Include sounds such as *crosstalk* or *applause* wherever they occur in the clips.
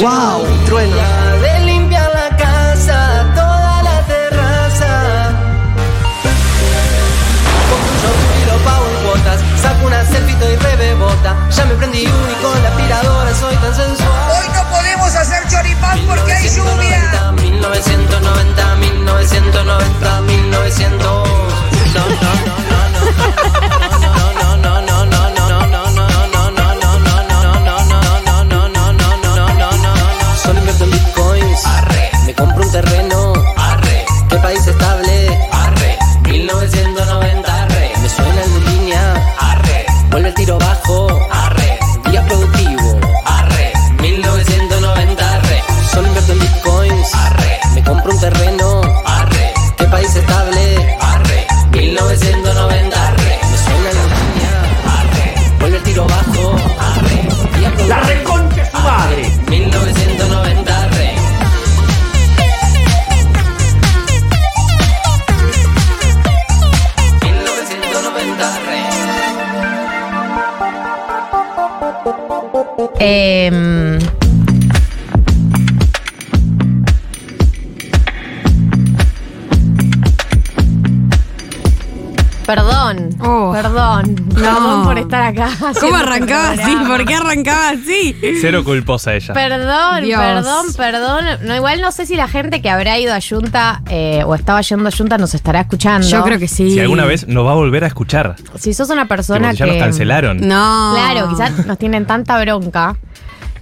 ¡Wow! Trueno. De limpiar la casa, toda la terraza. Construyo lo pago en cuotas. Saco una selfie y rebebota. Ya me prendí uno y con la aspiradora soy tan sensual. Hoy no podemos hacer choripán porque hay lluvia. 1990, 1990, 1900. No, no, no, no, no. *laughs* terreno. Em, Perdón, Oh. perdón, por estar acá. *laughs* ¿Cómo arrancaba así? ¿Por qué arrancaba así? Cero culposa ella. Perdón, Dios. perdón, perdón. No, igual no sé si la gente que habrá ido a Junta eh, o estaba yendo a Junta nos estará escuchando. Yo creo que sí. Si alguna vez nos va a volver a escuchar. Si sos una persona si ya que. nos cancelaron. No. Claro, quizás nos tienen tanta bronca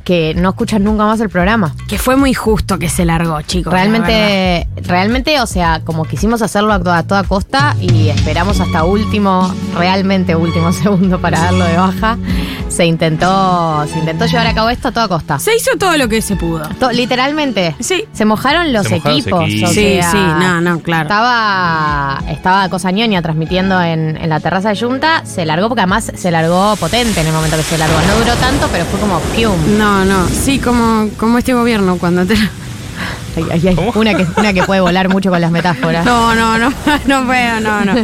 que no escuchan nunca más el programa. Que fue muy justo que se largó, chicos. Realmente, realmente, o sea, como quisimos hacerlo a toda, a toda costa y esperamos hasta último, realmente último *laughs* segundo para darlo de baja, se intentó, se intentó llevar a cabo esto a toda costa. Se hizo todo lo que se pudo. To- literalmente. Sí. Se mojaron los Se mojaron los equipos. equipos. o Sí, sea, sí, no, no, claro. Estaba, estaba Cosa Ñoña transmitiendo en, en la terraza de Junta. Se largó porque además se largó potente en el momento que se largó. No duró tanto, pero fue como pium. No, no. Sí, como, como este gobierno cuando te. Ay, ay, ay. Una, que, una que puede volar mucho con las metáforas. No, no, no, *laughs* no puedo, no, no.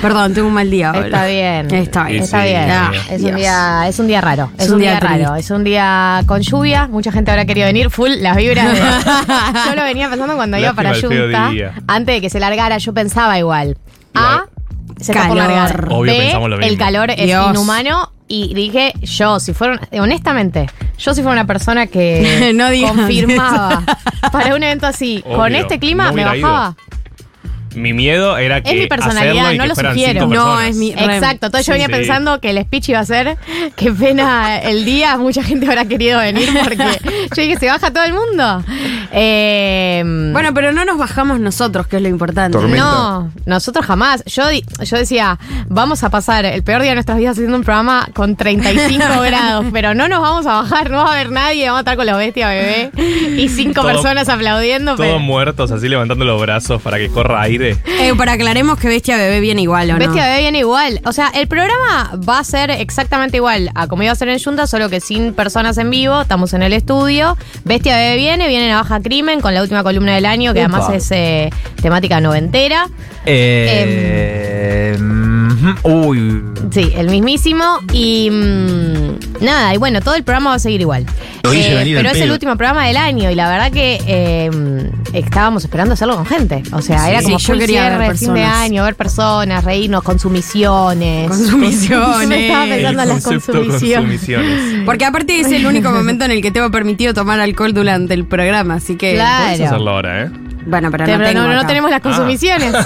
Perdón, tuve un mal día ahora. Está bien. Está bien. Está Sí, bien. Ah, es, un día, es un día raro. Es, un, día, raro. Es un día con lluvia. Mucha gente habrá querido venir. Full las vibras. de- *laughs* yo lo venía pensando cuando iba para Junta. Antes de que se largara, yo pensaba igual. A. Se está por Calor. largar. Obvio B, pensamos lo mismo. El calor es Dios. inhumano. Y dije, yo, si fuera, honestamente, yo si fuera una persona que *laughs* No confirmaba. *laughs* Para un evento así, con este clima, no me ido. Mi miedo era que. Es mi personalidad, no lo sugiero. No, es mi- Exacto, entonces yo venía sí. pensando que el speech iba a ser qué pena el día, mucha gente habrá querido venir porque yo dije, se baja todo el mundo. Eh, Bueno, pero no nos bajamos nosotros, que es lo importante. Tormenta. no, nosotros jamás. Yo, yo decía, vamos a pasar el peor día de nuestras vidas haciendo un programa con 35 *laughs* grados, pero no nos vamos a bajar, no va a haber nadie, vamos a estar con los bestias bebé y cinco Todo- personas aplaudiendo. Todos pero- muertos, así levantando los brazos para que corra aire. Eh, para aclaremos que Bestia Bebé viene igual, ¿o no? Bestia Bebé viene igual. O sea, el programa va a ser exactamente igual a como iba a ser en Junta, solo que sin personas en vivo. Estamos en el estudio. Bestia Bebé viene, viene a Baja Crimen con la última columna del año, que además es eh, temática noventera. Eh, uy. Sí, el mismísimo. Y mm, nada, y bueno, todo el programa va a seguir igual. Lo hice Eh, venir pero es el último programa del año y la verdad que eh, estábamos esperando hacerlo con gente. O sea, Sí, era como sí, yo quería ver cierre, fin de año, ver personas, reírnos, consumiciones. Consumiciones. Yo estaba pensando en las consumiciones. Porque aparte es el único *laughs* momento en el que tengo permitido tomar alcohol durante el programa, así que. Claro. Podés hacerlo ahora, ¿eh? Bueno, pero Pero no, tengo no, no tenemos las consumiciones. *laughs*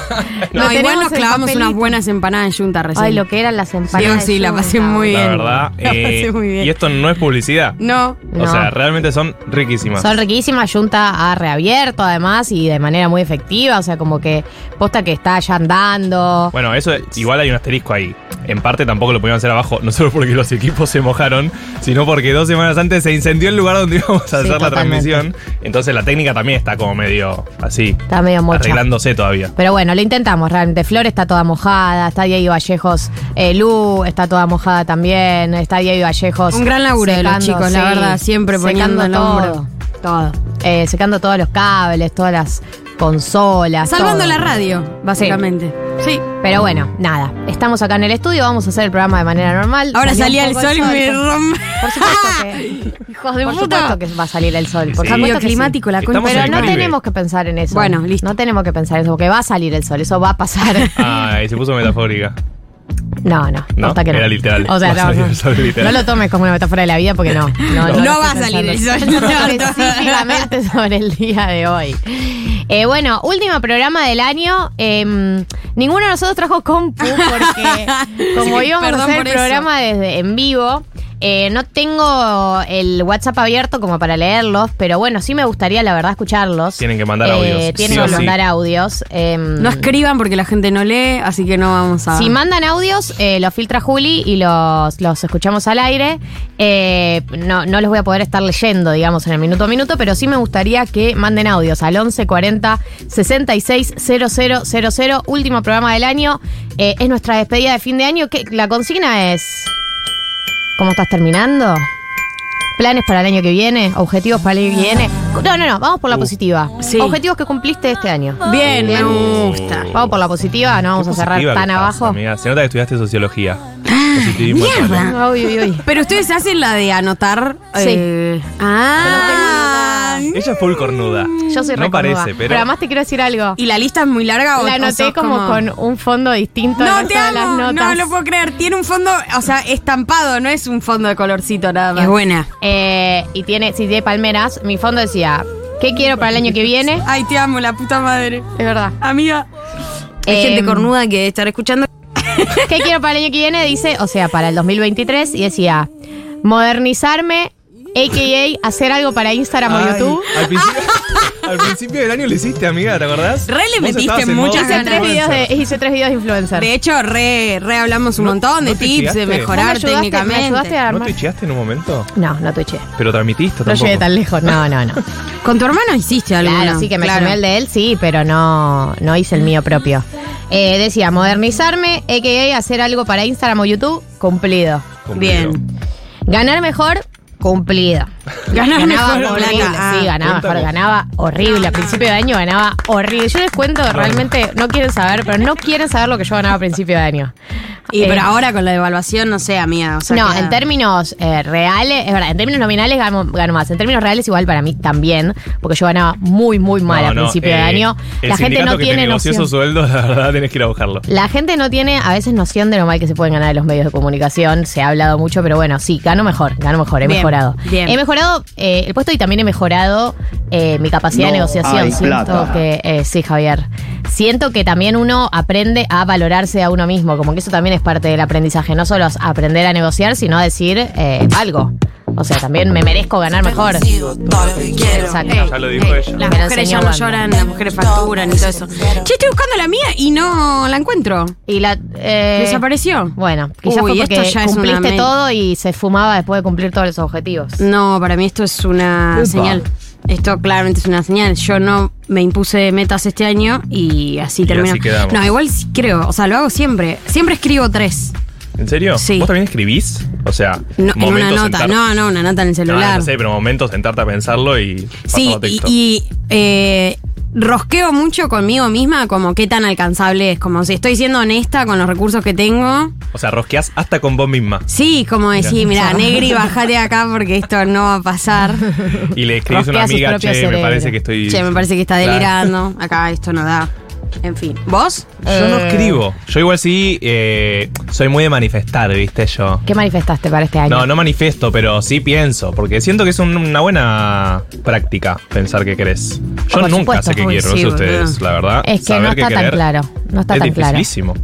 No, igual nos clavamos papelito. unas buenas empanadas en Junta recién. Ay, lo que eran las empanadas. Sí, sí, la pasé muy bien. *laughs* La verdad. La pasé eh, muy bien. Y esto no es publicidad. No. O No. sea, realmente son riquísimas. Son riquísimas, Junta ha reabierto además y de manera muy efectiva, o sea, como que posta que está ya andando. Bueno, eso igual hay un asterisco ahí. En parte tampoco lo podían hacer abajo, no solo porque los equipos se mojaron, sino porque dos semanas antes se incendió el lugar donde *laughs* íbamos a Sí, hacer la transmisión. Entonces la técnica también está como medio así, Está medio mocha. arreglándose todavía. Pero bueno, lo intentamos realmente. Flor está toda mojada, está Diego Vallejos, eh, Lu está toda mojada también, está Diego Vallejos. Un gran laburo de los chicos, la sí, verdad, siempre poniendo secando el todo, hombro. Todo. eh, secando todos los cables, todas las consolas. Salvando todo. la radio, básicamente. Sí. Pero bueno, nada. Estamos acá en el estudio, vamos a hacer el programa de manera normal. Ahora Salió salía el sol y me rompe. Por supuesto que. *laughs* Hijos de por puta. supuesto que va a salir el sol. Por Sí. supuesto climático, la concha. Pero no Caribe. tenemos que pensar en eso. Bueno, listo. No tenemos que pensar en eso, porque va a salir el sol, eso va a pasar. Ay, se puso metafórica. *laughs* No, no, ¿No? posta que no. Era literal. O sea, no, salir no. lo tomes como una metáfora de la vida porque no. No, va a salir el sol. Específicamente sobre el día de hoy. Eh, bueno, último programa del año. Eh, ninguno de nosotros trajo compu porque *laughs* como Sí, íbamos a hacer el eso. programa desde en vivo, eh, no tengo el WhatsApp abierto como para leerlos, pero bueno, sí me gustaría la verdad escucharlos. Tienen que mandar Eh, audios, Tienen sí que sí. mandar audios. Eh, No escriban porque la gente no lee, así que no vamos a. si mandan audios, eh, los filtra Juli y los, los escuchamos al aire. Eh, no, no los voy a poder estar leyendo, digamos, en el minuto a minuto, pero sí me gustaría que manden audios al 1140 66 000. Último programa del año. Eh, es nuestra despedida de fin de año. Que la consigna es. ¿Cómo estás terminando? ¿Planes para el año que viene? ¿Objetivos para el año que viene? No, no, no, vamos por la positiva. Sí. Objetivos que cumpliste este año. Bien, me gusta. Vamos por la positiva, no vamos a cerrar Positiva tan que abajo. amiga. Se nota que estudiaste sociología. *laughs* Positivismo mierda. Uy, uy, uy. Pero ustedes hacen la de anotar. Sí. eh, ah. Ella es full cornuda. Yo soy No recornuda. parece, pero. además te quiero decir algo. ¿Y la lista es muy larga o La o anoté sos como, con un fondo distinto No te las amo, notas. no lo puedo creer. Tiene un fondo, o sea, estampado, no es un fondo de colorcito nada más. Es buena. Eh, y tiene, si tiene palmeras, mi fondo decía, ¿qué quiero para el año que viene? Ay, te amo, la puta madre. Es verdad. Amiga. Hay Em, gente cornuda que estará escuchando. ¿Qué quiero para el año que viene? Dice, o sea, para el 2023, y decía, modernizarme, a.k.a. hacer algo para Instagram o Ay, YouTube. Al principio, al principio del año lo hiciste, amiga, ¿te acordás? Re le Vos metiste muchas Hice tres, videos de, hice tres videos de influencer. De hecho, re, re hablamos un ¿No- montón de no te tips, de me mejorar ayudaste- ¿Me ayudaste técnicamente. a ¿No armar? twitcheaste en un momento? No, no twitché. Pero transmitiste No tampoco. llegué tan lejos. No, no, no. Con tu hermano hiciste algo. Claro, sí que me sumé el de él, sí, pero no, no hice el mío propio. Eh, decía, modernizarme, a.k.a. hacer algo para Instagram o YouTube, cumplido. Cumplido. Bien. Ganar mejor, cumplido. Ganar ganaba mejor horrible, sí, Ah, ganaba mejor, ganaba horrible. A principio de año ganaba horrible. Yo les cuento, realmente no quieren saber, pero no quieren saber lo que yo ganaba a principio de año. Y Eh, pero ahora con la devaluación, no sé, amiga. O sea, no, en términos eh, reales, es verdad, en términos nominales gano, gano más. En términos reales, igual para mí también, porque yo ganaba muy, muy mal No, a no, principio de eh, año. El La gente no que tiene te noción. esos sueldos, la verdad, tenés que ir a buscarlo. La gente no tiene a veces noción de lo mal que se pueden ganar en los medios de comunicación. Se ha hablado mucho, pero bueno, sí, gano mejor, gano mejor, he Bien, mejorado. bien. He mejorado eh, el puesto y también he mejorado eh, mi capacidad de negociación. hay Siento plata. que, eh, sí, Javier. Siento que también uno aprende a valorarse a uno mismo, como que eso también es parte del aprendizaje, no solo aprender a negociar, sino a decir eh, algo. O sea, también me merezco ganar mejor. Exacto. Ya lo dijo ella. Las mujeres ya no lloran, las mujeres facturan y todo eso. Che, estoy buscando la mía y no la encuentro. Y la. eh, ¿Desapareció? Bueno, quizás Uy, fue porque esto ya es una cumpliste todo y se fumaba después de cumplir todos los objetivos. No, para mí esto es una Upa. señal. Esto claramente es una señal. Yo no me impuse metas este año y así Y termino. así quedamos. no, igual creo, o sea, lo hago siempre. Siempre escribo tres. ¿En serio? Sí. ¿Vos también escribís? O sea, No, en una nota. sentar- No, no, una nota en el No, celular. no sé, pero momentos sentarte a pensarlo y Sí, y, eh, rosqueo mucho conmigo misma como qué tan alcanzable es, como si estoy siendo honesta con los recursos que tengo. O sea, rosqueás hasta con vos misma. Sí, como decir, mira, *laughs* Negri, bajate acá porque esto no va a pasar. Y le escribís a una amiga, che, me parece que estoy. Che, me parece que está Claro. delirando. Acá esto no da. En fin. ¿Vos? Yo no Eh, escribo. Yo igual sí eh, soy muy de manifestar, ¿viste? Yo. ¿Qué manifestaste para este año? No, no manifiesto, pero sí pienso, porque siento que es un- una buena práctica pensar qué querés. Yo Por nunca supuesto. sé qué Uy, quiero, no sí, sé ustedes, boludo. la verdad. Es que Saber no qué está tan querer claro. No está es tan claro. dificilísimo.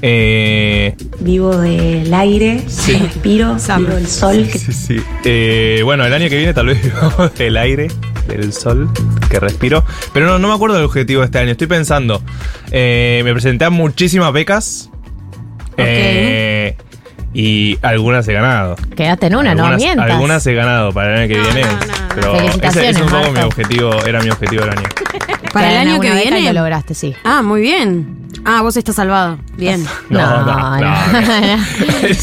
Eh, Vivo del aire, respiro, vivo del sol. sí, sí. Eh, bueno, el año que viene tal vez *laughs* vivamos del aire, del sol que respiro. Pero no, no me acuerdo del objetivo de este año. Estoy pensando. Eh, me presenté a muchísimas becas. Eh, y algunas he ganado. Quédate en una, no algunas, mientas. algunas he ganado para el año que No, viene. no, no. Pero ese, es un poco mi objetivo, era mi objetivo del año. *laughs* Para el año que viene. lo lograste, sí. Ah, muy bien. Ah, vos estás salvado. Bien. *laughs* No, no, no, no. no.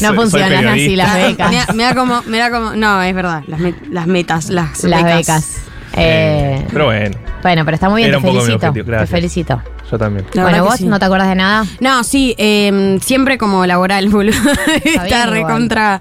*laughs* No funcionan así las becas. Da como, me da como. No, es verdad. Las, met- las metas, las, Las becas. Eh, Pero bueno, Bueno, pero está muy bien, Era te un poco mi felicito. objetivo, Te gracias. felicito. Yo también. La bueno, verdad que vos sí. no te acuerdas de nada. No, sí, eh, siempre como laboral, *laughs* boludo. Está recontra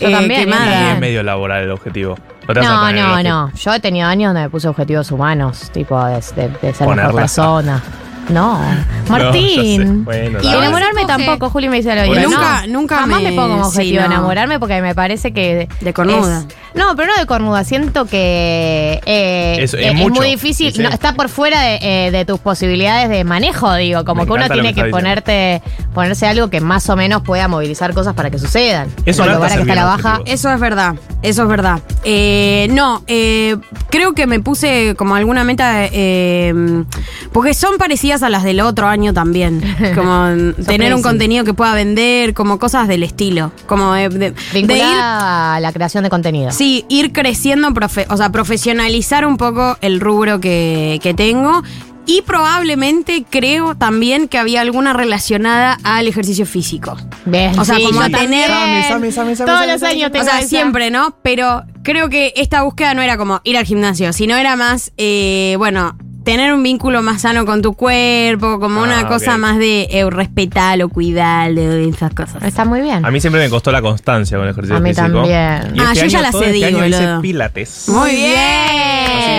Yo eh, también, Y quemada. es medio laboral el objetivo. No, te vas a No, poner el no, objetivo. no. Yo he tenido años donde me puse objetivos humanos, tipo de, de- de ser Ponerla. mejor persona. No, *laughs* Martín. sé. Bueno, y enamorarme Escoge. tampoco, Juli me dice lo mismo. Nunca- nunca Jamás me- me, pongo como sí, objetivo no. enamorarme porque me parece que. De cornuda. es- no, pero no de cornuda. Siento que eh, Es- es eh, es mucho, muy difícil. sí. no, está por fuera de, eh, de tus posibilidades de manejo, digo. Como Me que uno tiene que ponerte ponerse algo que más o menos pueda movilizar cosas para que sucedan. Eso no hace que está la baja. Eso es verdad, eso es verdad. Eh, no, eh, creo que me puse como alguna meta, eh, porque son parecidas a las del otro año también. *laughs* Como tener un contenido que pueda vender, como cosas del estilo. Como de, de- de ir, a la creación de contenido. sí, ir creciendo, profe- o sea, profesionalizar un poco el rubro que, que tengo. Y probablemente creo también que había alguna relacionada al ejercicio físico. Bien, O sea, sí, como a tener- Todos los años O tengo sea, esa. siempre, ¿no? Pero creo que esta búsqueda no era como ir al gimnasio, sino era más, eh, bueno, tener un vínculo más sano con tu cuerpo, como Ah, una cosa ok. más de eh, respetarlo, cuidarlo, de esas cosas. Está muy bien. A mí siempre me costó la constancia con el ejercicio A mí físico. también. Y Ah, este yo ya la cedí, este año hice boludo. pilates. Muy Así que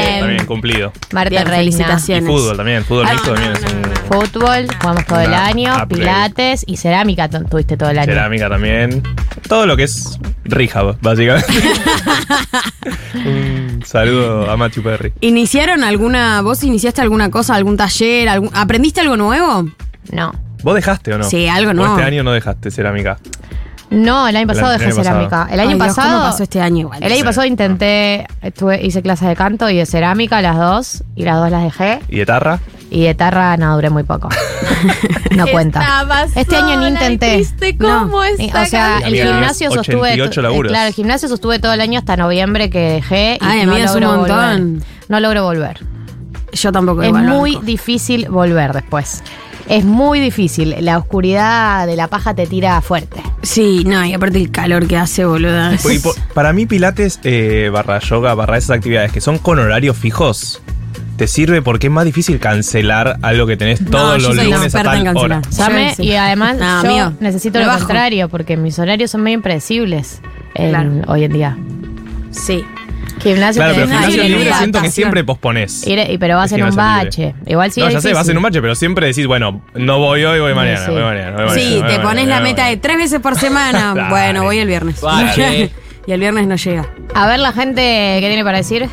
bien. también cumplido. Marta Bien. Y fútbol también. Fútbol Ah, mixto no, también no, es un... Fútbol, jugamos todo el año, pilates y cerámica tu- tuviste todo el año. Cerámica también. Todo lo que es rehab, básicamente. *laughs* un saludo a Machu Perry. ¿Iniciaron alguna, vos iniciaste alguna cosa, algún taller, algún, aprendiste algo nuevo? No. ¿Vos dejaste o no? Sí, algo ¿O no. este año no dejaste cerámica. No, el año pasado El dejé año pasado. cerámica. El año Ay, Dios, pasado. ¿cómo pasó este año igual? El año Sí. pasado intenté, estuve, hice clases de canto y de cerámica, las dos, y las dos las dejé. ¿Y de tarra? Y de tarra no duré muy poco. *laughs* no cuenta. Este año ni intenté. cómo Ni- O sea, el gimnasio sostuve. 88 eh, laburos. claro, el gimnasio sostuve todo el año hasta noviembre que dejé. Y Ay, no amiga, es un montón. volver. No logro volver. Yo tampoco Es igual, muy banco. difícil volver después. Es muy difícil. La oscuridad de la paja te tira fuerte. Sí, no, y aparte el calor que hace, boluda. Y por- *laughs* para mí Pilates, eh, barra yoga, barra esas actividades que son con horarios fijos, te sirve porque es más difícil cancelar algo que tenés todos los lunes a tal hora. cancelar. Llame, Sí, sí. y además No, yo amigo, necesito lo bajo. contrario, porque mis horarios son medio impredecibles en- Claro. hoy en día. Sí. Gimnasio Claro, pero gimnasio libre siento que siempre. Ir- y- pero vas en un libre. bache. Igual sí no, es ya sé, vas en un bache, pero siempre decís, bueno, no voy hoy, voy mañana, Sí. voy mañana, voy mañana. Sí, voy te pones la meta de tres veces por semana. *laughs* Bueno, voy el viernes. *laughs* Y el viernes no llega. A ver la gente que tiene para decir.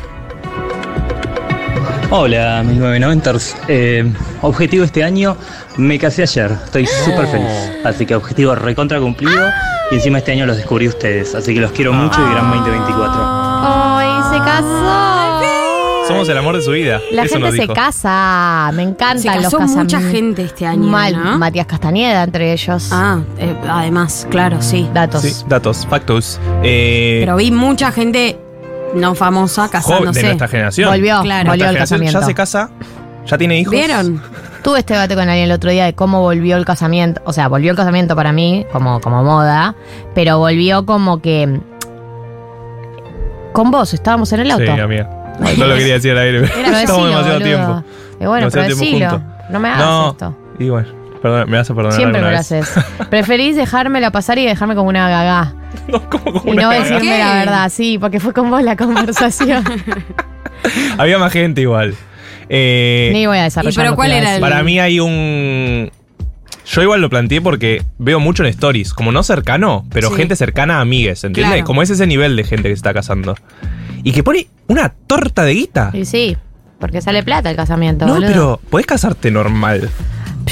Hola, mis 990ers. Eh, objetivo este año, me casé ayer. Estoy súper feliz. Así que objetivo recontra cumplido. Y encima este año los descubrí ustedes. Así que los quiero mucho y gran 2024. ¡Ay, se casó! Somos el amor de su vida. La Eso gente nos se dijo. casa, me encantan Se los casó casamientos. mucha gente este año, Mal, ¿no? Matías Castañeda entre ellos. Ah, eh, además, claro, sí. Datos. Sí, datos, factos. Eh, Pero vi mucha gente no famosa joven casándose. de nuestra generación. Volvió, Claro. volvió Nuestra el generación casamiento. Ya se casa, ya tiene hijos. ¿Vieron? Tuve este debate con alguien el otro día de cómo volvió el casamiento. O sea, volvió el casamiento para mí como, como moda, pero volvió como que. Con vos, estábamos en el auto. Sí, amiga. No lo quería decir al aire, *laughs* pero estamos demasiado boludo. tiempo. Y bueno, pero tiempo decilo. No me hagas No, esto. y bueno, perdón, me vas a perdonar Siempre me lo haces. *laughs* Preferís dejármela pasar y dejarme como una gaga. *laughs* No, como como Y no una decirme ¿Qué? la verdad, sí, porque fue con vos la conversación. Había más gente igual. Eh, Ni voy a desarrollar. ¿Y pero cuál era el- Para mí hay un. Yo igual lo planteé porque veo mucho en stories, como no cercano, pero Sí. gente cercana a amigues, ¿entiendes? Claro. Como es ese nivel de gente que se está casando. Y que pone una torta de guita. Y sí, porque sale plata el casamiento. No, boludo. pero podés casarte normal.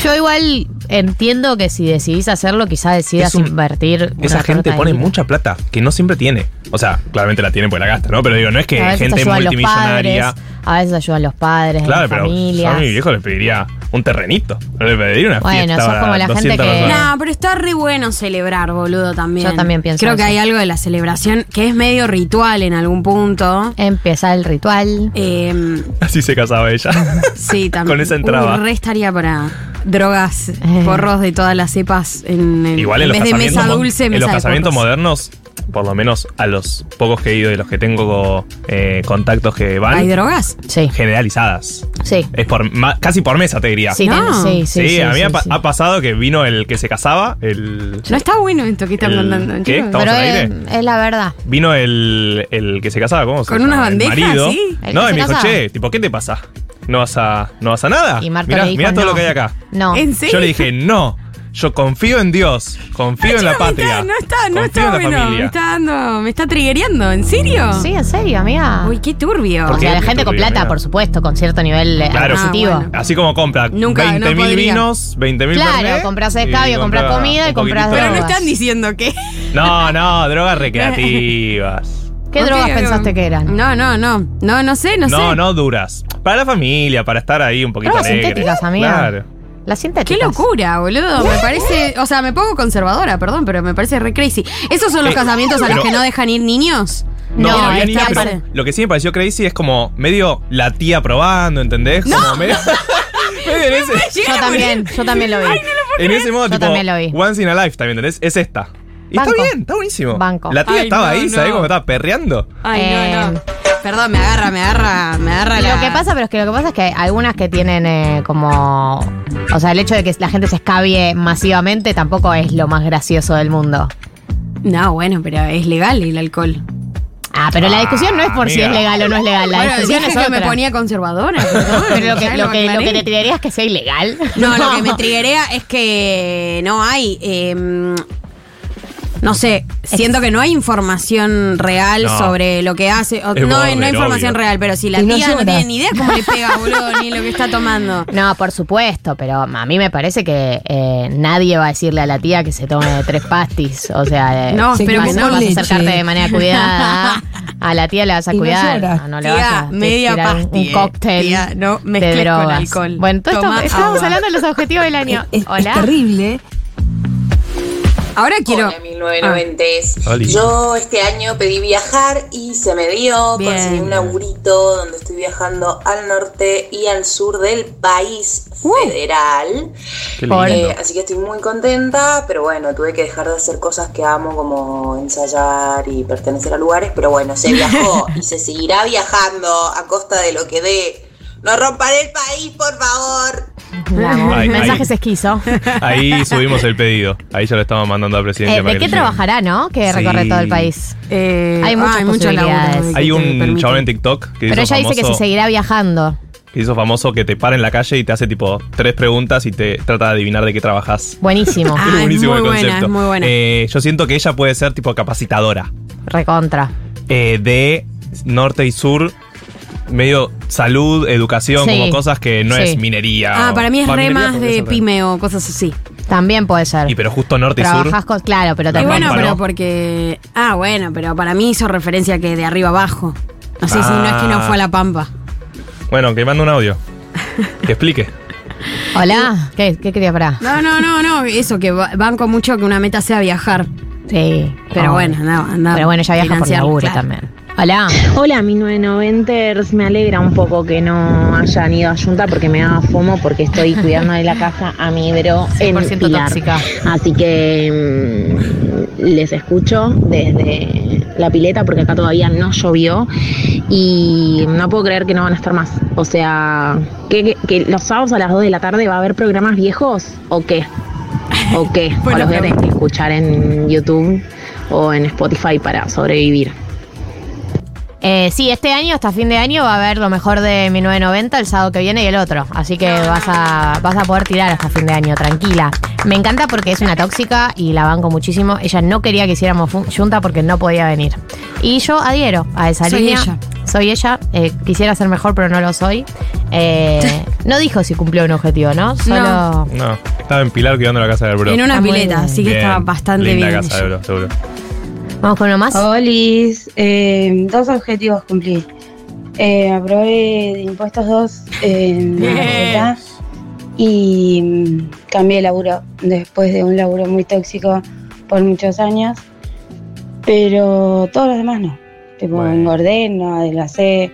Yo igual entiendo que si decidís hacerlo, quizás decidas un- invertir. Esa gente pone mucha plata, que no siempre tiene. O sea, claramente la tiene porque la gasta, ¿no? Pero digo, no es que A veces gente los multimillonaria. padres, a veces ayudan los padres, Claro, las pero yo a mi viejo le pediría un terrenito. No le pediría una Bueno, fiesta sos para como la gente 200 que- personas. No, pero está re bueno celebrar, boludo, también. Yo también pienso Creo que eso. hay algo de la celebración que es medio ritual en algún punto. Empieza el ritual. Eh, Así se casaba ella. *laughs* sí, también. Con esa entrada. Re estaría para drogas, Eh. porros de todas las cepas en, en, Igual en, en los vez de casamientos, mesa dulce, en mesa los de casamientos modernos por lo menos a los pocos que he ido y los que tengo eh, contactos que van, ¿Hay drogas? Sí, generalizadas. sí. Es por ma- casi por mesa, te diría. Sí, No. ten- sí, sí, Sí, sí, a mí sí, ha, pa- sí. ha pasado que vino el que se casaba, el... No está bueno esto que están contando. ¿qué? ¿Estamos Pero al es, aire? es la verdad. Vino el, el que se casaba, ¿cómo se Con llama? unas El bandejas, marido. ¿sí? ¿El No, y me dijo, che, tipo, ¿qué te pasa? ¿No vas a, no vas a nada? Y Marta mirá, le dijo mirá todo no. lo que hay acá. No. ¿En serio? Yo le dije, no, yo confío en Dios, confío en la me patria. está- no está, no confío está en la bueno. Me familia. está dando, me está triggereando. ¿En serio? Sí, en serio, amiga. Uy, qué turbio. o ¿Por sea, de gente con Turbio, plata, amiga. por supuesto, con cierto nivel eh, Claro. adquisitivo. Ah, bueno. Así como compra Nunca, no 20 mil podría. vinos, 20 mil Claro, compras escabio, compras comida y compras Pero no drogas. están diciendo que. No, no, drogas recreativas. ¿Qué Ok, drogas ok. pensaste que eran? No, no, no. No, no sé, no, No, sé. no duras. Para la familia, para estar ahí un poquito Drogas alegre. sintéticas, amiga. Claro. Las Qué sintéticas. locura, boludo. Me parece. O sea, me pongo conservadora, perdón, pero me parece re crazy. ¿Esos son los Eh, casamientos a los pero- que no dejan ir niños? No, No, había niños, pero lo que sí me pareció crazy es como medio la tía probando, ¿entendés? Como medio, *laughs* medio en ese, Yo también, yo también lo vi. en ese modo, Yo tipo, también lo vi. once in a lifetime, ¿entendés? Es esta. Y Banco. está bien, está buenísimo. Banco. La tía Ay, estaba no, ahí, no. ¿sabés cómo estaba perreando? Ay, Eh, no, no. Perdón, me agarra, me agarra, me agarra la. Lo que pasa, pero es que lo que pasa es que hay algunas que tienen eh, como. O sea, el hecho de que la gente se escabie masivamente tampoco es lo más gracioso del mundo. No, bueno, pero es legal el alcohol. Ah, pero la discusión no es por si amiga. es legal o no es legal. La Bueno, discusión dije es que me otra. ponía conservadora. *laughs* perdón, Pero lo que, lo, que, lo aclaré. que te tiraría es que sea ilegal. No, lo que me *laughs* triguea es que no hay. eh, no sé, siento que no hay información real No. sobre lo que hace. o- Es no, hay- no hay información obvio. real, pero si la Y no tía no, llora. tiene ni idea cómo le pega, *laughs* boludo, ni lo que está tomando. No, por supuesto, pero a mí me parece que eh, nadie va a decirle a la tía que se tome tres pastis. O sea, eh, No, pero vas, con vas a leche. acercarte de manera cuidada. *laughs* A la tía le vas a Y no cuidar. llora. no, no le vas Tía, a media tirar un- pasti, un eh. cóctel Tía, no de mezcles con drogas. alcohol. Bueno, todo esto, Toma estábamos agua. hablando de los objetivos del año. Es, es Hola. terrible. Ahora quiero. Hola, 1990. Oli. Yo este año pedí viajar y se me dio. Bien. Conseguí un laburito donde estoy viajando al norte y al sur del país Uh. federal. Qué Por- lindo. Eh, así que estoy muy contenta, pero bueno, tuve que dejar de hacer cosas que amo como ensayar y pertenecer a lugares, pero bueno, se viajó *laughs* y se seguirá viajando a costa de lo que dé. No rompan el país, por favor. Vamos, Ay, mensajes esquizo. Ahí subimos el pedido. Ahí ya lo estamos mandando al presidente. Eh, ¿De qué llegue. trabajará, no? Que Sí. recorre todo el país. eh, Hay muchas mucho posibilidades. laburo que Hay un chabón en TikTok que Pero ella dice que se seguirá viajando. que hizo famoso que te para en la calle y te hace tipo tres preguntas y te trata de adivinar de qué trabajas. Buenísimo. *laughs* Ah, Es es buenísimo muy el buena, concepto. es muy buena. Eh, yo siento que ella puede ser tipo capacitadora Recontra. eh, de norte y sur, medio salud, educación, Sí. como cosas que no Sí. es minería. Ah, o- para mí es Va, re minería más porque de pyme o cosas así. También puede ser. Y pero justo norte y sur. Trabajas con. Claro, pero Y también. bueno, Pampa, pero porque. Ah, bueno, pero para mí hizo referencia que de arriba abajo. No sé si no es que no Ah. fue a la pampa. Bueno, que mande un audio. *laughs* Que explique. Hola. ¿Qué, qué querías para? No, no, no, no. Eso, que ba- banco mucho que una meta sea viajar. Sí. Pero Oh. bueno, anda, anda. Pero bueno, ella viaja por financiar, laburo claro. también. Hola. Hola, mi 990ers. Me alegra un poco que no hayan ido a Junta porque me da fomo porque estoy *laughs* cuidando de la casa a mi bro en 100% Pilar. tóxica. Así que mm, les escucho desde la pileta porque acá todavía no llovió y no puedo creer que no van a estar más. O sea, que, que- que los sábados a las 2 de la tarde va a haber programas viejos o qué? *laughs* ¿O qué? o Buena los voy a tener que escuchar en YouTube o en Spotify para sobrevivir. Eh, sí, este año, hasta fin de año, va a haber lo mejor de 1990 el sábado que viene y el otro. Así que vas a, vas a poder tirar hasta fin de año, tranquila. Me encanta porque es una tóxica y la banco muchísimo. Ella no quería que hiciéramos junta porque no podía venir. Y yo adhiero a esa Soy línea. ella. Soy ella. Eh, quisiera ser mejor, pero no lo soy. Eh, no dijo si cumplió un objetivo, ¿no? Solo. No, estaba en Pilar cuidando la casa del bro. En una pileta, así que Bien, estaba bastante linda bien. casa del bro, seguro. Vamos con uno más. Olis, eh, dos objetivos cumplí. Eh, aprobé de impuestos dos en la facultad y mm, cambié de laburo después de un laburo muy tóxico por muchos años. Pero todos los demás no. Tipo, Bueno. engordé, no adelgacé,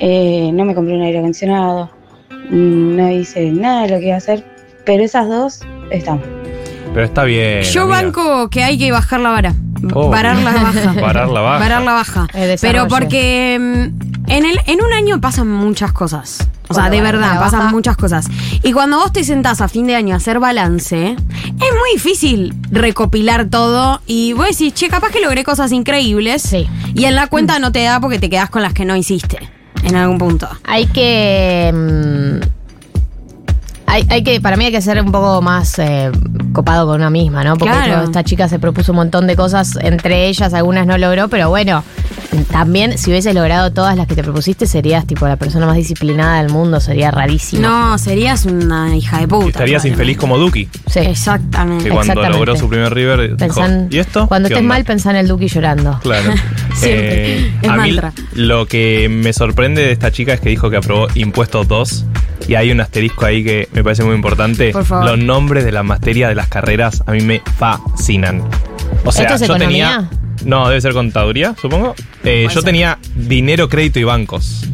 eh, no me compré un aire acondicionado, mm, no hice nada de lo que iba a hacer. Pero esas dos están. Pero está bien. Yo amiga. banco que hay que bajar la vara. Oh. Varar la baja. *laughs* Varar la baja. Varar la baja. Pero porque mm, en, el, en un año pasan muchas cosas. O sea, de verdad, pasan muchas cosas. Y cuando vos te sentás a fin de año a hacer balance, es muy difícil recopilar todo y vos decís, che, capaz que logré cosas increíbles. Sí. Y en la cuenta no te da porque te quedás con las que no hiciste en algún punto. Hay que. mm, hay, hay que, para mí hay que ser un poco más eh, copado con una misma, ¿no? Porque Claro. esta chica se propuso un montón de cosas, entre ellas algunas no logró, pero bueno, también si hubieses logrado todas las que te propusiste, serías tipo la persona más disciplinada del mundo, sería rarísimo. No, serías una hija de puta. Estarías infeliz como Duki, Sí. Exactamente. que cuando Exactamente. logró su primer River ¿y esto? Cuando ¿Qué estés onda?". mal, pensá en el Duki llorando. Claro. *laughs* Siempre. Es a mí mantra. lo que me sorprende de esta chica es que dijo que aprobó impuestos 2 y hay un asterisco ahí que me parece muy importante. Por favor. Los nombres de la materia de las carreras a mí me fascinan. O sea, ¿Esto es yo economía? tenía No, debe ser contaduría, supongo. Eh, yo tenía dinero, crédito y bancos.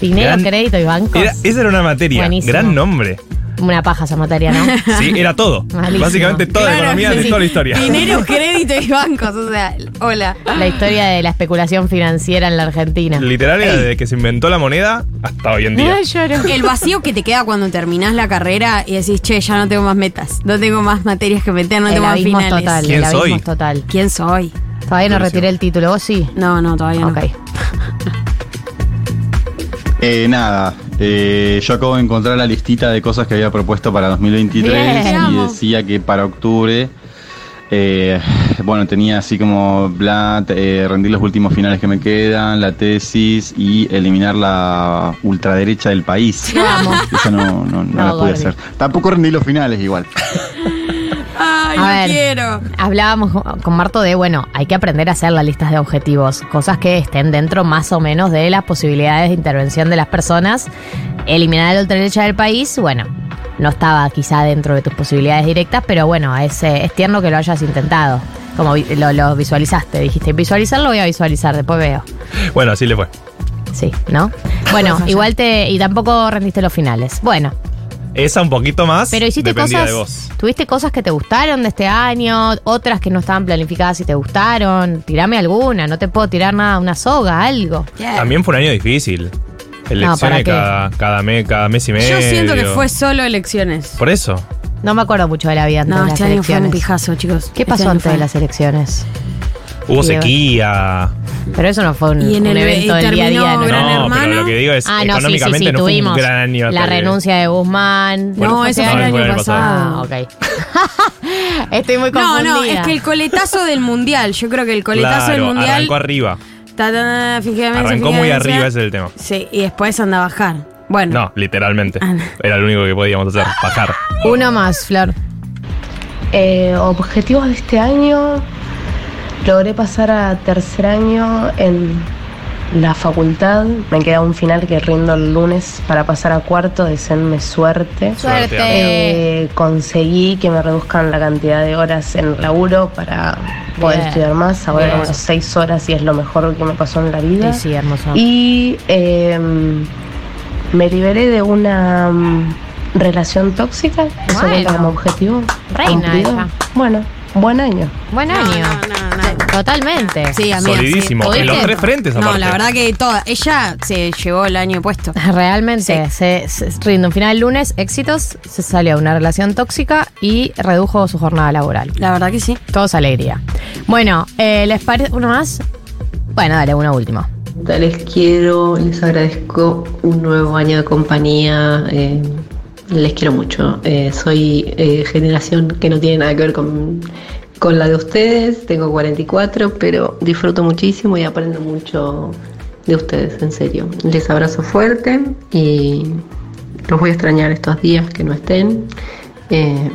Dinero, Gran- crédito y bancos. Era- esa era una materia. Buenísimo. Gran nombre. Una paja esa materia, ¿no? *laughs* Sí, era todo. Malísimo. Básicamente toda la economía de sí. toda la historia. Dinero, *laughs* crédito y bancos. O sea, hola. La historia de la especulación financiera en la Argentina. Literal era desde que se inventó la moneda hasta hoy en día. Ay, lloro. El vacío que te queda cuando terminás la carrera y decís, che, ya no tengo más metas, no tengo más materias que meter, no el tengo más abismo finales. total. ¿Quién el abismo soy? total. ¿Quién soy? Todavía no retiré el título. ¿Vos sí? No, no, todavía no. Ok. Eh, nada, eh, yo acabo de encontrar la listita de cosas que había propuesto para 2023 Bien. y decía que para octubre, eh, bueno, tenía así como bla, eh, rendir los últimos finales que me quedan, la tesis y eliminar la ultraderecha del país. Vamos. Eso no, no, no No, la pude hacer. Tampoco rendí los finales igual. *laughs* Ay, A no ver. quiero. Hablábamos con- Marto de, bueno, hay que aprender a hacer las listas de objetivos, cosas que estén dentro más o menos de las posibilidades de intervención de las personas. Eliminar la ultraderecha del país, bueno, no estaba quizá dentro de tus posibilidades directas, pero bueno, es, es tierno que lo hayas intentado. Como lo, lo visualizaste, dijiste, visualizarlo voy a visualizar, después veo. Bueno, así le fue. Sí, ¿no? *laughs* Bueno, igual te. Y tampoco rendiste los finales. Bueno, Esa un poquito más. pero hiciste dependía cosas. de vos. ¿Tuviste cosas que te gustaron de este año? Otras que no estaban planificadas y te gustaron. Tirame alguna, no te puedo tirar nada, una soga, algo. También fue un año difícil. Elecciones cada, cada, mes, cada mes y medio. Yo siento que fue solo elecciones. Por eso. No me acuerdo mucho de la vida antes No, de las este año fue un pijazo, chicos. ¿Qué Este pasó antes fue- de las elecciones? Hubo Sí, sequía. Pero eso no fue un, Y en un el- evento y del día a día. ¿no? Gran no, Hermano. pero lo que digo es Ah, no, sí, sí, económicamente sí, no fue tuvimos un gran año. la renuncia de Guzmán. No, ese fue el año año pasado. pasado. Ah, ok. *laughs* Estoy muy No, confundida. no, es que el coletazo del mundial. Yo creo que el coletazo del mundial. arrancó arriba. ta, ta, ta, Arrancó muy arriba, ese es el tema. Sí, y después anda a bajar. Bueno. No, literalmente. Ah. Era lo único que podíamos hacer, bajar. Uno más, Flor. Eh, objetivos de este año. Logré pasar a tercer año en la facultad. Me queda un final que rindo el lunes para pasar a cuarto. Deseenme suerte. Suerte. Eh, conseguí que me reduzcan la cantidad de horas en el laburo para poder Bien. estudiar más. Ahora tengo seis horas y es lo mejor que me pasó en la vida. Sí, sí, hermoso. Y eh, me liberé de una mm, relación tóxica. Eso Bueno. como objetivo. Reina. Bueno, buen año. Buen No, año. no, no, no. Totalmente. Sí, amiga, Solidísimo. sí. En los tres frentes, No, aparte. la verdad que toda. Ella se llevó el año puesto. *laughs* Realmente, se, se rinde un final el lunes, éxitos, se salió de una relación tóxica y redujo su jornada laboral. La verdad que sí. Todos alegría. Bueno, eh, ¿les parece uno más? Bueno, dale, una última. Les quiero, les agradezco un nuevo año de compañía. eh, les quiero mucho. Eh, soy eh, generación que no tiene nada que ver con, con la de ustedes. Tengo 44, pero disfruto muchísimo y aprendo mucho de ustedes, en serio. Les abrazo fuerte y los voy a extrañar estos días que no estén. Eh,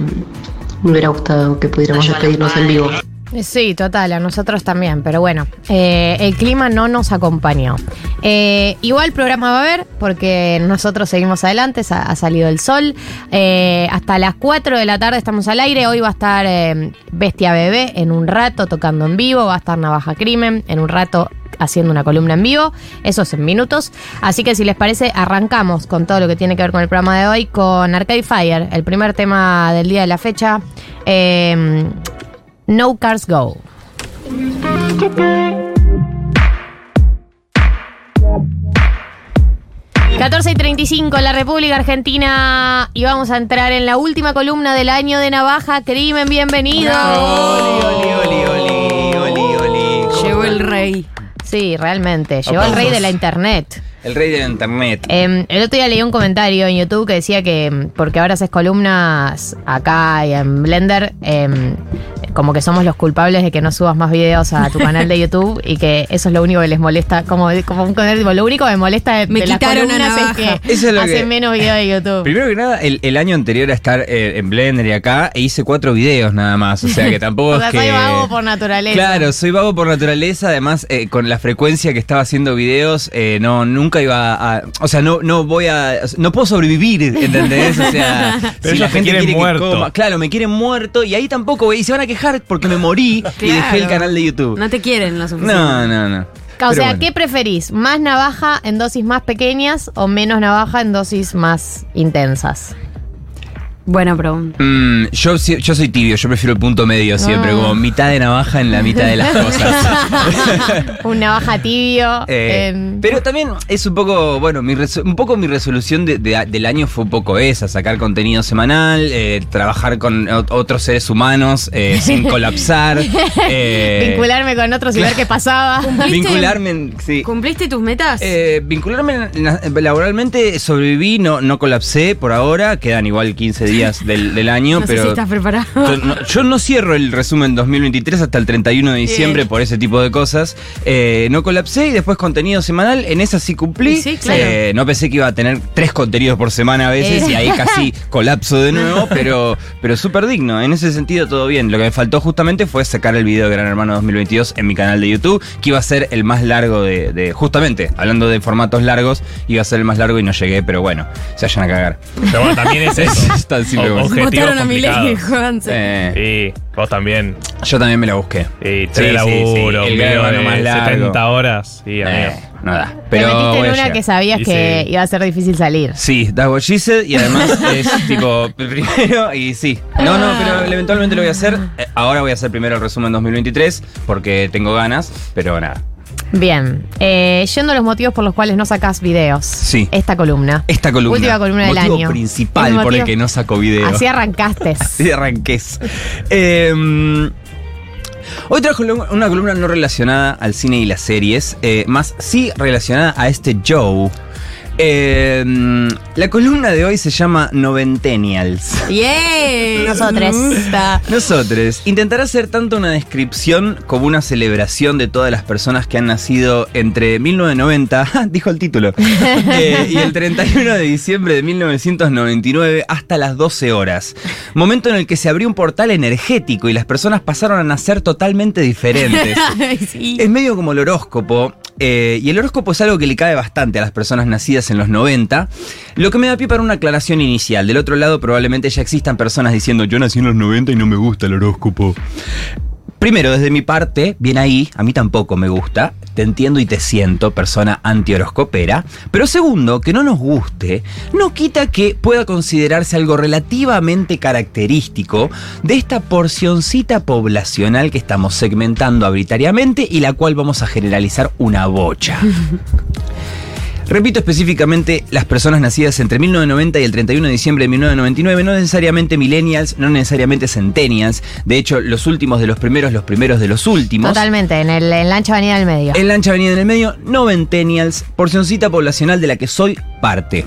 me hubiera gustado que pudiéramos despedirnos en vivo. Eh, Sí, total, a nosotros también, pero bueno, eh, el clima no nos acompañó. Eh, igual programa va a haber, porque nosotros seguimos adelante, ha salido el sol. Eh, hasta las 4 de la tarde estamos al aire, hoy va a estar eh, Bestia Bebé en un rato tocando en vivo, va a estar Navaja Crimen en un rato haciendo una columna en vivo, eso es en minutos. Así que si les parece, arrancamos con todo lo que tiene que ver con el programa de hoy, con Arcade Fire, el primer tema del día de la fecha. Eh, No Cars Go. 14 y 35 en la República Argentina y vamos a entrar en la última columna del año de Navaja. Crimen, bienvenido. Llegó el rey. Sí, realmente. Llegó el rey de la internet. El rey de la internet. Eh, el otro día leí un comentario en YouTube que decía que mm, porque ahora haces columnas acá y en Blender, eh, como que somos los culpables de que no subas más videos a tu canal de *laughs* YouTube y que eso es lo único que les molesta. Como, como un tipo, lo único que me molesta de, Me de las columnas es que *laughs* Eso es lo hacen que- menos videos de YouTube. Primero que nada, el, el año anterior a estar eh, en Blender y acá, e hice cuatro videos nada más. O sea que *laughs* tampoco o es sea, que. soy vago por naturaleza. Claro, soy vago por naturaleza. Además, eh, con la frecuencia que estaba haciendo videos, eh, no, nunca iba a. O sea, no, no voy a. No puedo sobrevivir, ¿entendés? O sea, Pero ellos te quieren quiere que muerto. coma- claro, me quieren muerto y ahí tampoco. Y se van a quejar porque me morí y *laughs* dejé el canal de YouTube. No te quieren lo suficiente. No, no, no. O Pero sea, bueno. ¿qué preferís? ¿Más navaja en dosis más pequeñas o menos navaja en dosis más intensas? Buena pregunta. Mm, yo, soy tibio, yo prefiero el punto medio siempre, Ah. como mitad de navaja en la mitad de las cosas. *laughs* Un navaja tibio. Eh, en- pero también es un poco, bueno, mi un poco mi resolución de- de- del año fue un poco esa, sacar contenido semanal, eh, trabajar con otros seres humanos eh, *laughs* sin colapsar. eh, vincularme con otros y ver qué pasaba. vincularme, en- sí. ¿Cumpliste tus metas? Eh, vincularme en- laboralmente, sobreviví, no, no colapsé por ahora, quedan igual 15 días del, del año, no sé pero si estás preparado. yo no, yo no cierro el resumen 2023 hasta el 31 de diciembre Bien. por ese tipo de cosas. Eh, no colapsé y después contenido semanal, en esa sí cumplí. Sí, claro. Eh, no pensé que iba a tener tres contenidos por semana a veces Eh. y ahí casi *laughs* colapso de nuevo, pero, pero súper digno. En ese sentido todo bien. Lo que me faltó justamente fue sacar el video de Gran Hermano 2022 en mi canal de YouTube, que iba a ser el más largo de, de- justamente, hablando de formatos largos, iba a ser el más largo y no llegué, pero bueno, se vayan a cagar. Pero bueno, también es *laughs* eso. Es tan simple O- como eso. Votaron a Milei. Juanse. Eh, Sí, vos también. yo también me la busqué. Sí, tres sí, laburo, sí, el un video hermano de más largo. 70 horas. Sí, amigo. Eh, nada. Te Pero metiste voy en a una llegar. que sabías Y que sí. iba a ser difícil salir. Sí, that's what she said, y además *laughs* es tipo primero y sí. No, no, pero eventualmente lo voy a hacer. Eh, Ahora voy a hacer primero el resumen 2023 porque tengo ganas, pero nada. Bien. Eh, yendo a los motivos por los cuales no sacás videos. Sí. Esta columna. Esta columna. Última columna del motivo año. principal El por el motivo- que no saco video. Así arrancaste. *laughs* Así arranques. Eh, hoy trajo una columna no relacionada al cine y las series, eh, más sí relacionada a este Joe. Eh, la columna de hoy se llama Noventennials. ¡Yeah! Nosotros. Gusta. Nosotros intentará ser tanto una descripción como una celebración de todas las personas que han nacido entre 1990, *laughs* ¡ja! dijo el título, *laughs* eh, y el 31 de diciembre de 1999 hasta las 12 horas. Momento en el que se abrió un portal energético y las personas pasaron a nacer totalmente diferentes. *laughs* Sí. Es medio como el horóscopo. Eh, y el horóscopo es algo que le cae bastante a las personas nacidas en los 90. Lo que me da pie para una aclaración inicial. Del otro lado, probablemente ya existan personas diciendo: Yo nací en los 90 y no me gusta el horóscopo. Primero, desde mi parte, bien ahí, a mí tampoco me gusta, te entiendo y te siento, persona antihoroscopera. Pero segundo, que no nos guste, no quita que pueda considerarse algo relativamente característico de esta porcioncita poblacional que estamos segmentando arbitrariamente y la cual vamos a generalizar una bocha. *laughs* Repito específicamente, las personas nacidas entre 1990 y el 31 de diciembre de 1999, no necesariamente millennials, no necesariamente centennials, de hecho los últimos de los primeros, los primeros de los últimos. Totalmente, en, el, en la ancha avenida del medio. En la ancha avenida en el medio, noventennials, porcioncita poblacional de la que soy parte.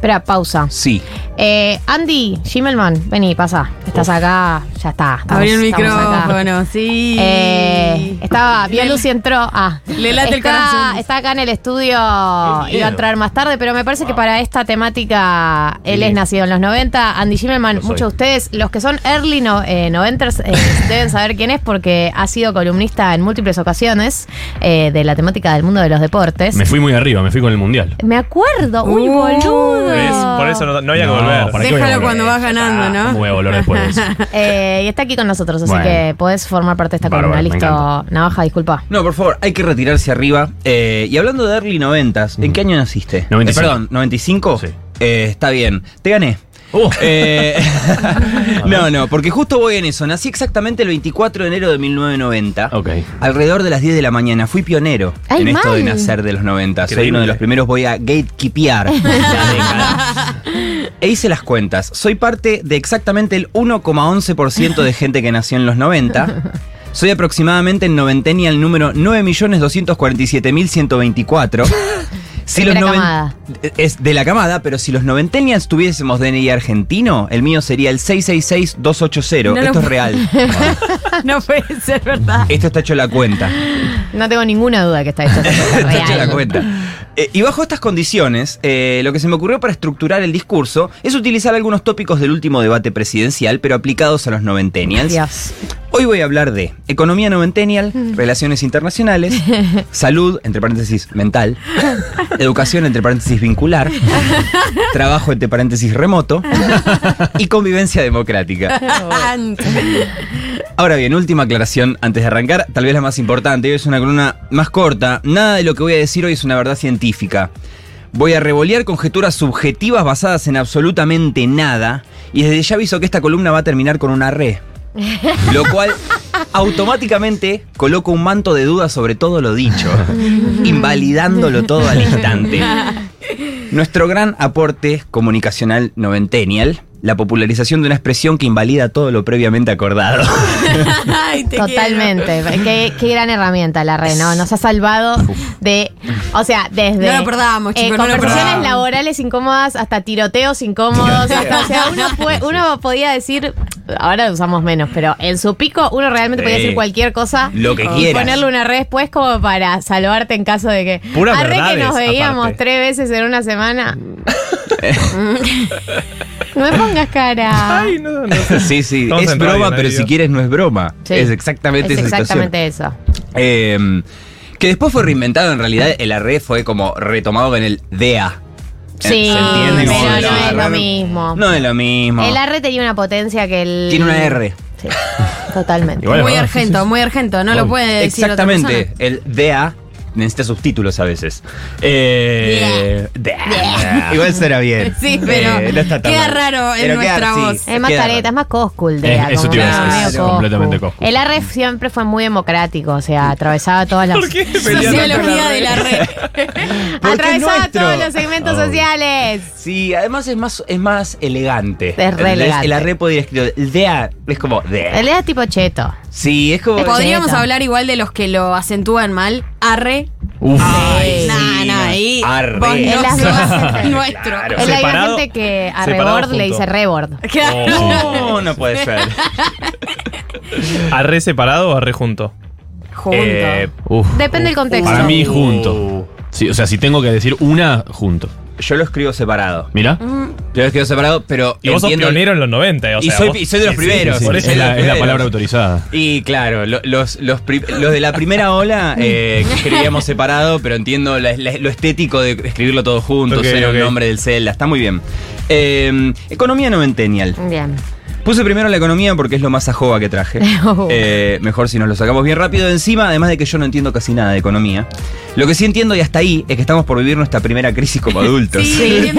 Espera, pausa. Sí. Eh, Andy Schimmelman, vení, pasa. Estás acá, ya está. estamos- Abrió el micrófono, sí. Eh, estaba, vio luz y entró. Ah, Le late el está, corazón. está acá en el estudio. Iba a entrar más tarde, pero me parece que para esta temática él es nacido en los 90. Andy Schimmelman, soy. muchos de ustedes, los que son early no, eh, noventers, eh, *laughs* deben saber quién es porque ha sido columnista en múltiples ocasiones eh, de la temática del mundo de los deportes. Me fui muy arriba, me fui con el mundial. Me acuerdo, uy, Uh, boludo. ¿Ves? Por eso no, no había que No, volver. ¿para qué voy a Déjalo volver? cuando vas ganando, ¿no? ¿Cómo voy a volver después? *laughs* Eh, y está aquí con nosotros, así Bueno. que podés formar parte de esta Bárbaro, columna. me Listo, encanta. Navaja, disculpa. No, por favor, hay que retirarse arriba. Eh, y hablando de early noventas, ¿en qué año naciste? 95. Eh, perdón, ¿95? Sí. Eh, está bien. Te gané. *laughs* Eh, *laughs* no, no, porque justo voy en eso. Nací exactamente el 24 de enero de 1990. Alrededor de las 10 de la mañana. Fui pionero Ay, en esto de nacer de los 90. Soy uno de los primeros, voy a gatekeepear *laughs* la década. E hice las cuentas. Soy parte de exactamente el 1,11% de gente que nació en los 90. Soy aproximadamente el noventennial número 9.247.124. Si Primera noven- camada. Es de la camada, pero si los noventennials tuviésemos DNI argentino, el mío sería el 666-280. No lo Esto es real. *laughs* no puede ser verdad. Esto está hecho la cuenta. No tengo ninguna duda que está hecho. *laughs* Está hecha la real. cuenta. Eh, y bajo estas condiciones, eh, lo que se me ocurrió para estructurar el discurso es utilizar algunos tópicos del último debate presidencial, pero aplicados a los noventennials. Dios. Hoy voy a hablar de economía noventennial, relaciones internacionales, *laughs* salud, entre paréntesis, mental, educación, entre paréntesis, vincular, trabajo, entre paréntesis, remoto y convivencia democrática. Ahora bien, última aclaración antes de arrancar, tal vez la más importante, hoy es una columna más corta, nada de lo que voy a decir hoy es una verdad científica. Voy a revolear conjeturas subjetivas basadas en absolutamente nada y desde ya aviso que esta columna va a terminar con una re. *laughs* Lo cual automáticamente coloca un manto de duda sobre todo lo dicho, *laughs* invalidándolo todo al instante. *laughs* Nuestro gran aporte comunicacional noventennial, la popularización de una expresión que invalida todo lo previamente acordado. *laughs* Ay, te Totalmente. Qué, qué gran herramienta la red, ¿no? Nos ha salvado de. O sea, desde. No lo perdamos, eh, chicos, no lo conversaciones laborales incómodas hasta tiroteos incómodos. hasta- o sea, uno, *laughs* fue- uno podía decir. Ahora lo usamos menos, pero en su pico uno realmente podía decir cualquier cosa. Lo que ponerle una red después como para salvarte en caso de que. Puras Arre que nos veíamos aparte. tres veces en una semana. *laughs* no me pongas cara. Ay, no, no sé. Sí, sí, Estamos es en broma, radio, pero si quieres no es broma. Sí. Es exactamente Es esa exactamente eso. Eh, que después fue reinventado, en realidad el arre fue como retomado en el DEA. Sí, ¿Se entiende? pero no lo es lo mismo. No es lo mismo. El R tenía una potencia que el. Tiene una R. Sí, totalmente. Igual muy verdad, argento, muy argento. No lo puede decir otra Exactamente. persona. El DEA necesita subtítulos a veces. Eh. *laughs* Igual será bien. Sí, pero Eh, no está tan queda mal. raro en Pero nuestra sí, voz. Es más queda careta, es más coscool de Eh, eso te iba a decir, es completamente. El R siempre fue muy democrático, o sea, atravesaba todas las. Sociología de la red. *laughs* Atravesaba es nuestro. todos los segmentos Oh. sociales. Sí, además es más, es más elegante. Es re ¿Entendés? elegante. El arre podría escribir. El DEA es como DEA. El era tipo cheto. Sí, es como. Podríamos Cheta. hablar igual de los que lo acentúan mal. Arre. Uf. Ay, Nah, sí, nah, ahí. Arre. vos no las sos dos- *laughs* nuestro. Claro. Es la gente que a rebord le dice rebord. *laughs* Claro. No, no puede ser. ¿Arre separado o arre junto? Junto. Eh, Uf. Depende del contexto. Para mí, junto. Sí, o sea, si tengo que decir una, junto. Yo lo escribo separado. Mira. Yo lo escribo separado, pero. Y vos sos entiendo- pionero en los 90, o Y sea, soy- vos- y soy de los Sí, primeros. sí, Sí, por es, eso- la, es la primeros. palabra autorizada. Y claro, lo- los, los, pri- los de la primera ola eh, que escribíamos separado, pero entiendo la- la- lo estético de escribirlo todo junto, ser ok. el nombre del Zelda, está muy bien. Eh, economía noventennial. Bien. Puse primero la economía porque es lo más ajoba que traje. Oh. *laughs* Eh, mejor si nos lo sacamos bien rápido de encima, además de que yo no entiendo casi nada de economía. Lo que sí entiendo y hasta ahí es que estamos por vivir nuestra primera crisis como *laughs* adultos. Sí.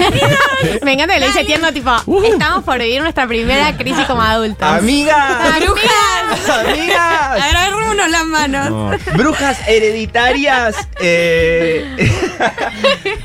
Me encanta que le *laughs* dice tierno, tipo, estamos por vivir nuestra primera crisis como adultos. ¡Amigas! ¡Brujas! ¡Amigas! Agarrémonos las manos. Brujas hereditarias. eh,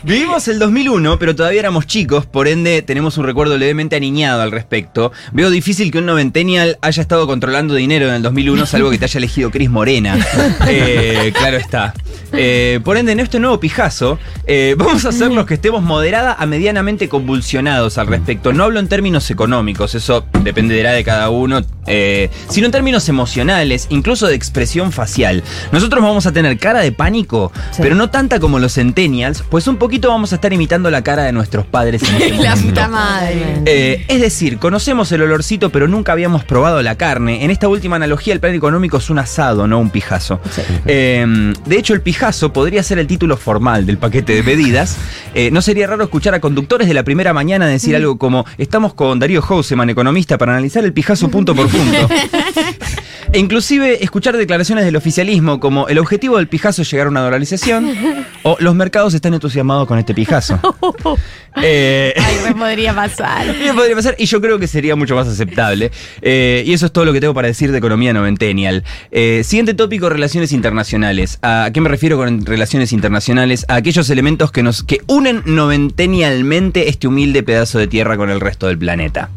Vivimos el 2001, pero todavía éramos chicos, por ende tenemos un recuerdo levemente aniñado al respecto. Veo difícil que un noventennial haya estado controlando dinero en el 2001, salvo que te haya elegido Cris Morena. *laughs* Eh, claro está. Eh, por ende, en este nuevo pijazo, eh, vamos a ser los que estemos moderada a medianamente convulsionados al respecto. No hablo en términos económicos, eso dependerá de cada uno, eh, sino en términos emocionales, incluso de expresión facial. Nosotros vamos a tener cara de pánico, pero no tanta como los centennials, pues un poquito vamos a estar imitando la cara de nuestros padres en este *laughs* La puta madre. Eh, es decir, conocemos el olorcito, pero nunca habíamos probado la carne. En esta última analogía, el plan económico es un asado, no un pijazo. Eh, de hecho, el pijazo podría ser el título formal del paquete de medidas. Eh, no sería raro escuchar a conductores de la primera mañana decir algo como: Estamos con Darío Houseman, economista, para analizar el pijazo punto por punto. *laughs* E inclusive escuchar declaraciones del oficialismo como el objetivo del pijazo es llegar a una dolarización *laughs* o los mercados están entusiasmados con este pijazo. *laughs* Eh, Ay, me podría pasar. *laughs* Bien podría pasar y yo creo que sería mucho más aceptable. Eh, y eso es todo lo que tengo para decir de economía noventennial. Eh, siguiente tópico, relaciones internacionales. ¿A qué me refiero con relaciones internacionales? A aquellos elementos que nos que unen noventenialmente este humilde pedazo de tierra con el resto del planeta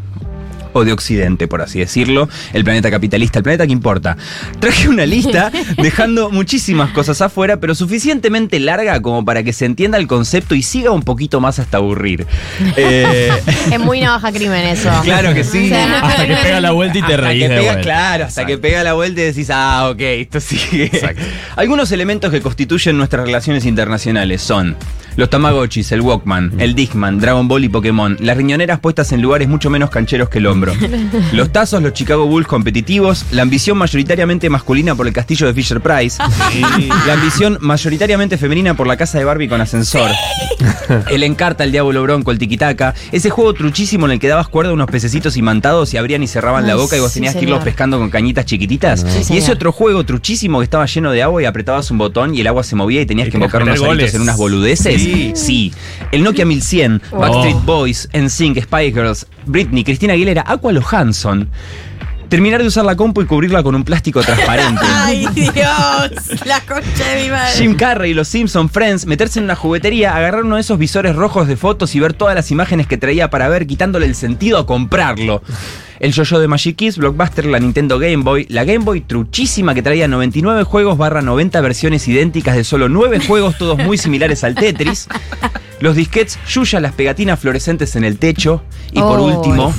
o de Occidente, por así decirlo, el planeta capitalista, el planeta que importa. Traje una lista *laughs* dejando muchísimas cosas afuera, pero suficientemente larga como para que se entienda el concepto y siga un poquito más hasta aburrir. *laughs* Eh, Es muy navaja crimen eso. Claro que sí. O sea, Hasta que pega la vuelta y te Hasta reís de pega-. Claro, hasta que pega la vuelta y decís, ah, ok, esto sigue. Algunos elementos que constituyen nuestras relaciones internacionales son los Tamagotchis, el Walkman, el Digman, Dragon Ball y Pokémon, las riñoneras puestas en lugares mucho menos cancheros que el hombro, *laughs* los tazos, los Chicago Bulls competitivos, la ambición mayoritariamente masculina por el castillo de Fisher Price, la ambición mayoritariamente femenina por la casa de Barbie con ascensor, el Encarta, el Diablo Bronco, el Tiquitaca, ese juego truchísimo en el que dabas cuerda a unos pececitos imantados y abrían y cerraban la boca y vos sí, tenías que irlos pescando con cañitas chiquititas. Sí, y señor. ese otro juego truchísimo que estaba lleno de agua y apretabas un botón y el agua se movía y tenías Y que invocar unos en unas boludeces. Sí. Sí. El Nokia 1100, Oh. Backstreet Boys, NSYNC, Spice Girls, Britney, Cristina Aguilera, Aqua Johansson. Terminar de usar la compu y cubrirla con un plástico transparente. *laughs* Ay, Dios, la concha de mi madre. Jim Carrey, los Simpson, Friends, meterse en una juguetería, agarrar uno de esos visores rojos de fotos y ver todas las imágenes que traía para ver, quitándole el sentido a comprarlo. El yo-yo de Magic Kids, Blockbuster, la Nintendo Game Boy, la Game Boy truchísima que traía 99 juegos barra 90 versiones idénticas de solo 9 juegos, todos muy similares al Tetris. Los disquets, Yuya, las pegatinas fluorescentes en el techo. Y por Oh. último,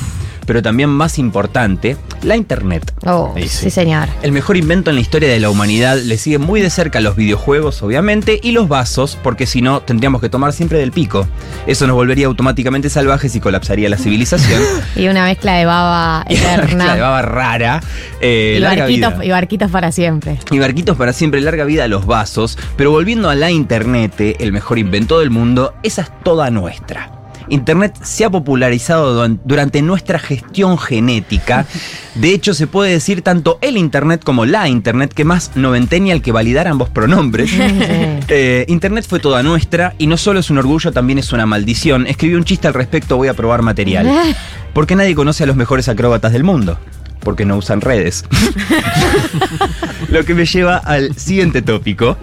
pero también más importante, la Internet. Oh, sí, señor. El mejor invento en la historia de la humanidad le sigue muy de cerca los videojuegos, obviamente, y los vasos, porque si no, tendríamos que tomar siempre del pico. Eso nos volvería automáticamente salvajes y colapsaría la civilización. *laughs* Y una mezcla de baba *laughs* y una eterna. mezcla de baba rara. eh, barquitos, y barquitos para siempre. Y barquitos para siempre, larga vida a los vasos. Pero volviendo a la internet, el mejor invento del mundo, esa es toda nuestra. Internet se ha popularizado durante nuestra gestión genética. De hecho, se puede decir tanto el Internet como la Internet, que más noventenial que validar ambos pronombres. *laughs* Eh, Internet fue toda nuestra y no solo es un orgullo, también es una maldición. Escribí un chiste al respecto, voy a probar material. *laughs* Porque nadie conoce a los mejores acróbatas del mundo. Porque no usan redes. *laughs* Lo que me lleva al siguiente tópico.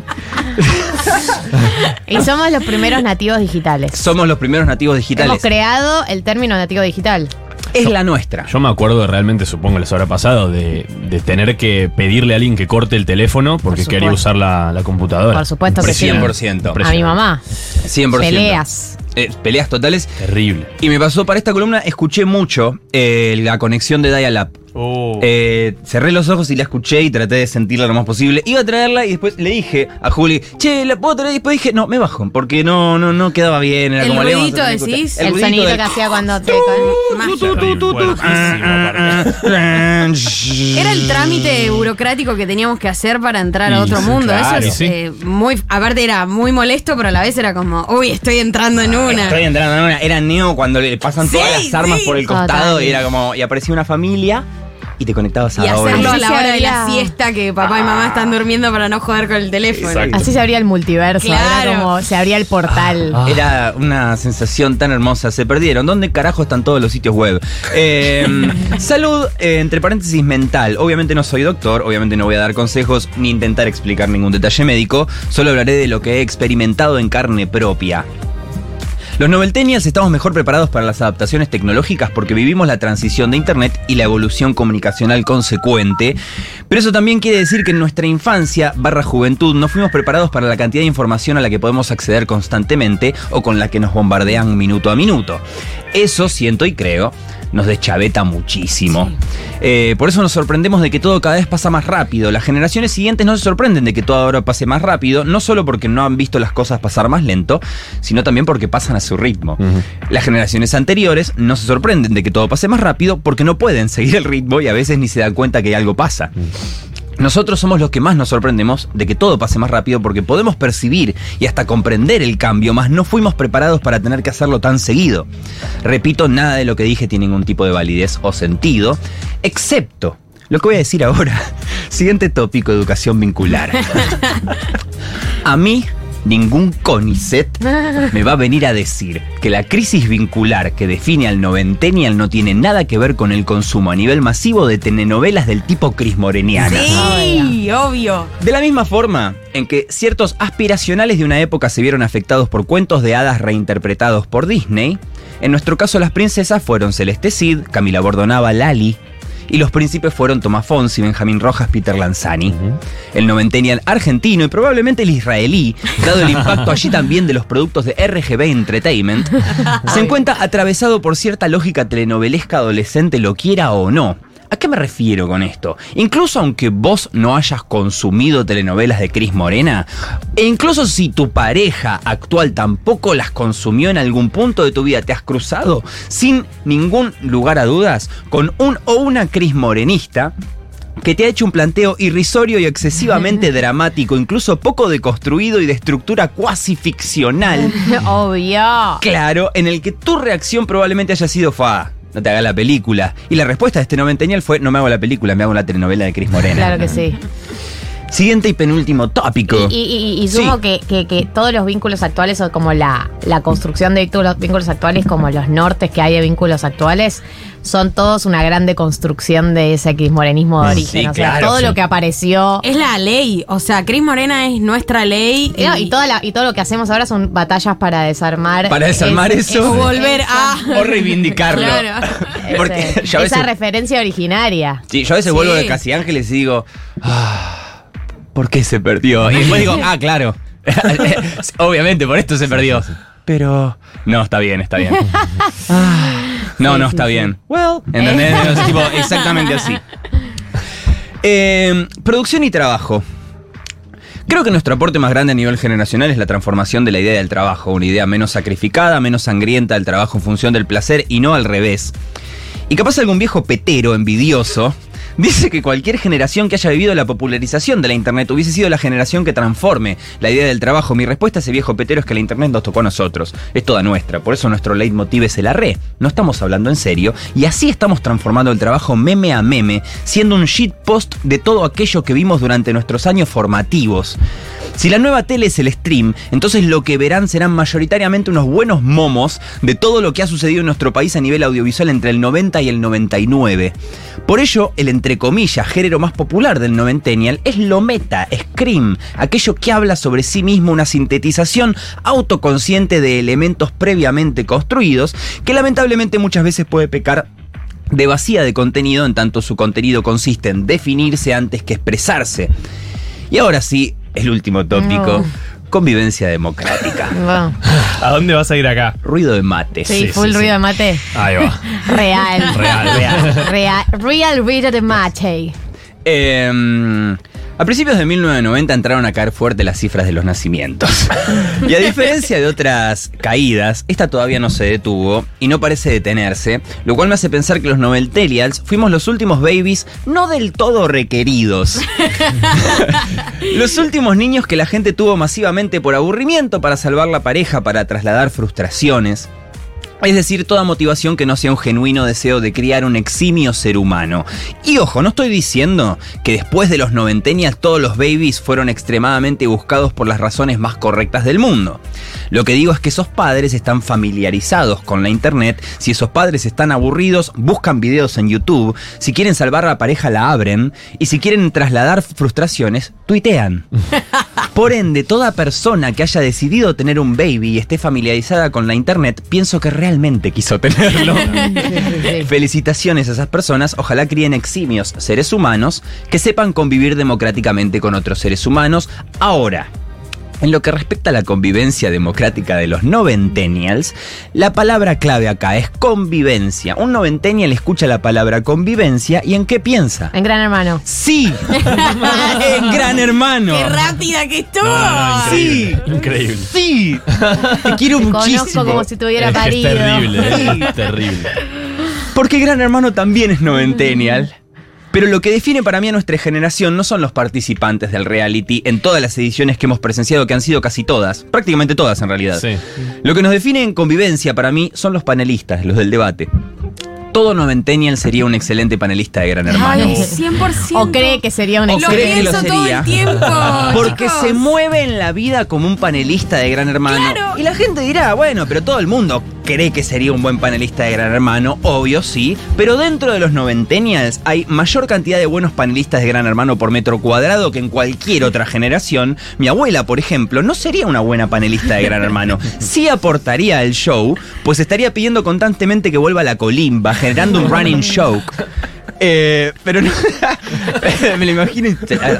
Y somos los primeros nativos digitales. Somos los primeros nativos Hemos digitales. creado el término nativo digital. Es la nuestra. Yo me acuerdo realmente, supongo les habrá pasado, de, de tener que pedirle a alguien que corte el teléfono porque Por quería usar la, la computadora. Por supuesto que sí. 100%. A mi mamá. 100%. Peleas. Eh, peleas totales. Terrible. Y me pasó para esta columna, escuché mucho eh, la conexión de Dial-Up. Oh. Eh, cerré los ojos y la escuché y traté de sentirla lo más posible. Iba a traerla y después le dije a Juli, che, ¿la puedo traer? Y después dije, no, me bajo, porque no, no, no quedaba bien. Era El como ruidito, decís. El, ruidito sonido que hacía cuando te. *laughs* Era el trámite burocrático que teníamos que hacer para entrar a otro sí, mundo. claro, Eso es sí. eh, muy. Aparte era muy molesto, pero a la vez era como, uy, estoy entrando en una. Estoy entrando en una. Era Neo cuando le pasan todas las armas sí. por el costado Total. y era como. Y aparecía una familia y te conectabas a Y hacerlo a la hora de la siesta que papá y mamá están durmiendo para no joder con el teléfono. Así se abría el multiverso. Claro. Era como se abría el portal. Era una sensación tan hermosa. Se perdieron. ¿Dónde carajo están todos los sitios web? Eh, *laughs* salud, eh, entre paréntesis, mental. Obviamente no soy doctor, obviamente no voy a dar consejos ni intentar explicar ningún detalle médico. Solo hablaré de lo que he experimentado en carne propia. Los noveltenials estamos mejor preparados para las adaptaciones tecnológicas porque vivimos la transición de Internet y la evolución comunicacional consecuente. Pero eso también quiere decir que en nuestra infancia barra juventud no fuimos preparados para la cantidad de información a la que podemos acceder constantemente o con la que nos bombardean minuto a minuto. Eso siento y creo nos deschaveta muchísimo. Eh, por eso nos sorprendemos de que todo cada vez pasa más rápido. Las generaciones siguientes no se sorprenden de que todo ahora pase más rápido, no solo porque no han visto las cosas pasar más lento, sino también porque pasan a su ritmo. Las generaciones anteriores no se sorprenden de que todo pase más rápido porque no pueden seguir el ritmo y a veces ni se dan cuenta que algo pasa. Nosotros somos los que más nos sorprendemos de que todo pase más rápido porque podemos percibir y hasta comprender el cambio, más no fuimos preparados para tener que hacerlo tan seguido. Repito, nada de lo que dije tiene ningún tipo de validez o sentido, excepto Lo que voy a decir ahora. *laughs* Siguiente tópico, educación vincular. *laughs* A mí, ningún CONICET *laughs* me va a venir a decir que la crisis vincular que define al noventennial no tiene nada que ver con el consumo a nivel masivo de telenovelas del tipo crismoreniana. Sí, obvio. De la misma forma en que ciertos aspiracionales de una época se vieron afectados por cuentos de hadas reinterpretados por Disney, en nuestro caso las princesas fueron Celeste Cid, Camila Bordonaba, Lali, y los príncipes fueron Tomás Fonsi, Benjamín Rojas, Peter Lanzani. El noventennial argentino y probablemente el israelí, dado el impacto allí también de los productos de RGB Entertainment, *laughs* se encuentra atravesado por cierta lógica telenovelesca adolescente, lo quiera o no. ¿A qué me refiero con esto? Incluso aunque vos no hayas consumido telenovelas de Cris Morena, e incluso si tu pareja actual tampoco las consumió en algún punto de tu vida, te has cruzado sin ningún lugar a dudas con un o una Cris Morenista que te ha hecho un planteo irrisorio y excesivamente dramático, incluso poco deconstruido y de estructura cuasi ficcional. *laughs* Obvio. Claro, en el que tu reacción probablemente haya sido fa. No te hagas la película. Y la respuesta de este noventeñal fue: No me hago la película, me hago la telenovela de Cris Morena. Claro que sí. Siguiente y penúltimo tópico. Y, y- y- y sumo Sí. que, que- que todos los vínculos actuales, o como la, la construcción de todos los vínculos actuales, como los nortes que hay de vínculos actuales, son todos una gran deconstrucción de ese crismorenismo de Sí, origen. o sea, claro, todo sí. lo que apareció. Es la ley. O sea, Cris Morena es nuestra ley. Y, no, y toda la- y todo lo que hacemos ahora son batallas para desarmar. Para desarmar es- eso. es- volver a. O reivindicarlo. Claro. Porque Ese- yo a esa referencia originaria. sí, yo a veces Sí. vuelvo de Casi Ángeles y digo, "Ah, ¿por qué se perdió? Y después *laughs* digo, ah, claro. *laughs* Obviamente, por esto se perdió. Pero. No, está bien, está bien. *laughs* Ah, no, no, está bien. Well. ¿Entendés? Es tipo, exactamente así. Eh, producción y trabajo. Creo que nuestro aporte más grande a nivel generacional es la transformación de la idea del trabajo, una idea menos sacrificada, menos sangrienta del trabajo en función del placer y no al revés. Y capaz algún viejo petero envidioso dice que cualquier generación que haya vivido la popularización de la Internet hubiese sido la generación que transforme la idea del trabajo. Mi respuesta a ese viejo petero es que la Internet nos tocó a nosotros, es toda nuestra, por eso nuestro leitmotiv es el arre. No estamos hablando en serio y así estamos transformando el trabajo meme a meme, siendo un shitpost de todo aquello que vimos durante nuestros años formativos. Si la nueva tele es el stream, entonces lo que verán serán mayoritariamente unos buenos momos de todo lo que ha sucedido en nuestro país a nivel audiovisual entre el 90 y el 99. Por ello, el entre comillas género más popular del noventennial es lo meta, scream, aquello que habla sobre sí mismo una sintetización autoconsciente de elementos previamente construidos, que lamentablemente muchas veces puede pecar de vacía de contenido en tanto su contenido consiste en definirse antes que expresarse. Y ahora sí, el último tópico. Convivencia democrática. *laughs* ¿A dónde vas a ir acá? Ruido de mate. Sí, full ruido de mate. Ahí va. *laughs* Real. Real, real. Real, real ruido de mate. Eh, a principios de 1990 entraron a caer fuerte las cifras de los nacimientos. Y a diferencia de otras caídas, esta todavía no se detuvo y no parece detenerse, lo cual me hace pensar que los Noveltelials fuimos los últimos babies no del todo requeridos. *laughs* Los últimos niños que la gente tuvo masivamente por aburrimiento para salvar la pareja, para trasladar frustraciones. Es decir, toda motivación que no sea un genuino deseo de criar un eximio ser humano. Y ojo, no estoy diciendo que después de los noventeñas todos los babies fueron extremadamente buscados por las razones más correctas del mundo. Lo que digo es que esos padres están familiarizados con la internet, si esos padres están aburridos, buscan videos en YouTube, si quieren salvar a la pareja la abren, y si quieren trasladar frustraciones, tuitean. *laughs* Por ende, toda persona que haya decidido tener un baby y esté familiarizada con la internet, pienso que realmente quiso *laughs* tenerlo. Felicitaciones a esas personas, ojalá críen eximios seres humanos que sepan convivir democráticamente con otros seres humanos. Ahora, en lo que respecta a la convivencia democrática de los noventennials, la palabra clave acá es convivencia. Un noventennial escucha la palabra convivencia y ¿en qué piensa? En Gran Hermano. Sí, *laughs* en Gran Hermano. ¡Qué rápida que estuvo! Sí, Increíble. sí. Te quiero Te muchísimo. conozco como si tuviera Es que es parido. terrible, eh, es terrible. Porque Gran Hermano también es noventennial. Pero lo que define para mí a nuestra generación no son los participantes del reality en todas las ediciones que hemos presenciado, que han sido casi todas, prácticamente todas en realidad. Sí. Lo que nos define en convivencia para mí son los panelistas, los del debate. todo noventennial sería un excelente panelista de Gran Hermano. Ay, 100%. O cree que sería un O Lo lo pienso todo el tiempo. *laughs* Porque chicos. se mueve en la vida como un panelista de Gran Hermano. Claro. Y la gente dirá, bueno, pero todo el mundo cree que sería un buen panelista de Gran Hermano, obvio sí. Pero dentro de los noventennials hay mayor cantidad de buenos panelistas de Gran Hermano por metro cuadrado que en cualquier otra generación. Mi abuela, por ejemplo, no sería una buena panelista de Gran Hermano. *laughs* Sí aportaría al show, pues estaría pidiendo constantemente que vuelva a la colimba, generando un running joke. Eh, pero no. *laughs* me lo imagino.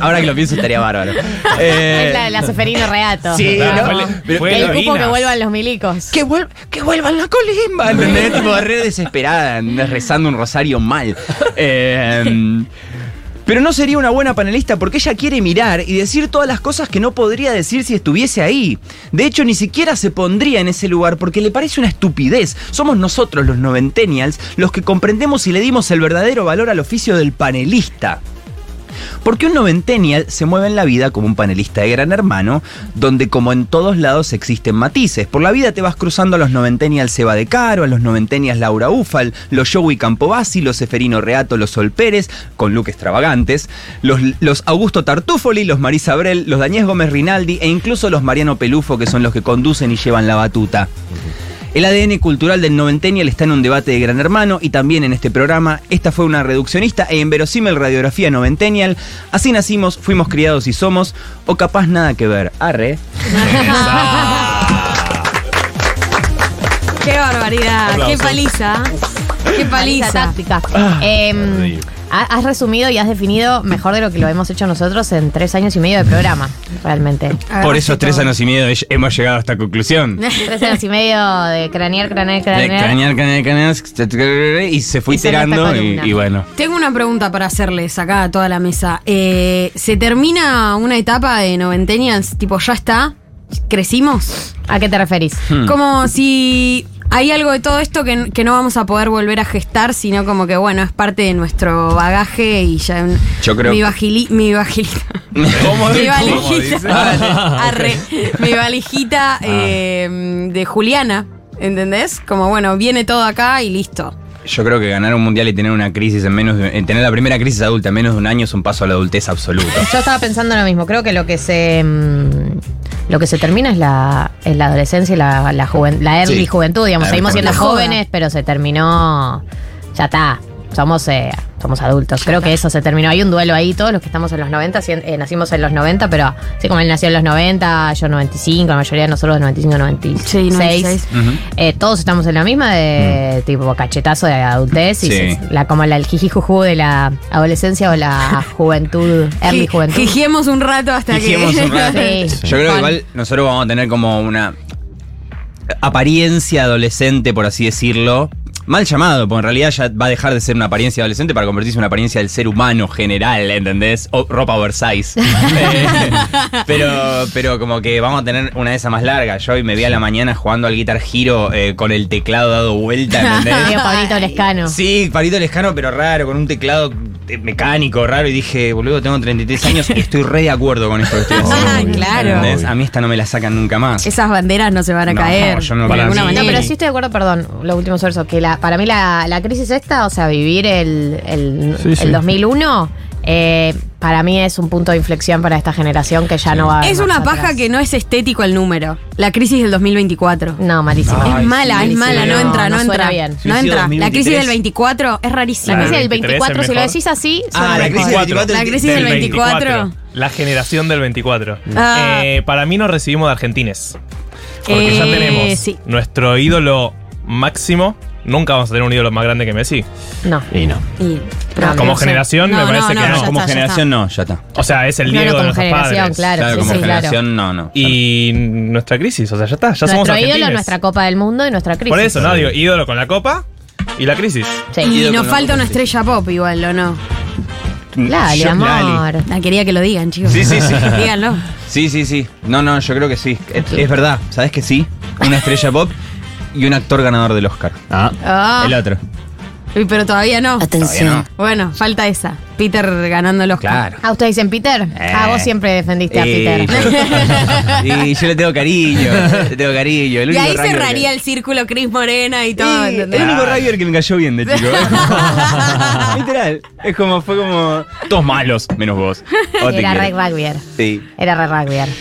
Ahora que lo pienso estaría bárbaro. Eh, Es la de la Seferino Reato. Sí, ¿no? fue- Pero- fue Que el cupo que vuelvan los milicos. que, vuel- que vuelvan la colimba, ¿entendés? *laughs* tipo re desesperada, rezando un rosario mal. Eh, pero no sería una buena panelista porque ella quiere mirar y decir todas las cosas que no podría decir si estuviese ahí. De hecho, ni siquiera se pondría en ese lugar porque le parece una estupidez. Somos nosotros, los noventennials, los que comprendemos y le dimos el verdadero valor al oficio del panelista. Porque un noventennial se mueve en la vida como un panelista de Gran Hermano, donde como en todos lados existen matices. Por la vida te vas cruzando a los noventennials Seba de Caro, a los noventennials Laura Ufal, los Joey Campobasi, los Seferino Reato, los Sol Pérez, con look extravagantes, los, Augusto Tartufoli, los Marisa Brel, los Dañez Gómez Rinaldi e incluso los Mariano Pelufo, que son los que conducen y llevan la batuta. El ADN cultural del noventennial está en un debate de Gran Hermano y también en este programa. Esta fue una reduccionista e inverosímil radiografía noventennial. Así nacimos, fuimos criados y somos, o capaz nada que ver. Arre. Qué barbaridad, qué paliza. Qué Paliza paliza. táctica. Em, ha- has resumido y has definido mejor de lo que lo hemos hecho nosotros en tres años y medio de programa, realmente. Por esos tres años y medio hemos llegado a esta conclusión. *laughs* Tres años y medio de cranear, cranear, De cranear. cañar, cañar, y se fue iterando y, bueno. Tengo una pregunta para hacerles acá a toda la mesa. Eh, ¿Se termina una etapa de noventennials? Tipo, ¿ya está? ¿Crecimos? ¿A qué te referís? Hmm. Como si hay algo de todo esto que, que no vamos a poder volver a gestar, sino como que, bueno, es parte de nuestro bagaje y ya... Yo creo- Mi, vagili- mi vagilita... *laughs* ¿Cómo, mi valijita... *laughs* Arre. Mi valijita eh, de Juliana, ¿entendés? Como, bueno, viene todo acá y listo. Yo creo que ganar un mundial y tener una crisis en menos de, en tener la primera crisis adulta en menos de un año es un paso a la adultez absoluto. Yo estaba pensando lo mismo. Creo que lo que se mm, lo que se termina es la, es la adolescencia y la, la, juven- la early Sí. juventud, digamos. Seguimos siendo jóvenes, pero se terminó. Ya está. Somos, eh, somos adultos. Creo que eso se terminó. Hay un duelo ahí. Todos los que estamos en los 90, si- eh, nacimos en los 90, pero así como él nació en los 90, yo 95, la mayoría de nosotros 95, 96. Sí, 96. Ujú. Eh, todos estamos en la misma de tipo cachetazo de adultez y Sí. la, como la, el jijijuju de la adolescencia o la *laughs* juventud, early juventud. Gigiemos un rato hasta Dijimos que... un rato. *laughs* Sí. Yo creo que igual nosotros vamos a tener como una apariencia adolescente, por así decirlo. Mal llamado, porque en realidad ya va a dejar de ser una apariencia adolescente para convertirse en una apariencia del ser humano general, ¿entendés? O ropa oversize. *laughs* Eh, pero, pero como que vamos a tener una de esas más largas. Yo hoy me vi a la mañana jugando al Guitar Hero eh, con el teclado dado vuelta, ¿entendés? *laughs* Pablito Lescano. Sí, Parito Lescano, pero raro, con un teclado mecánico raro. Y dije, boludo, tengo 33 años y estoy re de acuerdo con esto que estoy *laughs* haciendo. Ah, claro. ¿Entendés? A mí esta no me la sacan nunca más. Esas banderas no se van a No, caer. yo no- de para alguna manera. No, pero sí estoy de acuerdo, perdón, lo último sobre eso, que la, para mí la, la crisis esta, o sea, vivir el, el, Sí, sí. el 2001, eh, para mí es un punto de inflexión para esta generación que ya no va a haber Es una paja atrás. que no es estético el número. La crisis del 2024. No, malísimo. es mala, sí, es mala, sí, no, no, entra, no, no suena entra. bien. No entra. La 2023. crisis del 24 es rarísima. La crisis del 23 es 24, si lo decís así, Ah, la crisis del 24. La crisis del 24. La generación del 24. Ah. Eh, para mí nos recibimos de argentines. Porque ya Eh, tenemos sí. nuestro ídolo máximo. Nunca vamos a tener un ídolo más grande que Messi. No. Y no. Y- Como generación, me parece no, que no, como generación no, ya está. O sea, es el Diego no, de nuestros generación, padres. claro. Claro, sí, como sí, claro. generación no, no. Y nuestra crisis, o sea, ya está. Ya somos Nuestro argentines. ídolo, nuestra Copa del Mundo y nuestra crisis. Por eso, no, digo, ídolo con la copa y la crisis. Sí. Y nos falta una estrella pop igual, ¿o no? Lali, Yo- amor. Lali. La quería que lo digan, chicos. Sí, sí, sí. *laughs* Díganlo. Sí, sí, sí. No, no, yo creo que sí. Es, es verdad, ¿sabes que sí? Una estrella pop y un actor ganador del Oscar. Ah. Ah, El otro. Uy, pero todavía no. Todavía no. Bueno, falta esa. Peter ganando los Claro. Ah, ¿ustedes dicen Peter? Eh. Ah, vos siempre defendiste a Peter. yo- *laughs* Y yo le tengo cariño, le tengo cariño. El Y ahí cerraría que- el círculo Chris Morena y todo. El único River que me cayó bien de chico. *laughs* Literal. Es como, fue como. Todos malos, menos vos. *laughs* Era. Red Rugby. Sí. Era Red Rugby.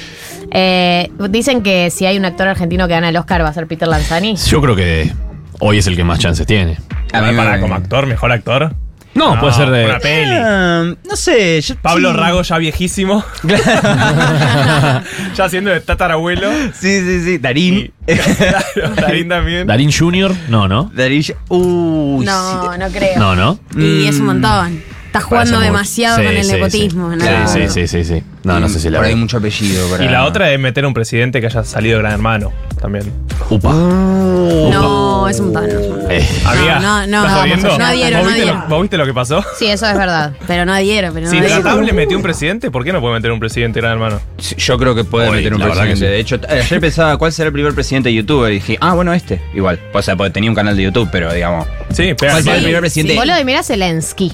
Eh, dicen que si hay un actor argentino que gana el Oscar va a ser Peter Lanzani. Yo creo que hoy es el que más chances tiene. A mí me- para como actor, mejor actor. No, puede ser de- Una peli. Ah, no sé. yo- Pablo sí. Rago ya viejísimo. *laughs* ya siendo de tatarabuelo. Sí, sí, sí. Darín. *laughs* Darín también. Darín Jr., no, ¿no? Darín. Uy. No, no creo. No, ¿no? Y es un montón. Estás jugando demasiado Sí, con el sí, nepotismo. Sí, ¿no? sí, sí, sí, sí. No, no sé si la Por ahí veo. mucho apellido. para- Y la otra es meter a un presidente que haya salido de Gran Hermano también. Upa. No, es un montón. Eh, Amiga, no, no, ¿estás no, no adhiero, ¿Vos no viste lo- adhiero. ¿Vos viste lo que pasó? Sí, eso es verdad. Pero no adhiero, pero no Si. Tratable metió un presidente, ¿por qué no puede meter un presidente Gran Hermano? Sí, Yo creo que puede Hoy, meter un presidente. sí. De hecho, ayer pensaba cuál será el primer presidente de YouTube. Y dije, ah, bueno, este. Igual. O sea, porque tenía un canal de YouTube, pero digamos. Sí, pero ¿Cuál será el primer presidente? sí. Boludo, y mirá Zelensky.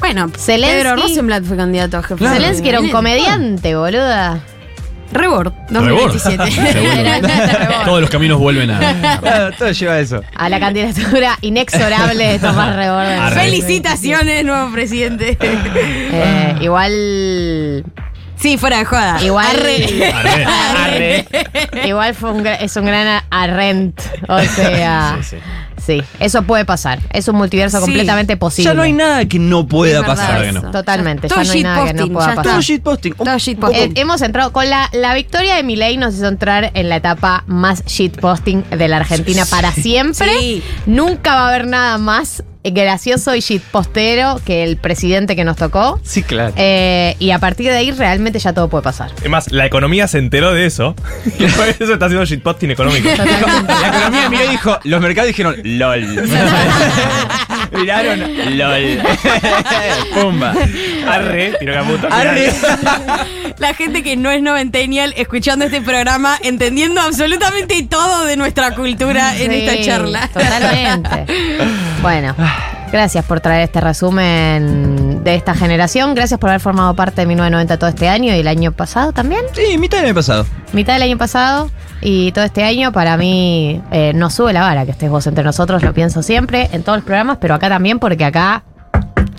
Bueno, Zelensky- Pedro Rosenblatt fue candidato a jefe. Zelensky era un comediante, boluda. Rebord, Rebord. 2027. *laughs* Seguro. Todos los caminos vuelven a. Claro, todo lleva a eso. A la candidatura inexorable de Tomás Reborden. Felicitaciones, nuevo presidente. Eh, igual. Sí, fuera de joda. Igual. Arre. Arre. Igual fue un gra- es un gran arrent. O sea. Sí, sí. Sí, eso puede pasar. Es un multiverso Sí. completamente posible. Ya no hay nada que no pueda Es verdad pasar. que no. Totalmente, Todo ya no hay nada que no shitposting, pueda ya pasar. Todo shitposting. Todo shitposting. Eh, hemos entrado con la, la victoria de Milei nos hizo entrar en la etapa más shitposting de la Argentina para siempre. Sí. Nunca va a haber nada más gracioso y shitpostero que el presidente que nos tocó. Sí, claro. Eh, y a partir de ahí realmente ya todo puede pasar. Es más, la economía se enteró de eso. *laughs* Y por eso está haciendo shitposting económico. La economía miró y dijo, los mercados dijeron, LOL. *laughs* Miraron, LOL. *laughs* Pumba. Arre, tiro caputo. Arre. La gente que no es noventennial escuchando este programa, entendiendo absolutamente todo de nuestra cultura en esta charla. Totalmente. bueno, gracias por traer este resumen de esta generación. Gracias por haber formado parte de 1990 todo este año y el año pasado también. Sí, mitad del año pasado. Mitad del año pasado y todo este año para mí eh, no sube la vara que estés vos entre nosotros, lo pienso siempre en todos los programas, pero acá también porque acá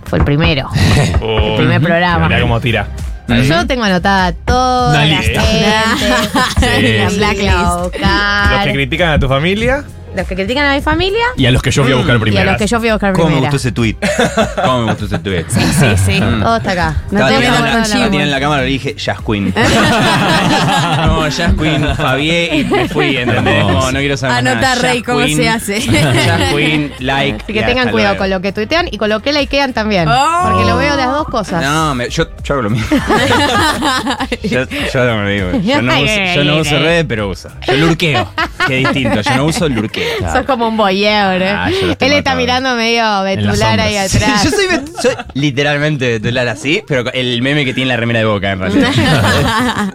fue el primero. *laughs* Oh, primer programa. Mirá cómo tira. Yo tengo anotada toda Una la lista. gente. *laughs* La Sí, blacklist. a buscar. Los que critican a tu familia. Los que critican a mi familia Y a los que yo fui a buscar y a primero. los que yo fui a buscar ¿Cómo me gustó ese tweet? ¿Cómo me gustó ese tweet? Sí, sí. Mm. Todo está acá. No tengo que hablar la, cámara y le dije, Jazz Queen. *laughs* no, Jazz Queen, Fabié y me fui, ¿entendés? No, no quiero saber Anota, nada. Rey, cómo Queen, se hace. Jazz Queen, like. Así que tengan cuidado luego. con lo que tuitean y con lo que likean también. Oh. Porque lo veo de las dos cosas. No, me- yo, yo hago lo mismo. *laughs* yo, yo no me digo. Yo no uso, yo no uso redes, pero uso. Yo lurqueo. Que es distinto. Yo no uso lurqueo. Sos como un boyeur, ¿eh? Ah, Él está mirando medio betular ahí atrás. yo soy, bet- soy literalmente betular así, pero el meme que tiene la remera de boca en realidad. *laughs*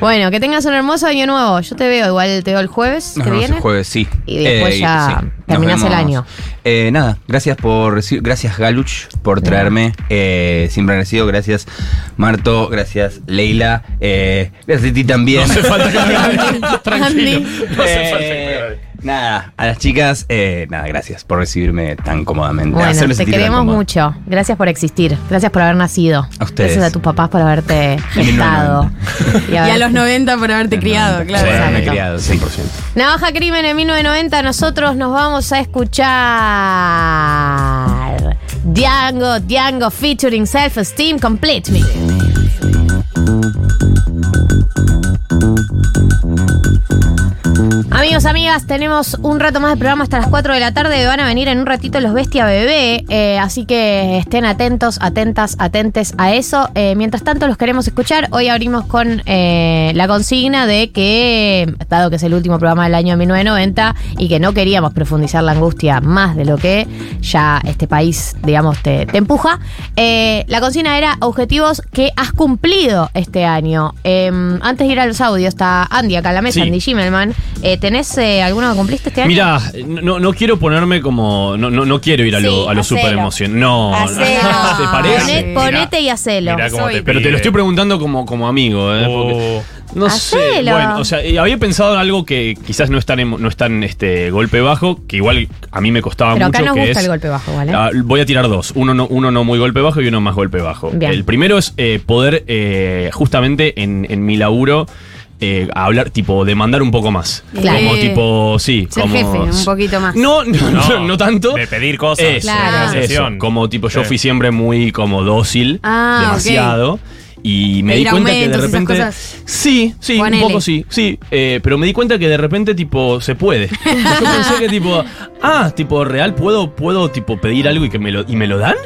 bueno, que tengas un hermoso año nuevo. Yo te veo, igual te veo el jueves Nos que vemos viene. el jueves, sí. Y después ya Nos terminás el año. Eh, nada, gracias por recibir, gracias Galuch por traerme. Eh, siempre agradecido, gracias Marto, gracias Leila, eh, gracias a ti también. No hace falta que me. *laughs* Tranquilo. No hace falta que Eh, nada, a las chicas, eh, nada, gracias por recibirme tan cómodamente. Bueno, hacerme te queremos mucho. Gracias por existir. Gracias por haber nacido. A ustedes. Gracias a tus papás por haberte gestado. *laughs* Y a los 90 por haberte criado, Sí, claro. Exacto. criado, 100%. Navaja Crimen en 1990, nosotros nos vamos a escuchar Django, Django featuring Self Esteem Complete Me. Amigos, amigas, tenemos un rato más de programa hasta las 4 de la tarde. Van a venir en un ratito los Bestia Bebé. eh, así que estén atentos, atentas, atentes a eso. Eh, mientras tanto, los queremos escuchar. Hoy abrimos con eh, la consigna de que, dado que es el último programa del año 1990 y que no queríamos profundizar la angustia más de lo que ya este país, digamos, te, empuja, la consigna era objetivos que has cumplido este año. Eh, antes de ir a los audios, está Andy acá en la mesa, Sí. Andy Gimelman. Eh, tenés ¿Tenés eh, alguno que cumpliste este año? Mira, no, no quiero ponerme como. No, no, no quiero ir a lo, Sí, a lo hacelo. super emoción. No, Hacelo. ¿te parece? Poné- ponete y hacelo. Pero te lo estoy preguntando como, como amigo, ¿eh? Porque- no sé. Hacelo. Bueno, o sea, eh, había pensado en algo que quizás no es tan, emo- no es tan este, golpe bajo, que igual a mí me costaba Pero mucho. acá nos que gusta es- el golpe bajo, ¿vale? Ah, voy a tirar dos. Uno no, uno no muy golpe bajo y uno más golpe bajo. Bien. El primero es eh, poder, eh, justamente en, en mi laburo, eh, hablar, tipo, demandar un poco más. Claro. Como tipo, sí. Ser como, jefe, un poquito más. No, no, no, no tanto. De pedir cosas. Eso, Claro. eso. Como tipo, yo Sí. fui siempre muy como dócil, Ah, demasiado. Y me Pedir di cuenta que de repente. cosas. Sí, sí, Ponele. un poco sí, sí. eh, pero me di cuenta que de repente, tipo, se puede. *laughs* Yo pensé que, tipo, ah, tipo, real, puedo, puedo, tipo, pedir algo y que me lo, y me lo dan.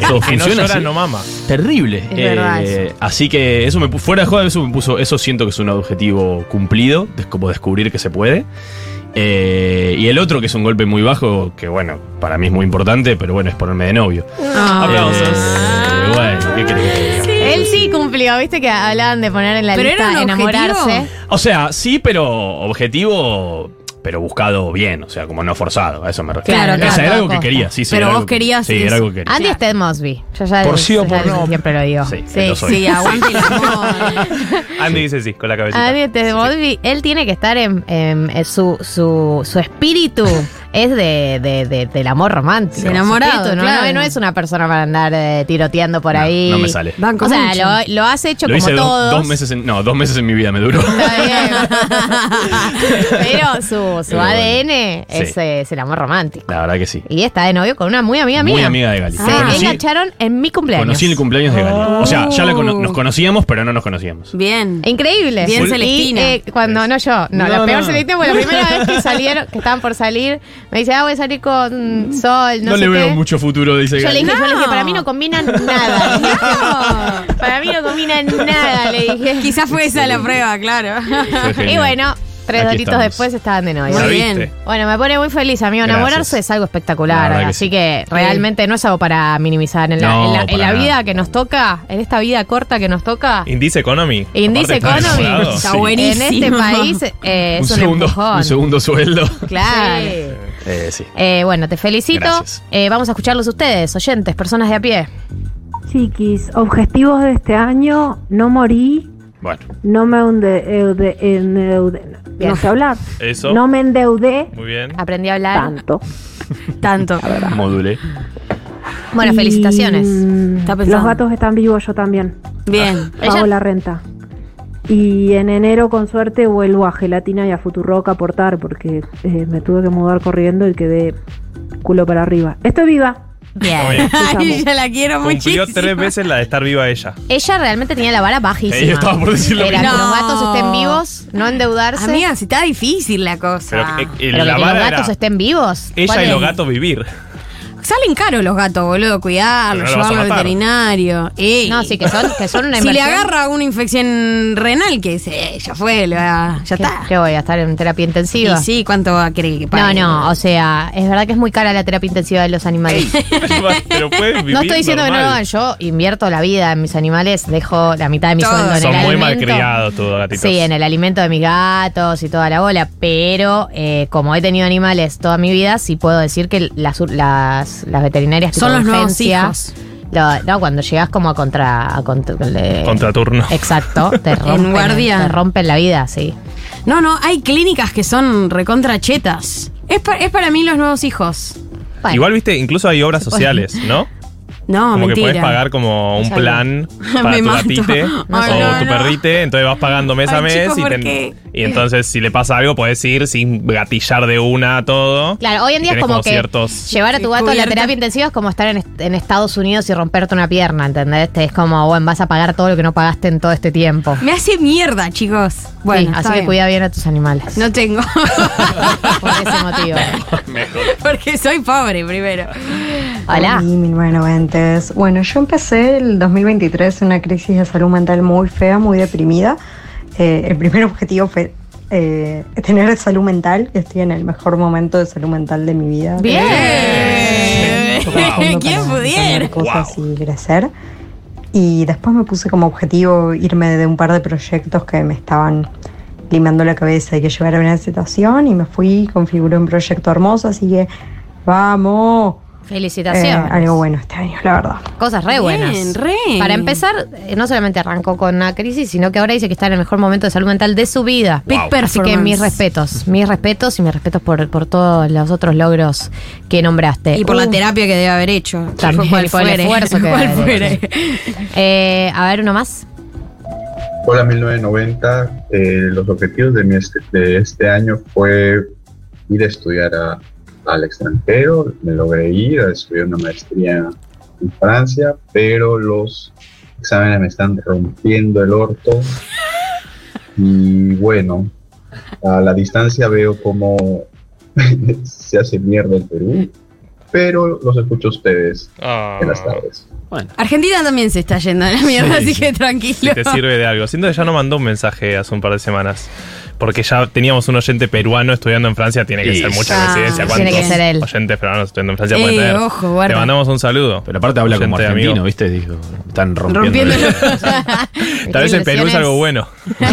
Eso *laughs* Que no funciona llora, así? no mama. Terrible. Es verdad Eh, así que eso me fuera de joda, eso me puso, eso siento que es un objetivo cumplido, es como descubrir que se puede. Eh, y el otro, que es un golpe muy bajo, que bueno, para mí es muy importante, pero bueno, es ponerme de novio. Ah. Eh, bueno, ¿qué querés que te diga? Él sí cumplió, viste que hablaban de poner en la Pero lista era un enamorarse. objetivo. O sea, sí, pero objetivo, pero buscado bien, o sea, como no forzado, a eso me refiero. Claro, O sea, claro, era algo que quería, sí, sí. Pero vos que- querías Sí, era algo que quería. Andy es Ted Mosby. Yo ya, Por sí o por no. siempre lo digo. Sí, Sí, lo. Sí, aguante el amor. *laughs* Andy dice sí, con la cabecita. Andy Ted Mosby, él tiene que estar en, en- en su, su, su espíritu es de, de- de- del amor romántico. Enamorado, no, claro. no, es una persona para andar eh, tiroteando por No, ahí. no me sale. Banco O sea, lo, lo has hecho Lo como hice do- todos. dos meses en, no, dos meses en mi vida me duró. Está bien. *laughs* Pero su, su. ADN Sí. eh, es el amor romántico. La verdad que sí. Y está de novio con una muy amiga mía. Muy amiga de Gali. Se Ah. Conocí- engancharon en mi cumpleaños. Conocí en el cumpleaños de Gali. O sea, ya la cono- Oh. nos conocíamos, pero no nos conocíamos. Bien. Increíble. Bien, Y, Celestina. eh, cuando, no yo, no, la No, peor no. Celestina fue la primera *laughs* vez que salieron, que estaban por salir, me dice, ah, voy a salir con Sol, no, No, sé le veo qué. mucho futuro, dice Yo le Gali. dije, yo le dije, para mí no combinan nada. *laughs* *laughs* Para mí no combinan nada, le dije. Quizás fue esa la prueba, claro. Y bueno, tres Aquí estamos. después estaban de novio. ¿La Muy viste? bien. Bueno, me pone muy feliz, amigo. Gracias. Enamorarse es algo La espectacular. que así sí. que realmente no es algo para minimizar. En la, No, en la- en para la nada. vida que nos toca, en esta vida corta que nos toca, Indice Economy. Indice está Economy. Está Sí. buenísimo. en este país eh, un, es un, segundo, empujón. un segundo sueldo. Claro. Eh, sí. Eh, bueno, te felicito. Gracias. Eh, vamos a escucharlos ustedes, oyentes, personas de a pie. Chiquis, objetivos de este año, no morí, Bueno, no me Bien. no sé hablar, Eso. no me endeudé Muy bien. Aprendí a hablar. tanto. *laughs* Tanto. modulé. Bueno, Y, felicitaciones. Los gatos están vivos, yo también. Bien. Pago Ella- la renta. Y en enero, con suerte, vuelvo a Gelatina y a Futurock a aportar porque eh, me tuve que mudar corriendo y quedé culo para arriba. Estoy viva. Bien. Ay, ya la quiero Cumplió muchísimo. tres veces la de estar viva ella. Ella realmente tenía la vara bajísima. Yo estaba por decir lo Era mismo. que los gatos estén vivos, no endeudarse. Amiga, si está difícil la cosa. Pero eh, eh, pero que la los vara gatos era estén vivos. ella ¿Cuál y los es? gatos vivir. Salen caros los gatos, boludo. Cuidarlos, Pero no los vas a llevarlos al matar. veterinario. Ey. No, sí, que son, que son una *laughs* Si le inversión. agarra una infección renal, que se, ya fue, le va- ya ¿Qué, está. qué voy a estar en terapia intensiva? Y sí, ¿cuánto va a querer que No, pague? no, o sea, es verdad que es muy cara la terapia intensiva de los animales. Pero pueden *laughs* vivir No estoy diciendo que no lo normal. hagan. Yo invierto la vida en mis animales, dejo la mitad de mi Todo. sueldo en Son el muy alimento. malcriados todos gatitos. Sí, en el alimento de mis gatos y toda la bola, pero eh, como he tenido animales toda mi vida, sí puedo decir que las, las, las veterinarias tipo Son los nuevos hijos. lo- no, cuando llegas como a contra... A contra le- Contraturno. Exacto, te *laughs* rompen, guardia. te rompen la vida, sí. No, no, hay clínicas que son recontrachetas. Es, pa- es para mí los nuevos hijos. Bueno, Igual, viste, incluso hay obras sociales, ¿no? No, como mentira. que puedes pagar como un plan *laughs* para Me tu mato. gatite No, o no, tu no. perrite, entonces vas pagando mes a Ay, mes y, ¿por ten- qué? Y entonces si le pasa algo puedes ir sin gatillar de una a todo. Claro, hoy en día es como, que ciertos... llevar a tu gato a la terapia intensiva es como estar en, est- en Estados Unidos y romperte una pierna, ¿entendés? Te- Es como, bueno, vas a pagar todo lo que no pagaste en todo este tiempo. Me hace mierda, chicos. Bueno, Sí, así que cuida bien a tus animales. No tengo. *laughs* Por ese motivo. Porque soy pobre primero. Hola. Y 1990. Bueno, yo empecé el 2023 en una crisis de salud mental muy fea, muy deprimida. Eh, el primer objetivo fue eh, tener salud mental. Estoy en el mejor momento de salud mental de mi vida. Bien. Trabajando *laughs* ¿Quién pudiera? y crecer. Y después me puse como objetivo irme de un par de proyectos que me estaban limando la cabeza y que llevara una situación y me fui, configuré un proyecto hermoso, así que vamos. Felicitaciones. Eh, algo bueno este año, la verdad. Cosas re Bien, buenas. re. Para empezar, eh, no solamente arrancó con una crisis, sino que ahora dice que está en el mejor momento de salud mental de su vida. Big Así que performance. mis respetos, mis respetos y mis respetos por, por todos los otros logros que nombraste. Y por la Uh, terapia que debe haber hecho. También, por el fuere. esfuerzo que *laughs* Cual debe haber eh, a ver, uno más. Hola 1990, eh, los objetivos de, mi este, de este año fue ir a estudiar a- al extranjero, me logré ir a estudiar una maestría en Francia, pero los exámenes me están rompiendo el orto y bueno, a la distancia veo cómo *laughs* se hace mierda el Perú, pero los escucho a ustedes en las tardes. Argentina también se está yendo a la mierda, Sí, así sí. que tranquilo. Si te sirve de algo. Siento que ya no mandó un mensaje hace un par de semanas. Porque ya teníamos un oyente peruano estudiando en Francia, tiene que Y- ser mucha Ah, coincidencia. tiene ¿Cuántos que ser él. oyentes peruanos estudiando en Francia Eh, pueden tener? ojo, Te mandamos un saludo. Pero aparte habla como argentino, amigo. ¿viste? Dijo, están rompiendo. Rompiendo. *laughs* *laughs* Tal vez en Perú es algo bueno. *laughs*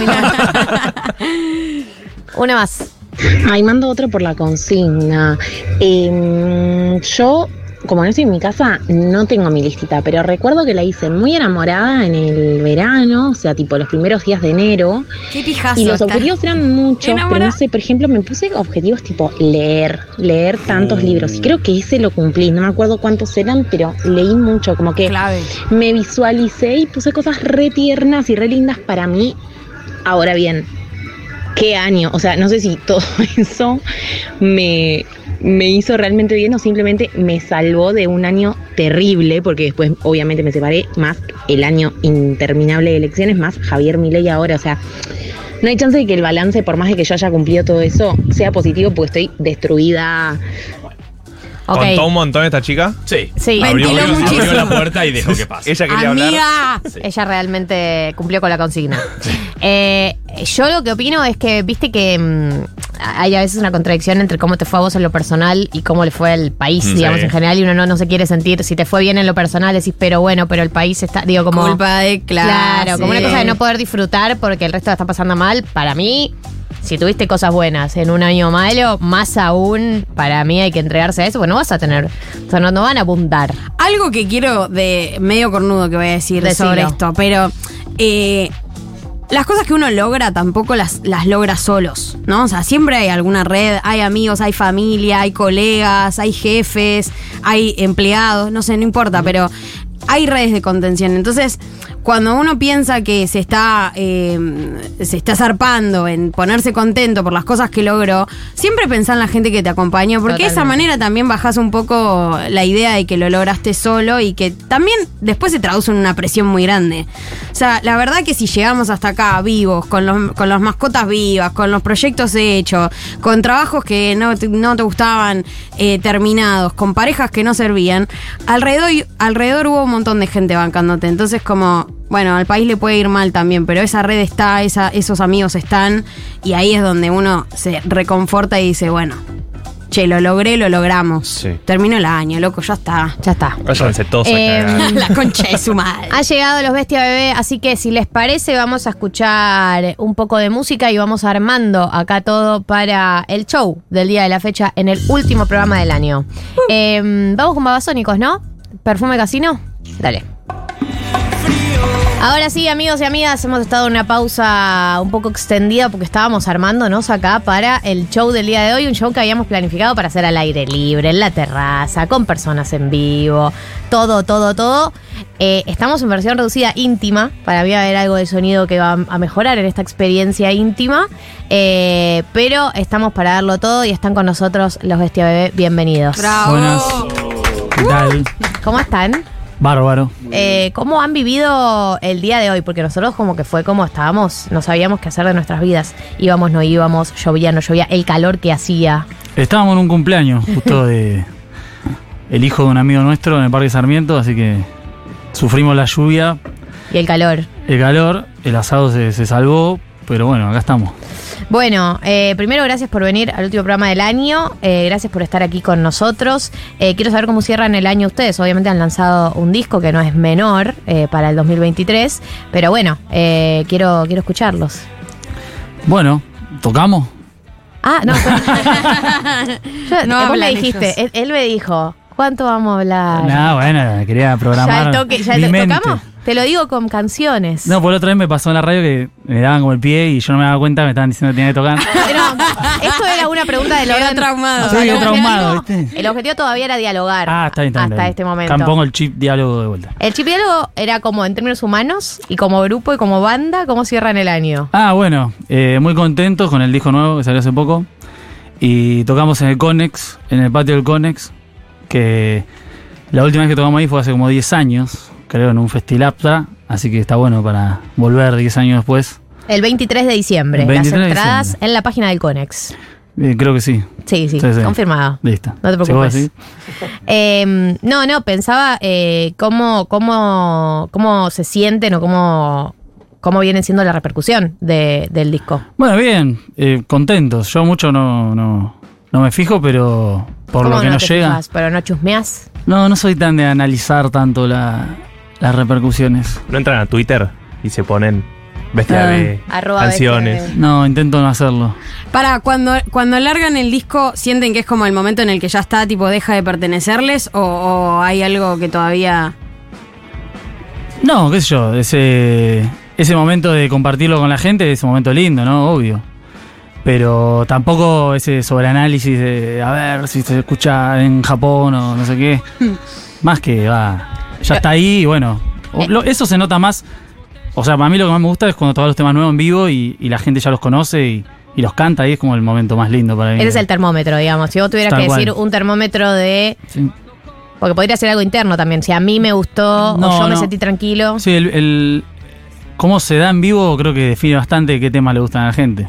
Una más. Ay, mando otro por la consigna. Em, yo, como no estoy en mi casa, no tengo mi listita, pero recuerdo que la hice muy enamorada en el verano, o sea, tipo los primeros días de enero. Qué pijazo. Y los objetivos eran muchos, pero no sé, por ejemplo, me puse objetivos tipo leer, leer tantos libros. Y creo que ese lo cumplí, no me acuerdo cuántos eran, pero leí mucho, como que Clave. me visualicé y puse cosas re tiernas y re lindas para mí. Ahora bien, ¿qué año? O sea, no sé si todo *laughs* eso me, me hizo realmente bien o simplemente me salvó de un año terrible, porque después obviamente me separé, más el año interminable de elecciones, más Javier Milei ahora, o sea... No hay chance de que el balance, por más de que yo haya cumplido todo eso, sea positivo porque estoy destruida. Ok. ¿Contó un montón esta chica? Sí. Sí. Abrió, Ventiló abrió- muchísimo. Abrió la puerta y dejó que pase. Ella quería hablar. Amiga. Ella realmente cumplió con la consigna. Eh, yo lo que opino es que, viste que mm, hay a veces una contradicción entre cómo te fue a vos en lo personal y cómo le fue al país, Mm, digamos, sí. en general, y uno no, no se quiere sentir, si te fue bien en lo personal, decís, pero bueno, pero el país está, digo, como... Culpa de clase. Claro, como una cosa de no poder disfrutar porque el resto la está pasando mal, para mí... Si tuviste cosas buenas en un año malo, más aún para mí hay que entregarse a eso, porque no vas a tener, o sea, no, no van a abundar. Algo que quiero de medio cornudo que voy a decir Decilo. sobre esto, pero eh, las cosas que uno logra tampoco las, las logra solos, ¿no? O sea, siempre hay alguna red, hay amigos, hay familia, hay colegas, hay jefes, hay empleados, no sé, no importa, pero hay redes de contención. Entonces, cuando uno piensa que se está, eh, se está zarpando en ponerse contento por las cosas que logró, siempre pensá en la gente que te acompañó, porque de esa manera también bajás un poco la idea de que lo lograste solo y que también después se traduce en una presión muy grande. O sea, la verdad que si llegamos hasta acá vivos, con los, con las mascotas vivas, con los proyectos hechos, con trabajos que no te, no te gustaban eh, terminados, con parejas que no servían, alrededor, alrededor hubo un montón de gente bancándote. Entonces como, bueno, al país le puede ir mal también, pero esa red está, esa, esos amigos están, y ahí es donde uno se reconforta y dice, bueno, che, lo logré, lo logramos. Sí. Terminó el año, loco, ya está. Ya está. Váyanse todos Eh. *laughs* La concha de su madre. Ha llegado los Bestia Bebé, así que si les parece vamos a escuchar un poco de música y vamos armando acá todo para el show del día de la fecha en el último programa del año. Eh, vamos con Babasónicos, ¿no? Perfume Casino. Dale. Ahora sí, amigos y amigas, hemos estado en una pausa un poco extendida porque estábamos armándonos acá para el show del día de hoy, un show que habíamos planificado para hacer al aire libre, en la terraza, con personas en vivo, todo, todo, todo. Eh, estamos en versión reducida íntima, para mí va a haber algo de sonido que va a mejorar en esta experiencia íntima, eh, pero estamos para darlo todo y están con nosotros los Bestia Bebé, bienvenidos. Bravo. Buenas. ¿Qué tal? ¿Cómo están? Bárbaro. Eh, ¿Cómo han vivido el día de hoy? Porque nosotros como que fue como estábamos, no sabíamos qué hacer de nuestras vidas. Íbamos, no íbamos, llovía, no llovía, el calor que hacía. Estábamos en un cumpleaños justo de el hijo de un amigo nuestro en el Parque Sarmiento, así que sufrimos la lluvia, Y el calor. el calor, el asado se, se salvó, pero bueno, acá estamos. Bueno, eh, primero gracias por venir al último programa del año, eh, gracias por estar aquí con nosotros. Eh, quiero saber cómo cierran el año ustedes. Obviamente han lanzado un disco que no es menor eh, para el 2023, pero bueno, eh, quiero, quiero escucharlos. Bueno, ¿tocamos? Ah, no. *laughs* *laughs* Yo- No vos me hablan dijiste, ellos. él, él me dijo, ¿cuánto vamos a hablar? No, bueno, quería programar. ya el toque, ya mi el- mente. tocamos. Te lo digo con canciones. No, por la otra vez me pasó en la radio que me daban como el pie y yo no me daba cuenta, me estaban diciendo que tenía que tocar. *laughs* Pero esto era una pregunta del orden. traumado. Estoy el traumado, objetivo- ¿viste? El objetivo todavía era dialogar. Ah, está bien, está bien, Hasta este momento. Pongo el chip diálogo de vuelta. El chip diálogo era como en términos humanos y como grupo y como banda, ¿cómo cierran el año? Ah, bueno, eh, muy contentos con el disco nuevo que salió hace poco. Y tocamos en el Conex, en el patio del Conex, que la última vez que tocamos ahí fue hace como 10 años, creo, en un Festilapta. Así que está bueno para volver 10 años después. El 23 de diciembre. 23 de Las entradas diciembre. en la página del Conex. Eh, creo que sí. Sí, sí, confirmado. Listo. No te preocupes. *laughs* Eh, no, no, pensaba eh, cómo, cómo, cómo se sienten o cómo, cómo vienen siendo la repercusión de- del disco. Bueno, bien, eh, contentos. Yo mucho no, no, no me fijo, pero por ¿Cómo lo que no nos te llega. fijas, pero no chusmeás. No, no soy tan de analizar tanto la- las repercusiones. ¿No entran a Twitter y se ponen bestia Ah. de Arroba canciones? bestia No, intento no hacerlo. Para, cuando, cuando largan el disco, ¿sienten que es como el momento en el que ya está, tipo, deja de pertenecerles? ¿O, o hay algo que todavía.? No, qué sé yo, ese, ese momento de compartirlo con la gente es un momento lindo, ¿no? Obvio. Pero tampoco ese sobreanálisis de a ver si se escucha en Japón o no sé qué. *laughs* Más que va, ya está ahí y bueno. lo- eso se nota más. O sea, para mí lo que más me gusta es cuando tocas los temas nuevos en vivo y, y la gente ya los conoce y, y los canta. Ahí es como el momento más lindo para mí. Ese es el termómetro, digamos. Si vos tuvieras Tal que decir cual. un termómetro de. Porque podría ser algo interno también. Si a mí me gustó No, o yo me sentí tranquilo. Sí, el, el- cómo se da en vivo creo que define bastante qué temas le gustan a la gente.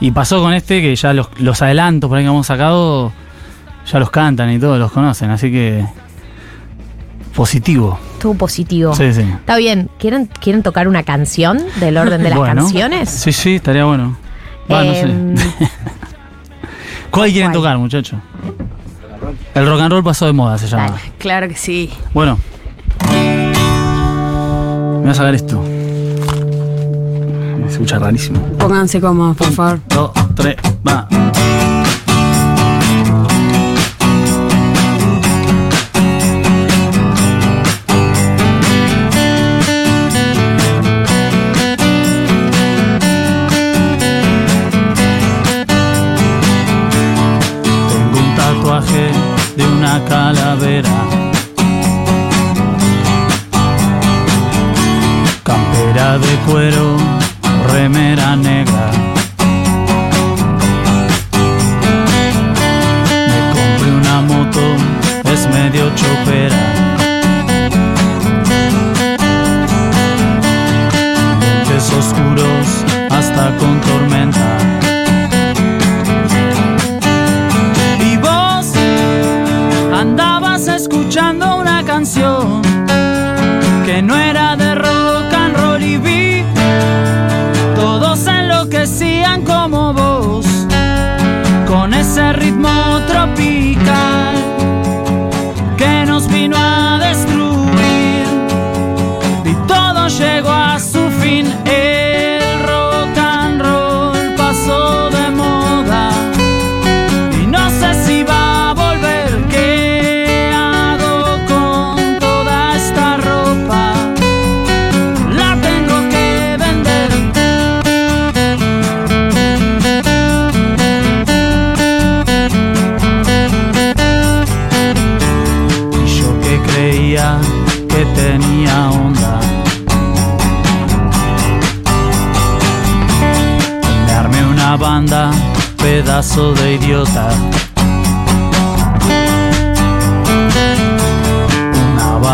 Y pasó con este que ya los, los adelantos por ahí que hemos sacado ya los cantan y todos los conocen, así que positivo. Estuvo positivo. Sí, sí. Está bien. ¿Quieren, ¿Quieren tocar una canción del orden de las Bueno. canciones? Sí, sí, estaría bueno. Va, no sé. Em, *laughs* ¿Cuál quieren tocar, muchachos? El rock and roll pasó de moda, se llama. Claro que sí. Bueno. Me voy a sacar esto. Se escucha rarísimo. Pónganse cómodos, por favor. Dos, tres, va.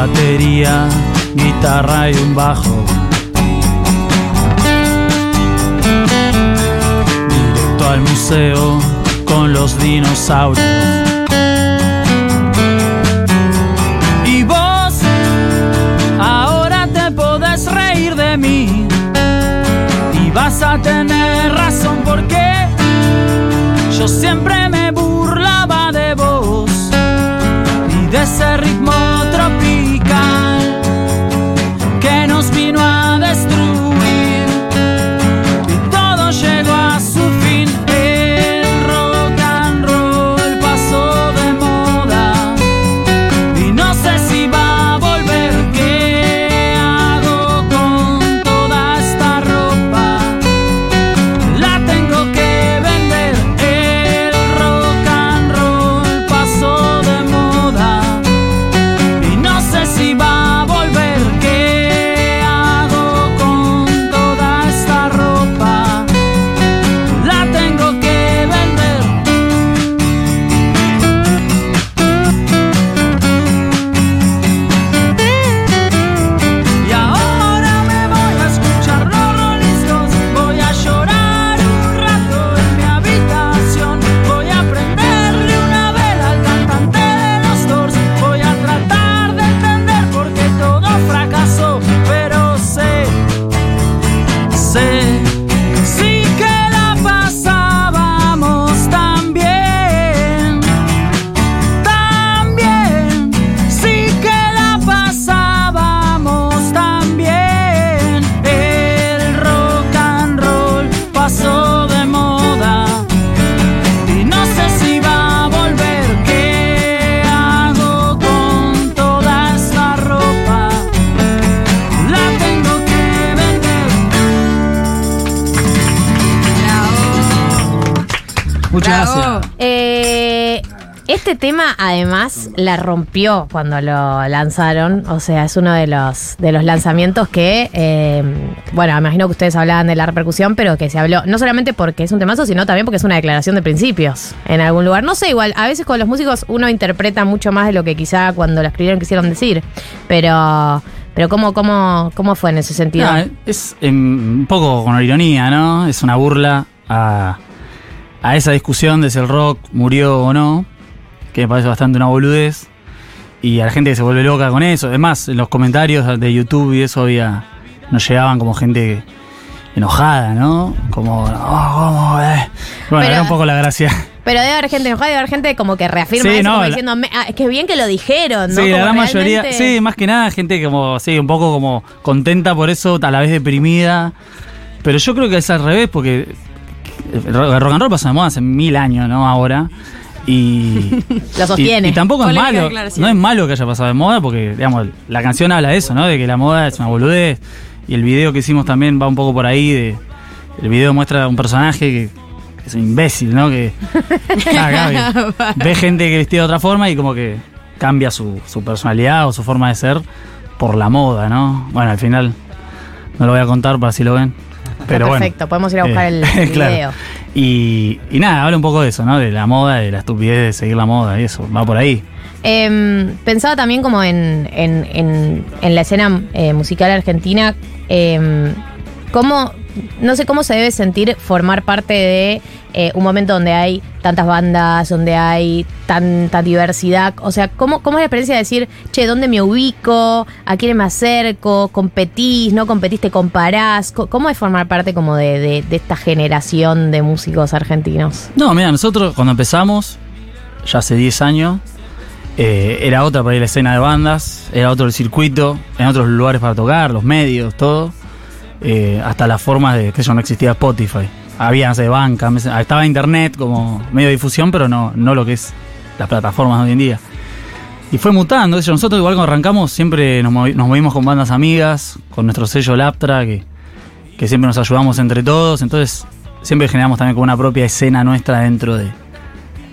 Batería, guitarra y un bajo. Directo al museo con los dinosaurios. Y vos ahora te podés reír de mí. Y vas a tener razón porque yo siempre Muchas gracias. Eh, este tema además la rompió cuando lo lanzaron, o sea, es uno de los, de los lanzamientos que, eh, bueno, me imagino que ustedes hablaban de la repercusión, pero que se habló, no solamente porque es un temazo, sino también porque es una declaración de principios en algún lugar. No sé, igual, a veces con los músicos uno interpreta mucho más de lo que quizá cuando lo escribieron quisieron decir, pero... Pero ¿cómo, cómo, cómo fue en ese sentido? Es em, un poco con ironía, ¿no? Es una burla a, a esa discusión de si el rock murió o no, que me parece bastante una boludez. Y a la gente que se vuelve loca con eso. Además, en los comentarios de YouTube y eso había. Nos llegaban como gente enojada, ¿no? Como. "Oh, ¿cómo, eh?". Bueno, Pero- era un poco la gracia. Pero debe haber gente enojada, debe haber gente como que reafirma Sí, eso, no, como la- diciendo, "Me- ah, es que bien que lo dijeron, ¿no? Sí, la gran mayoría. Sí, más que nada, gente como, sí, un poco como contenta por eso, a la vez deprimida. Pero yo creo que es al revés, porque el ro- el rock and roll pasó de moda hace mil años, ¿no? Ahora. Y. *laughs* Lo sostiene. Y, y tampoco es malo. No es malo que haya pasado de moda, porque, digamos, la canción habla de eso, ¿no? De que la moda es una boludez. Y el video que hicimos también va un poco por ahí. De, el video muestra a un personaje que, que es un imbécil, ¿no? Que. *laughs* Ah, Gaby. ve gente que vestía de otra forma y como que cambia su, su personalidad o su forma de ser por la moda, ¿no? Bueno, al final no lo voy a contar para si lo ven. Pero bueno. Perfecto, podemos ir a buscar el, el *laughs* claro. video. Y, y nada, habla un poco de eso, ¿no? De la moda, de la estupidez de seguir la moda y eso, va por ahí. Em, pensaba también como en, en- en- en la escena eh, musical argentina, em, cómo, no sé cómo se debe sentir formar parte de eh, un momento donde hay tantas bandas, donde hay tanta diversidad, o sea, ¿cómo, cómo es la experiencia de decir, che, ¿dónde me ubico? ¿A quién me acerco? ¿Competís? ¿No competís? ¿Te comparás? Co- ¿Cómo es formar parte como de, de- de esta generación de músicos argentinos? No, mira, nosotros cuando empezamos, ya hace 10 años, eh, era otra para ir a la escena de bandas, era otro el circuito, en otros lugares para tocar, los medios, todo. Eh, hasta las formas de, que yo no existía Spotify. Había, no banca, estaba internet como medio de difusión, pero no, no lo que es las plataformas hoy en día. Y fue mutando, yo, nosotros igual cuando arrancamos siempre nos movimos con bandas amigas, con nuestro sello Laptra, que, que siempre nos ayudamos entre todos, entonces siempre generamos también como una propia escena nuestra dentro de,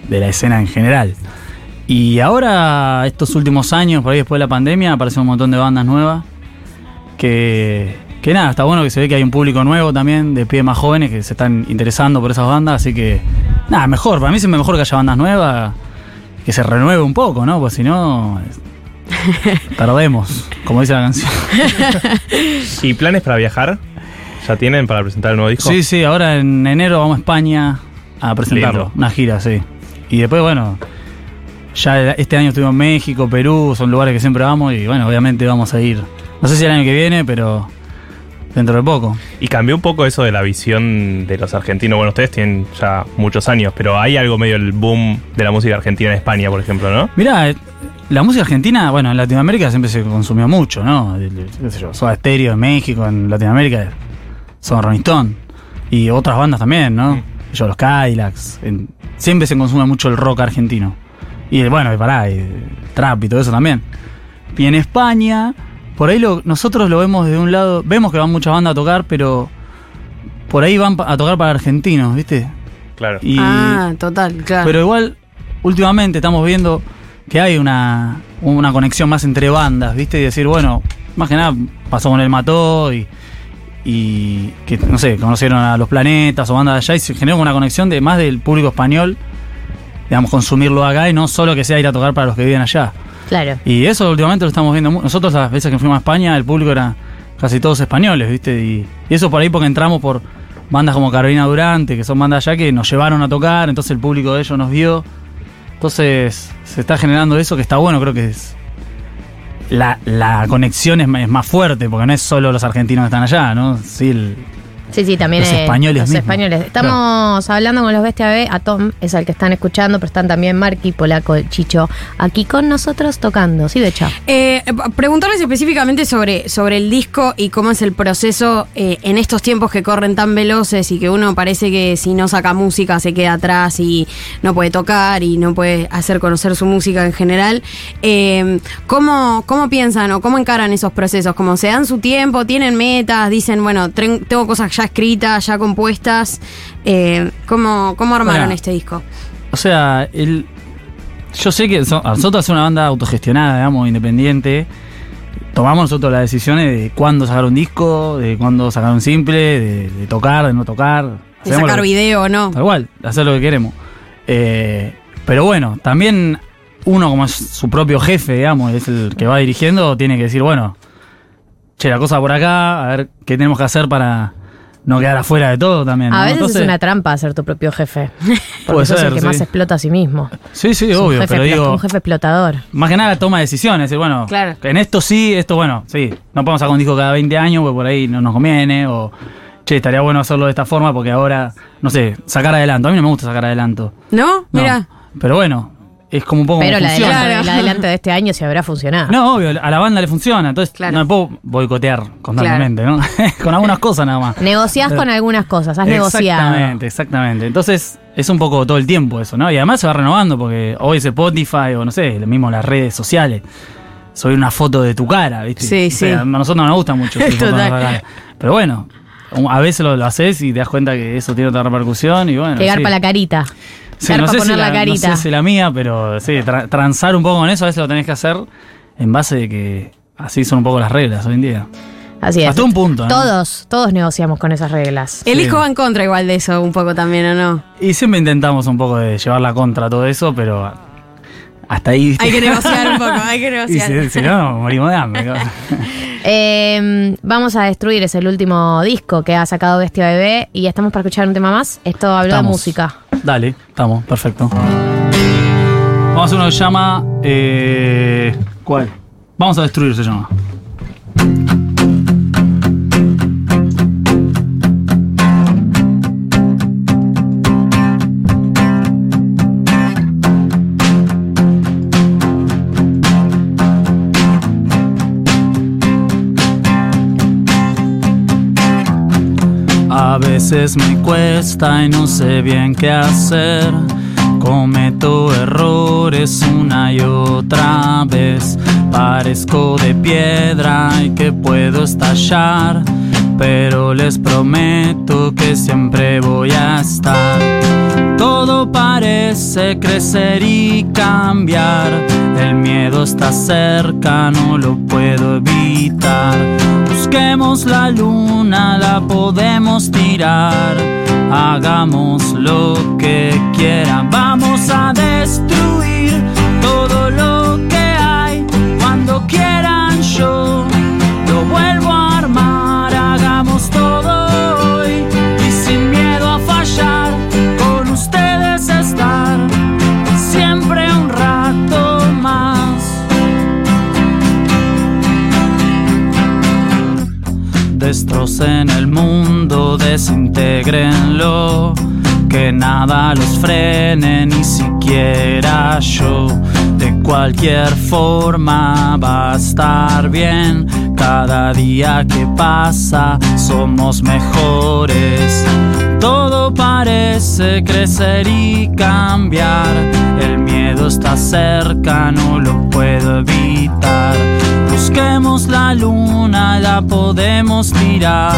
de la escena en general. Y ahora, estos últimos años, por ahí después de la pandemia, aparecen un montón de bandas nuevas. Que, que nada, está bueno que se ve que hay un público nuevo también, de pibes más jóvenes que se están interesando por esas bandas. Así que, nada, mejor. Para mí siempre mejor que haya bandas nuevas, que se renueve un poco, ¿no? Pues si no, *laughs* perdemos, como dice la canción. ¿Y planes para viajar? ¿Ya tienen para presentar el nuevo disco? Sí, sí, ahora en enero vamos a España a presentarlo. Lindo. Una gira, sí. Y después, bueno, ya este año estuvimos en México, Perú, son lugares que siempre vamos y bueno, obviamente vamos a ir. No sé si el año que viene, pero dentro de poco. Y cambió un poco eso de la visión de los argentinos. Bueno, ustedes tienen ya muchos años, pero hay algo medio el boom de la música argentina en España, por ejemplo, ¿no? Mirá, eh, la música argentina, bueno, en Latinoamérica siempre se consumió mucho, ¿no? El- el- qué sé yo, Soda Stereo en México, en Latinoamérica son Rolling Stone. Y otras bandas también, ¿no? Yo, los Cadillacs. en- siempre se consume mucho el rock argentino. Y el- bueno, y pará, y el trap y todo eso también. Y en España, por ahí lo- nosotros lo vemos de un lado, vemos que van muchas bandas a tocar, pero por ahí van a tocar para argentinos, ¿viste? Claro. Y, ah, total, claro. pero igual, últimamente estamos viendo que hay una, una conexión más entre bandas, ¿viste? Y decir, bueno, más que nada pasó con el Mató y, y que, no sé, conocieron a los planetas o bandas de allá y se generó una conexión de más del público español, digamos, consumirlo acá y no solo que sea ir a tocar para los que viven allá. Claro. Y eso últimamente lo estamos viendo. Nosotros las veces que fuimos a España, el público era casi todos españoles, ¿viste? Y, eso por ahí porque entramos por bandas como Carolina Durante, que son bandas allá que nos llevaron a tocar, entonces el público de ellos nos vio. Entonces se está generando eso que está bueno, creo que. La, la conexión es, es más fuerte, porque no es solo los argentinos que están allá, ¿no? Sí, el- Sí, sí, también Los españoles Los mismos. españoles. Estamos hablando con los Bestia B, a Tom es al que están escuchando, pero están también Marky, Polaco, Chicho, aquí con nosotros tocando. Sí, Becha. Eh, preguntarles específicamente sobre, sobre el disco y cómo es el proceso eh, en estos tiempos que corren tan veloces y que uno parece que si no saca música se queda atrás y no puede tocar y no puede hacer conocer su música en general. Eh, ¿cómo, ¿Cómo piensan o cómo encaran esos procesos? ¿Cómo se dan su tiempo? ¿Tienen metas? Dicen, bueno, tengo cosas ya escritas, ya compuestas. Eh, ¿cómo, ¿Cómo armaron Bueno. este disco? O sea, el, yo sé que so- nosotros es una banda autogestionada, digamos, independiente. Tomamos nosotros las decisiones de cuándo sacar un disco, de cuándo sacar un simple, de, de tocar, de no tocar. De sacar video o no. Tal cual, hacer lo que queremos. Eh, pero bueno, también uno como es su propio jefe, digamos, es el que va dirigiendo, tiene que decir, bueno, che, la cosa por acá, a ver qué tenemos que hacer para no quedar afuera de todo también. ¿no? A veces Entonces- es una trampa ser tu propio jefe. *laughs* Porque sos ser, el que sí. más explota a sí mismo. Sí, sí, Es un obvio, jefe pero digo, Un jefe explotador. más que nada toma decisiones, decir, bueno, Claro. en esto sí, esto bueno, sí, no podemos sacar un disco cada 20 años porque por ahí no nos conviene, o che, estaría bueno hacerlo de esta forma porque ahora, no sé, sacar adelanto. A mí no me gusta sacar adelanto. ¿No? No, Mira. Pero bueno, es como un poco Pero el funciona. adelanto, el adelanto de este año se habrá funcionado. No, obvio, a la banda le funciona, entonces no me puedo boicotear constantemente, ¿no? *laughs* con algunas cosas nada más. Negociás con algunas cosas, has negociado. Exactamente, exactamente. Entonces, es un poco todo el tiempo eso, ¿no? Y además se va renovando porque hoy es Spotify o no sé, lo mismo las redes sociales. Soy una foto de tu cara, ¿viste? Sí, O sea, sí. A nosotros no nos gusta mucho. *laughs* Total. Pero bueno, a veces lo, lo haces y te das cuenta que eso tiene otra repercusión y bueno. Pegar sí. para la carita. Sí, no sé, si poner la, la no sé si la mía, pero sí, tra- transar un poco con eso a veces lo tenés que hacer en base de que así son un poco las reglas hoy en día. Así es. Hasta un punto, ¿no? Todos, todos negociamos con esas reglas. El Sí. disco va en contra igual de eso un poco también, ¿o no? Y siempre intentamos un poco de llevar la contra todo eso, pero hasta ahí. ¿viste? Hay que *laughs* negociar un poco, hay que Y negociar. si, si no, morimos de hambre. *laughs* Eh, vamos a destruir, es el último disco que ha sacado Bestia Bebé y estamos para escuchar un tema más. Esto habló de Estamos. música. Dale, estamos, perfecto. Vamos a hacer uno que se llama. eh, ¿Cuál? Vamos a destruir, se llama. Veces me cuesta y no sé bien qué hacer. Cometo errores una y otra vez. Parezco de piedra y que puedo estallar. Pero les prometo que siempre voy a estar. Todo parece crecer y cambiar. El miedo está cerca, no lo puedo evitar. Busquemos la luna, la podemos tirar. Hagamos lo que quieran. Vamos a destruir todo lo que hay. Cuando quieran yo Destrocen el mundo, desintegrenlo. Que nada los frene, ni siquiera yo. Cualquier forma va a estar bien. Cada día que pasa somos mejores. Todo parece crecer y cambiar. El miedo está cerca, no lo puedo evitar. Busquemos la luna, la podemos tirar.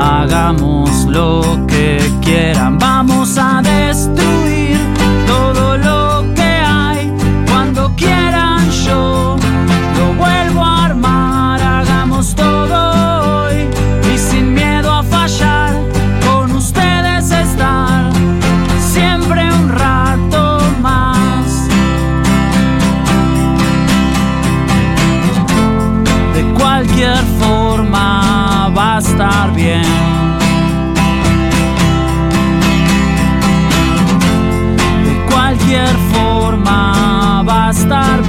Hagamos lo que quieran. Vamos a destruir estar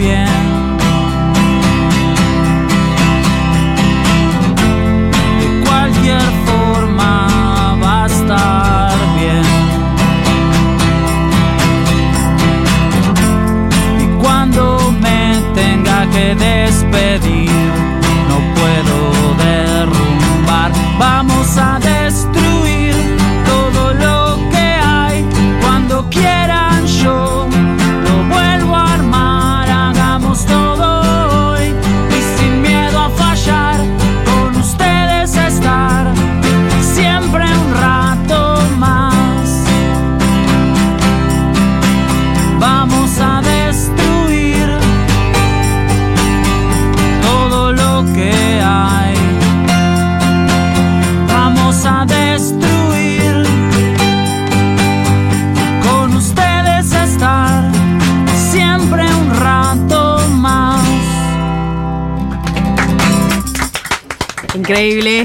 increíble.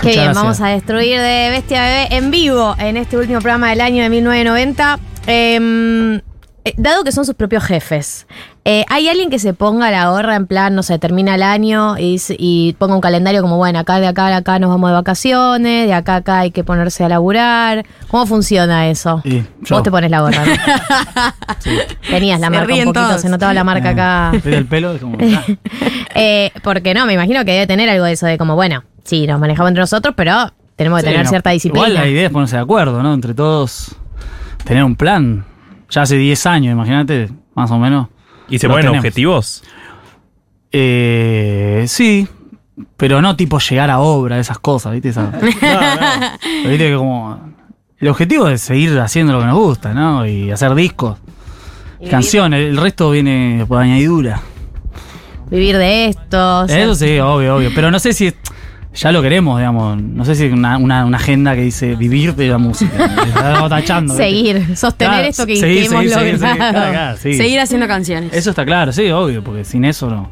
Qué bien, gracias. vamos a destruir de Bestia Bebé en vivo en este último programa del año de 1990. Em, eh, dado que son sus propios jefes, eh, ¿hay alguien que se ponga la gorra en plan, no sé, termina el año y, ponga un calendario como, bueno, acá de acá a acá nos vamos de vacaciones, de acá a acá hay que ponerse a laburar? ¿Cómo funciona eso? Yo. Vos te pones la gorra. ¿no? *laughs* Tenías la Se marca un poquito, todos. se notaba la marca acá. Vete el pelo, es como. ah. *laughs* Eh, porque no, me imagino que debe tener algo de eso de como, bueno, sí, nos manejamos entre nosotros, pero tenemos que Sí, tener no, cierta disciplina. Igual la idea es ponerse de acuerdo, ¿no? Entre todos, tener un plan. Ya hace 10 años, imagínate, más o menos. ¿Y se ponen tenemos. objetivos? Eh, sí, pero no tipo llegar a obra, esas cosas, ¿viste? Esa- *laughs* Pero viste que como. El objetivo es seguir haciendo lo que nos gusta, ¿no? Y hacer discos, canciones, el resto viene por añadidura. Vivir de esto. o sea, Eso sí, obvio, obvio. Pero no sé si ya lo queremos, digamos. No sé si una, una, una agenda que dice vivir de la música. *laughs* Estamos tachando. ¿viste? Seguir, sostener Claro, esto que, seguir, hemos seguir, seguir, logrado. seguir, claro, claro, sí. Seguir haciendo canciones. Eso está claro, sí, obvio, porque sin eso no,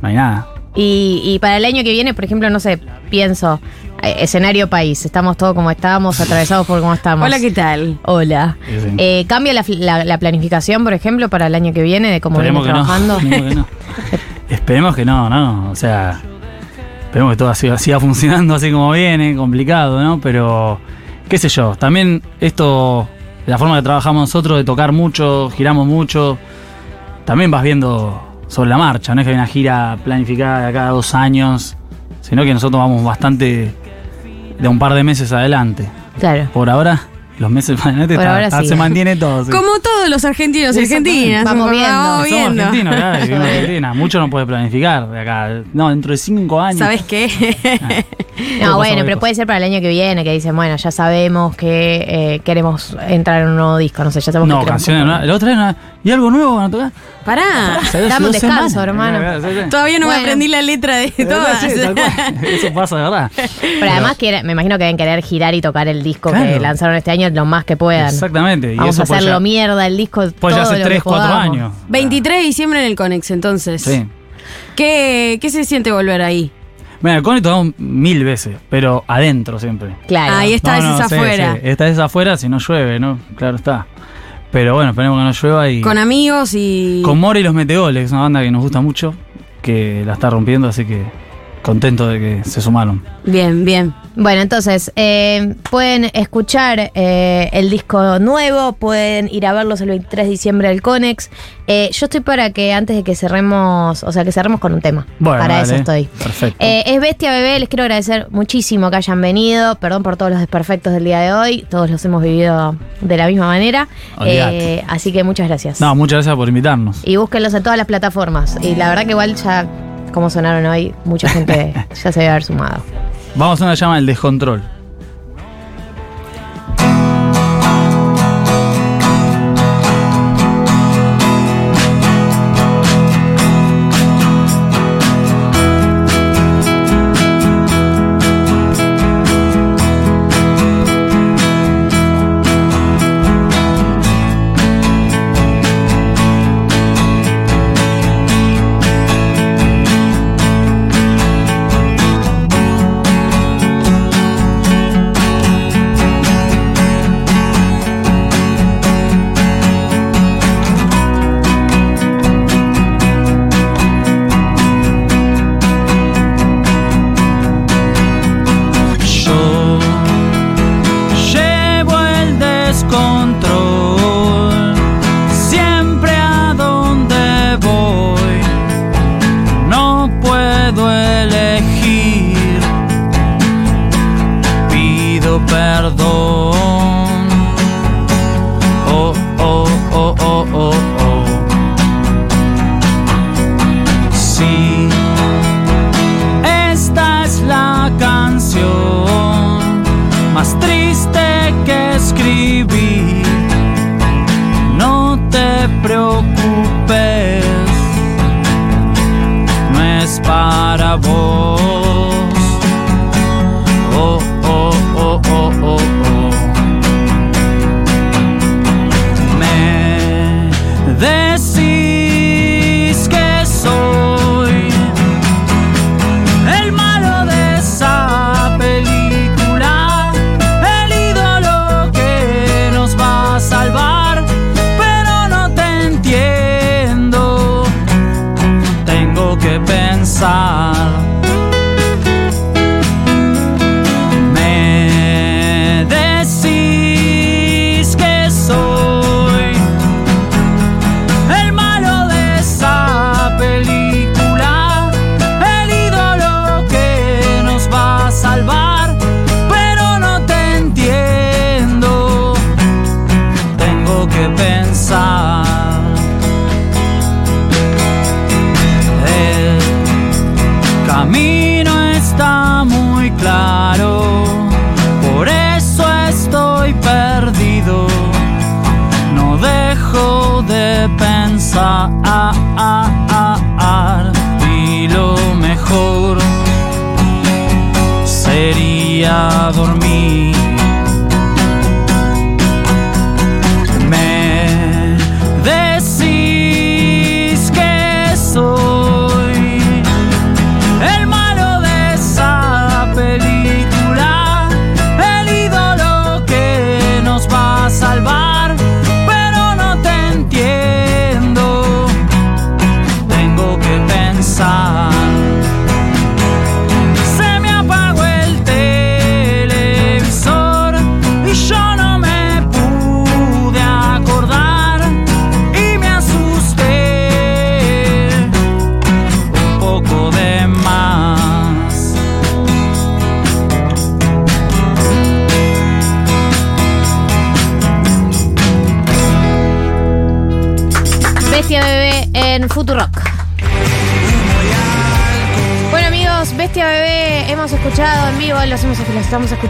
no hay nada. Y, y para el año que viene, por ejemplo, no sé, pienso, eh, escenario país, estamos todos como estamos, atravesados por cómo estamos. Hola, ¿qué tal? Hola. Sí, sí. Eh, ¿Cambia la, la- la planificación, por ejemplo, para el año que viene, de cómo Esperemos trabajando? Esperemos que no. *laughs* Esperemos que no, ¿no? O sea, esperemos que todo siga, siga funcionando así como viene, complicado, ¿no? Pero, qué sé yo, también esto, la forma que trabajamos nosotros, de tocar mucho, giramos mucho, también vas viendo sobre la marcha, no es que hay una gira planificada de cada dos años, sino que nosotros vamos bastante de un par de meses adelante. Claro. Por ahora, los meses adelante Por está- ahora está- sí. se mantiene todo. sí. Como todos los argentinos y argentinas. Vamos viendo. Vamos Somos viendo. argentinos, claro, vivimos en *laughs* Argentina. Mucho no puede planificar de acá. No, dentro de cinco años. ¿Sabes qué? No, Puede bueno, pero puede ser para el año que viene, que dicen, bueno, ya sabemos que eh, queremos entrar en un nuevo disco, no sé, ya sabemos No, que canciones. no. La otra vez, no. ¿y algo nuevo van a tocar? Pará. Dame un descanso, semanas. hermano. Sí, sí. Todavía no me aprendí la letra de *laughs* todas. sí. Eso pasa de verdad. Pero además quiere- me imagino que deben querer girar y tocar el disco que lanzaron este año lo más que puedan. Exactamente. Y Vamos eso a puede hacerlo ya- mierda el disco Pues ya hace lo que 3, 4 podamos. años. 23 de diciembre en el Conex, entonces. Sí. ¿Qué, ¿Qué se siente volver ahí? Mira, el Cone tocamos mil veces, pero adentro siempre. Claro. Ahí esta vez es sí, afuera. sí. Esta vez afuera si no llueve, ¿no? Claro está. Pero bueno, esperemos que no llueva y. Con amigos y. Con Mora y los Metegoles, una banda que nos gusta mucho, que la está rompiendo, así que contento de que se sumaron. Bien, bien. Bueno, entonces, eh, pueden escuchar eh, el disco nuevo, pueden ir a verlos el 23 de diciembre del Conex. Eh, yo estoy para que antes de que cerremos, o sea, que cerremos con un tema. Bueno, para eso estoy. Perfecto. Es Bestia Bebé, les quiero agradecer muchísimo que hayan venido. Perdón por todos los desperfectos del día de hoy, todos los hemos vivido de la misma manera. Así que muchas gracias. No, muchas gracias por invitarnos. Y búsquenlos en todas las plataformas. Y la verdad que igual ya, como sonaron hoy, mucha gente *laughs* ya se debe haber sumado. Vamos a una llama del descontrol. más triste que escribir.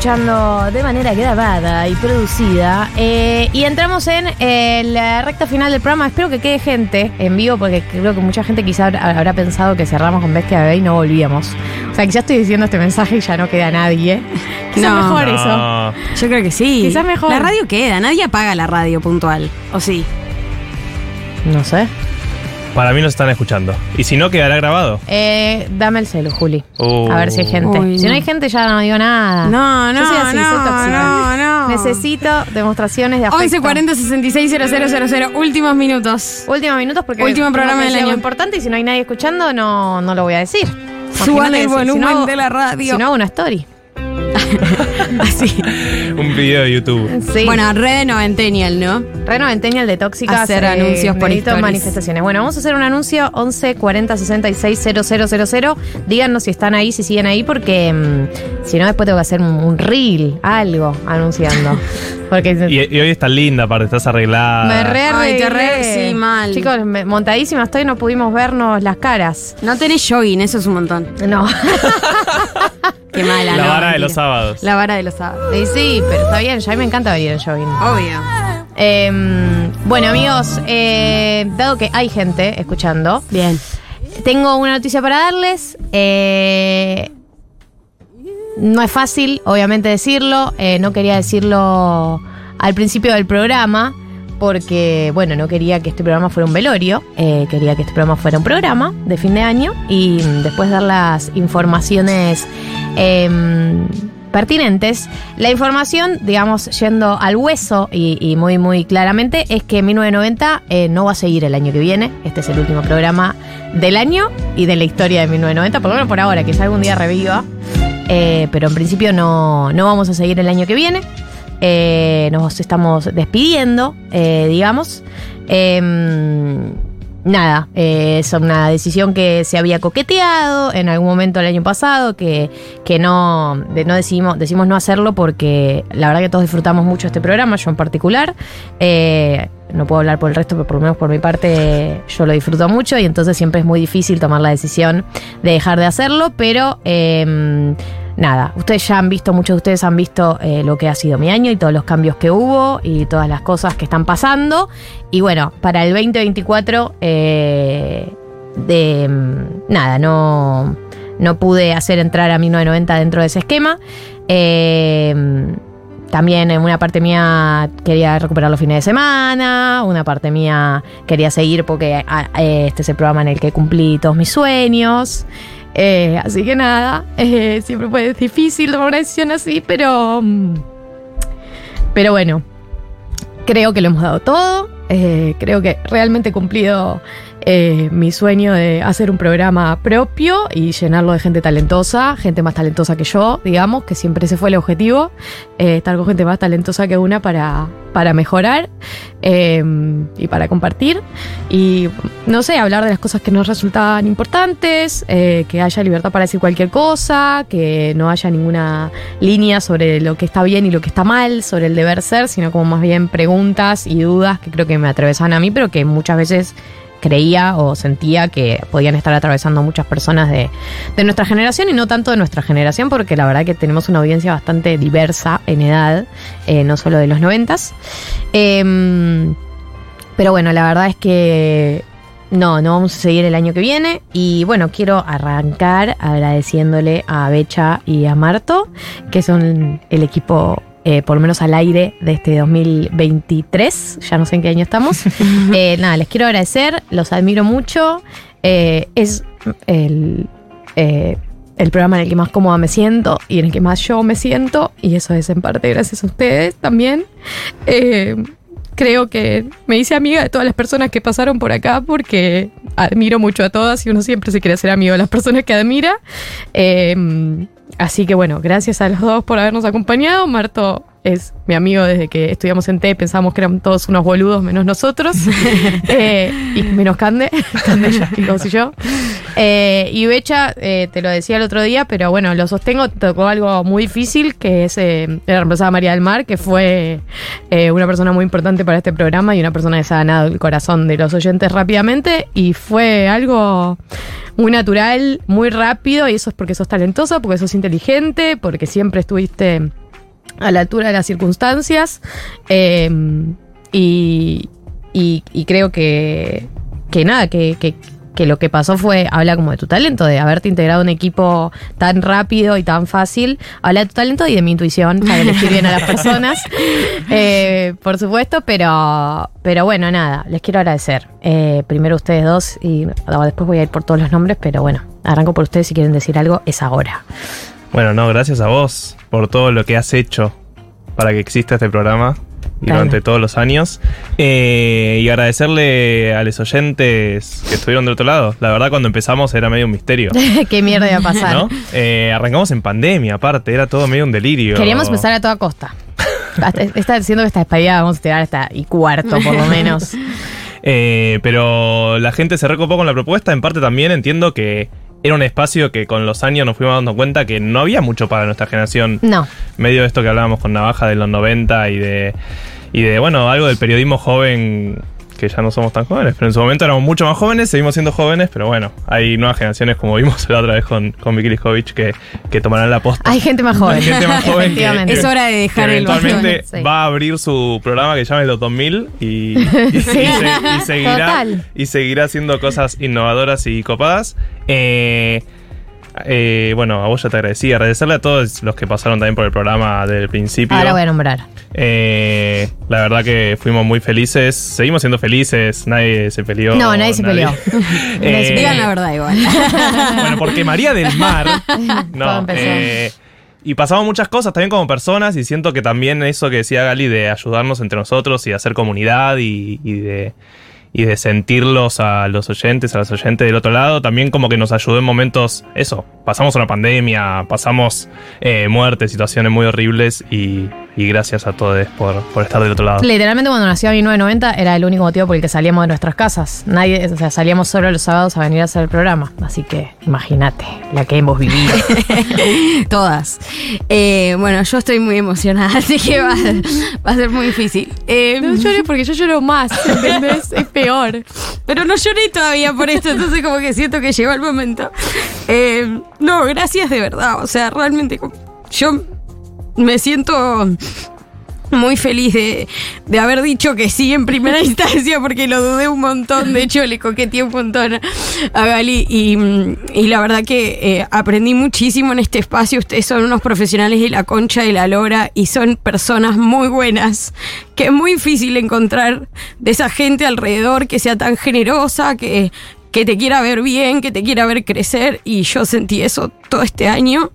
Escuchando de manera grabada y producida. eh, y entramos en eh, la recta final del programa. Espero que quede gente en vivo porque creo que mucha gente quizá habrá pensado que cerramos con Bestia Bebé y no volvíamos. O sea, que ya estoy diciendo este mensaje y ya no queda nadie. Quizás No. mejor No. eso. Yo creo que sí. Quizás mejor. La radio queda, nadie apaga la radio puntual. ¿O sí? No sé. Para mí nos están escuchando. Y si no, quedará grabado. Eh, dame el celu, Juli. Uh. A ver si hay gente. Uy, si no. no. hay gente, ya no digo nada. No, Yo no, soy así, no, soy tóxica. no, no. Necesito demostraciones de afecto. 11 40 66 000. Últimos minutos. Últimos minutos porque Último tengo programa del año. importante y si no hay nadie escuchando, no, no lo voy a decir. Suban el si- volumen no- de la radio. Si no hago una story. *laughs* Un video de YouTube. Sí. Bueno, red de Noventenial, ¿no? Reno Venteñal de Tóxicas. Hacer anuncios por stories. manifestaciones. Bueno, vamos a hacer un anuncio 11 40 66 000. Díganos si están ahí, si siguen ahí, porque mm, si no, después tengo que hacer un, un reel, algo, anunciando. *laughs* Porque Y, y hoy estás linda, aparte, estás arreglada. me re Ay, te re- sí, mal. Chicos, me- montadísima estoy, no pudimos vernos las caras. No tenés jogging, eso es un montón. No. *laughs* Qué mala, La no, vara de los sábados. La vara de los sábados. Y sí, pero está bien, ya a mí me encanta venir en jogging. Obvio. Em, bueno, amigos, eh, dado que hay gente escuchando, Bien. tengo una noticia para darles. Eh, no es fácil, obviamente, decirlo. Eh, no quería decirlo al principio del programa. Porque, bueno, no quería que este programa fuera un velorio. eh, quería que este programa fuera un programa de fin de año. Y mm, después dar las informaciones em, pertinentes. La información, digamos, yendo al hueso y, muy, muy claramente, es que 1990 eh, no va a seguir el año que viene. Este es el último programa del año y de la historia de 1990, por lo menos por ahora, quizá algún día reviva. Eh, pero en principio no, no vamos a seguir el año que viene. Eh, nos estamos despidiendo, digamos. Nada, eh, es una decisión que se había coqueteado en algún momento el año pasado, que, que no, de- no decidimos, decimos no hacerlo porque la verdad que todos disfrutamos mucho este programa, yo en particular. Eh, no puedo hablar por el resto, pero por lo menos por mi parte yo lo disfruto mucho y entonces siempre es muy difícil tomar la decisión de dejar de hacerlo, pero em, nada, ustedes ya han visto, muchos de ustedes han visto eh, lo que ha sido mi año y todos los cambios que hubo y todas las cosas que están pasando. Y bueno, para el 2024, eh, de mm, nada, no, no pude hacer entrar a 1990 dentro de ese esquema. Eh, también en una parte mía quería recuperar los fines de semana, una parte mía quería seguir porque ah, este es el programa en el que cumplí todos mis sueños. Eh, así que nada, eh, siempre fue difícil tomar una decisión así, pero. mm, Pero bueno, creo que lo hemos dado todo. eh, creo que realmente he cumplido eh, mi sueño de hacer un programa propio y llenarlo de gente talentosa, gente más talentosa que yo, digamos, que siempre ese fue el objetivo, eh, estar con gente más talentosa que una para, para mejorar eh, y para compartir. Y no sé, hablar de las cosas que nos resultaban importantes, eh, que haya libertad para decir cualquier cosa, que no haya ninguna línea sobre lo que está bien y lo que está mal, sobre el deber ser, sino como más bien preguntas y dudas que creo que me atravesan a mí, pero que muchas veces creía o sentía que podían estar atravesando muchas personas de, de nuestra generación y no tanto de nuestra generación, porque la verdad que tenemos una audiencia bastante diversa en edad, eh, no solo de los noventas. Em, pero bueno, la verdad es que no, no vamos a seguir el año que viene. Y bueno, quiero arrancar agradeciéndole a Becha y a Marto, que son el equipo. Eh, por lo menos al aire de este 2023, ya no sé en qué año estamos. *laughs* Eh, nada, les quiero agradecer, los admiro mucho. Eh, es el, el programa en el que más cómoda me siento y en el que más yo me siento, y eso es en parte gracias a ustedes también. Creo que me hice amiga de todas las personas que pasaron por acá porque admiro mucho a todas y uno siempre se quiere ser amigo de las personas que admira. Así que bueno, gracias a los dos por habernos acompañado. Marto es mi amigo desde que estudiamos en T, pensamos que eran todos unos boludos menos nosotros. *laughs* Eh, y menos Cande, *laughs* Cande y yo. Eh, y Becha, eh, te lo decía el otro día, pero bueno, lo sostengo, tocó algo muy difícil, que es la reemplazada María del Mar, que fue una persona muy importante para este programa y una persona que se ha ganado el corazón de los oyentes rápidamente. Y fue algo muy natural, muy rápido, y eso es porque sos talentosa, porque sos inteligente, porque siempre estuviste a la altura de las circunstancias. eh, y, y- y creo que, que nada, que, que- que lo que pasó fue, habla como de tu talento, de haberte integrado a un equipo tan rápido y tan fácil. Habla de tu talento y de mi intuición para *laughs* elegir bien a las personas. Eh, por supuesto, pero, pero bueno, nada, les quiero agradecer. Eh, primero ustedes dos y después voy a ir por todos los nombres, pero bueno, arranco por ustedes si quieren decir algo, es ahora. Bueno, no, gracias a vos por todo lo que has hecho para que exista este programa Claro. durante todos los años. Eh, y agradecerle a los oyentes que estuvieron del otro lado. La verdad, cuando empezamos era medio un misterio. *laughs* Qué mierda iba a pasar. ¿no? Eh, arrancamos en pandemia, aparte, era todo medio un delirio. Queríamos empezar a toda costa. *laughs* Está diciendo que esta despedida vamos a tirar hasta y cuarto, por lo menos. *laughs* Eh, pero la gente se recopó con la propuesta. En parte también entiendo que era un espacio que con los años nos fuimos dando cuenta que no había mucho para nuestra generación. No. Medio de esto que hablábamos con Navaja de los 90 y de, y de bueno, algo del periodismo joven que ya no somos tan jóvenes, pero en su momento éramos mucho más jóvenes, seguimos siendo jóvenes, pero bueno, hay nuevas generaciones como vimos la otra vez con, con Vicky Liskovic que, que tomarán la posta. Hay gente más joven. Hay gente más joven que, Efectivamente. que- Es hora de dejar que el eventualmente sí. va a abrir su programa que se llama Los 2000 y, y, *laughs* y se- y seguirá, Total. y seguirá haciendo cosas innovadoras y copadas. Eh, eh, bueno, a vos ya te agradecí. Agradecerle a todos los que pasaron también por el programa desde el principio. Ahora voy a nombrar. Eh, la verdad que fuimos muy felices. Seguimos siendo felices. Nadie se peleó. No, nadie se peleó. *laughs* Eh, Digan la verdad igual. *laughs* bueno, porque María del Mar. *laughs* No, eh, y pasamos muchas cosas también como personas y siento que también eso que decía Gali de ayudarnos entre nosotros y hacer comunidad y, y de, y de sentirlos a los oyentes, a los oyentes del otro lado, también como que nos ayudó en momentos, eso, pasamos una pandemia, pasamos eh, muertes, situaciones muy horribles y, y gracias a todos por, por estar del otro lado. Literalmente cuando nació 1990 era el único motivo por el que salíamos de nuestras casas. Nadie, o sea, salíamos solo los sábados a venir a hacer el programa. Así que imagínate la que hemos vivido. *laughs* Todas. Eh, bueno, yo estoy muy emocionada, *laughs* así que va, va a ser muy difícil. Eh, No llores porque yo lloro más, ¿entendés? Es peor. Pero no lloré todavía por esto, entonces como que siento que llegó el momento. Eh, no, gracias de verdad. O sea, realmente como- yo me siento muy feliz de, de haber dicho que sí en primera *laughs* instancia porque lo dudé un montón. De hecho, le coqueteé un montón a Gali y, y la verdad que eh, aprendí muchísimo en este espacio. Ustedes son unos profesionales de la concha y la lora y son personas muy buenas que es muy difícil encontrar de esa gente alrededor que sea tan generosa, que, que te quiera ver bien, que te quiera ver crecer y yo sentí eso todo este año.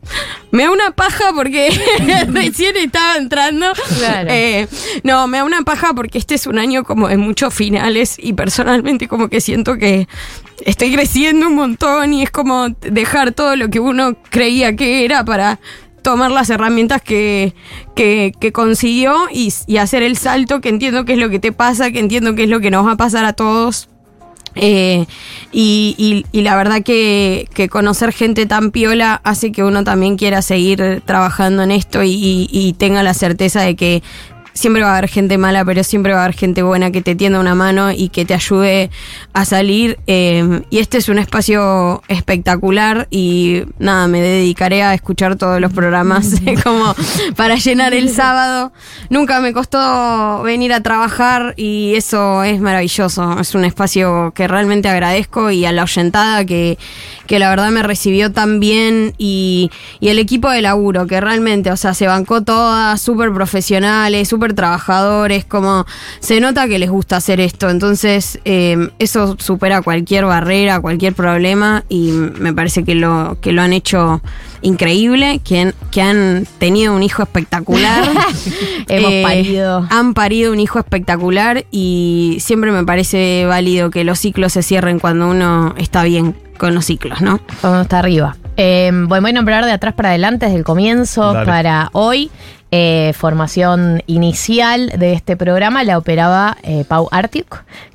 Me da una paja porque *laughs* recién estaba entrando. Claro. Eh, no, me da una paja porque este es un año como de muchos finales y personalmente como que siento que estoy creciendo un montón y es como dejar todo lo que uno creía que era para tomar las herramientas que, que, que consiguió y, y hacer el salto, que entiendo que es lo que te pasa, que entiendo que es lo que nos va a pasar a todos. Eh, y, y- y la verdad que, que conocer gente tan piola hace que uno también quiera seguir trabajando en esto y, y- y tenga la certeza de que siempre va a haber gente mala, pero siempre va a haber gente buena que te tienda una mano y que te ayude a salir. eh, y este es un espacio espectacular y nada, me dedicaré a escuchar todos los programas *laughs* como para llenar el sábado. Nunca me costó venir a trabajar y eso es maravilloso. Es un espacio que realmente agradezco y a la oyentada que, que la verdad me recibió tan bien y, y el equipo de laburo que realmente, o sea, se bancó todas, súper profesionales, súper trabajadores, como se nota que les gusta hacer esto. Entonces, eh, eso supera cualquier barrera, cualquier problema y me parece que lo, que lo han hecho increíble, que han, que han tenido un hijo espectacular. *laughs* Hemos Eh, parido. Han parido un hijo espectacular y siempre me parece válido que los ciclos se cierren cuando uno está bien con los ciclos, ¿no? Cuando está arriba. Eh, bueno, voy a nombrar de atrás para adelante, desde el comienzo Dale. para hoy. Eh, formación inicial de este programa la operaba eh, Pau que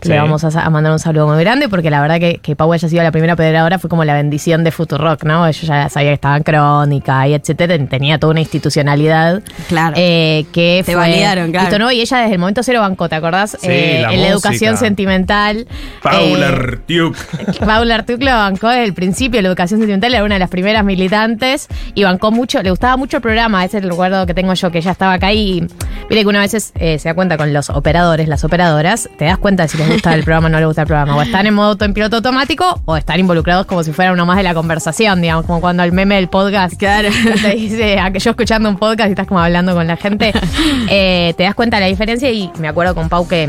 Sí. Le vamos a, mandar un saludo muy grande porque la verdad que, que Pau haya sido la primera operadora fue como la bendición de Futurock, ¿no? Yo ya sabía que estaba en crónica y etcétera. Tenía toda una institucionalidad. Claro. eh, que Te fue- validaron, claro. ¿no? Y ella desde el momento cero bancó, ¿te acordás? Sí, Eh, la en la música. educación sentimental. Paula eh, Artiuk. *laughs* Paula Artuc lo bancó desde el principio, la educación sentimental era una de las primeras militantes y bancó mucho, le gustaba mucho el programa, ese es el recuerdo que tengo yo, que ella estaba acá y mire que una vez eh, se da cuenta con los operadores, las operadoras, te das cuenta de si les gusta el programa o no les gusta el programa, o están en modo en piloto automático o están involucrados como si fuera uno más de la conversación, digamos, como cuando el meme del podcast claro. *laughs* te dice, a que yo escuchando un podcast y estás como hablando con la gente, *laughs* eh, te das cuenta de la diferencia y me acuerdo con Pau que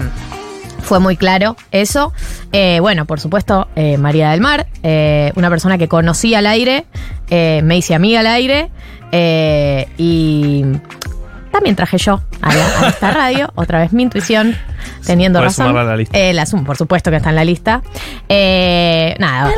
fue muy claro eso. Eh, bueno, por supuesto, eh, María del Mar, eh, una persona que conocí al aire, me hice amiga al aire eh, y también traje yo a, la- a esta radio, otra vez mi intuición, teniendo Puedes razón. sumarla a la lista. Eh, la sumo, por supuesto que está en la lista. Eh, nada,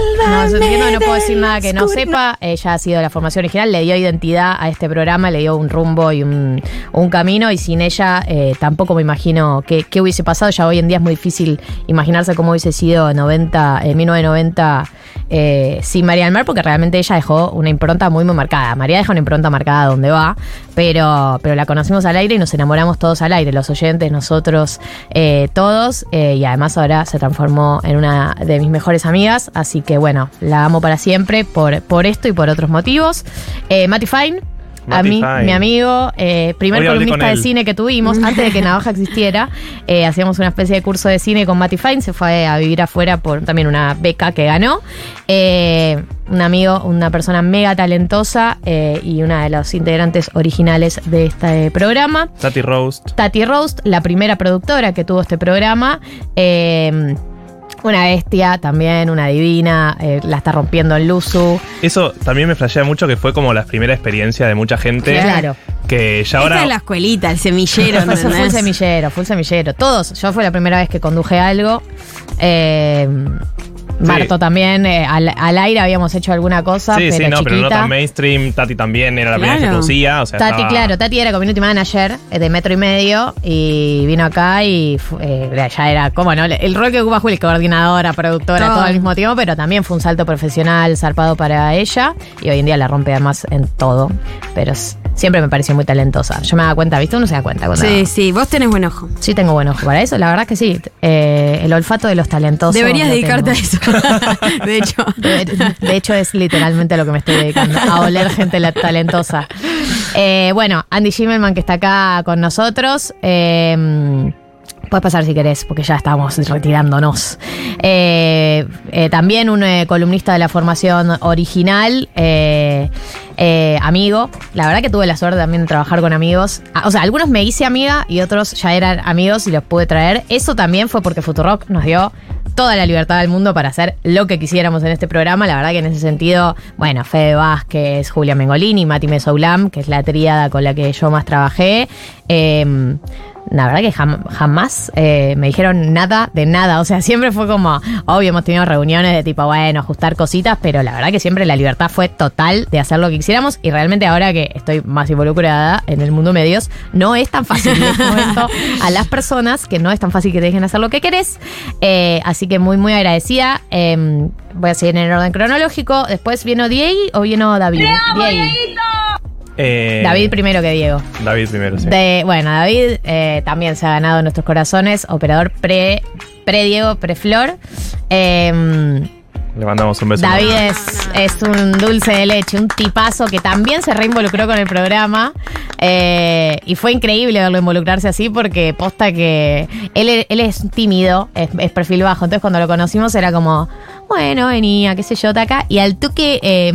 no, puedo decir nada que no sepa. Ella ha sido la formación original, le dio identidad a este programa, le dio un rumbo y un, un camino. Y sin ella eh, tampoco me imagino qué, qué hubiese pasado. Ya hoy en día es muy difícil imaginarse cómo hubiese sido en 90, en 1990 eh, sin María del Mar, porque realmente ella dejó una impronta muy, muy marcada. María deja una impronta marcada donde va, pero, pero la conocimos al aire y nos enamoramos todos al aire, los oyentes, nosotros, eh, todos. eh, y además ahora se transformó en una de mis mejores amigas, así que bueno, la amo para siempre por, por esto y por otros motivos. Eh, Matty Fine. A mí, mi amigo, eh, primer columnista de cine que tuvimos, antes de que *laughs* Navaja existiera, eh, hacíamos una especie de curso de cine con Matty Fine, se fue a vivir afuera por también una beca que ganó. Eh, un amigo, una persona mega talentosa y una de los integrantes originales de este programa. Tati Roast. Tati Roast, la primera productora que tuvo este programa. eh, una bestia también, una divina, eh, la está rompiendo en Luzu. Eso también me flashea mucho que fue como la primera experiencia de mucha gente. Claro. Que ya ahora. Esta es la escuelita, el semillero, *laughs* Fue full ¿entendés? semillero, full semillero. Todos. Yo fue la primera vez que conduje algo. Eh, Marto también. eh, al, al aire habíamos hecho alguna cosa, Sí, pero sí, no, pero no tan mainstream. Tati también era la primera que Claro. producía. O sea, Tati, estaba- claro, Tati era community manager eh, de metro y medio y vino acá y eh, ya era, como no? El rol que ocupa Juli, coordinadora, productora, Todo. todo. al mismo tiempo, pero también fue un salto profesional zarpado para ella y hoy en día la rompe además en todo, pero siempre me pareció muy talentosa. Yo me daba cuenta, ¿viste? Uno se da cuenta cuando... Sí, sí, vos tenés buen ojo. Sí, tengo buen ojo para eso, la verdad que sí. Eh, el olfato de los talentosos. Deberías lo dedicarte tengo. a eso. *laughs* de hecho. *laughs* De, de hecho, es literalmente lo que me estoy dedicando, a oler gente la- talentosa. Eh, bueno, Andy Schimmelman, que está acá con nosotros. Eh, Puedes pasar si querés, porque ya estamos retirándonos. Eh, eh, también un eh, columnista de la formación original, eh, amigo. La verdad que tuve la suerte también de trabajar con amigos. Ah, O sea, algunos me hice amiga y otros ya eran amigos y los pude traer. Eso también fue porque Futurock nos dio toda la libertad del mundo para hacer lo que quisiéramos en este programa. La verdad que en ese sentido, bueno, Fede Vázquez, Julia Mengolini, Mati Mesoulam, que es la tríada con la que yo más trabajé. Eh, la verdad que jam- jamás eh, me dijeron nada de nada. O sea, *laughs* siempre fue como, obvio, hemos tenido reuniones de tipo, bueno, ajustar cositas, pero la verdad que siempre la libertad fue total de hacer lo que quisiéramos. Y realmente ahora que estoy más involucrada en el mundo medios, no es tan fácil. Les comento a las personas que no es tan fácil que te dejen hacer lo que querés. Eh, así que muy, muy agradecida. Eh, voy a seguir en el orden cronológico. Después vino Diego o vino David. Diego. Eh, David primero que Diego. David primero, sí. De, bueno, David eh, también se ha ganado en nuestros corazones, operador pre, pre Diego, pre Flor. Eh, Le mandamos un beso. David es, es un dulce de leche, un tipazo que también se reinvolucró con el programa. eh, y fue increíble verlo involucrarse así porque posta que él, él es tímido, es, perfil bajo. Entonces cuando lo conocimos era como, bueno, venía, qué sé yo, acá. Y al toque, eh,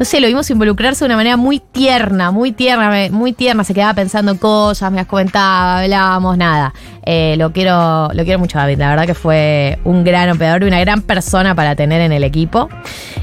no sé, lo vimos involucrarse de una manera muy tierna, muy tierna, muy tierna. Se quedaba pensando cosas, me las comentaba, hablábamos, nada. Eh, lo quiero, lo quiero mucho, David. La verdad que fue un gran operador y una gran persona para tener en el equipo.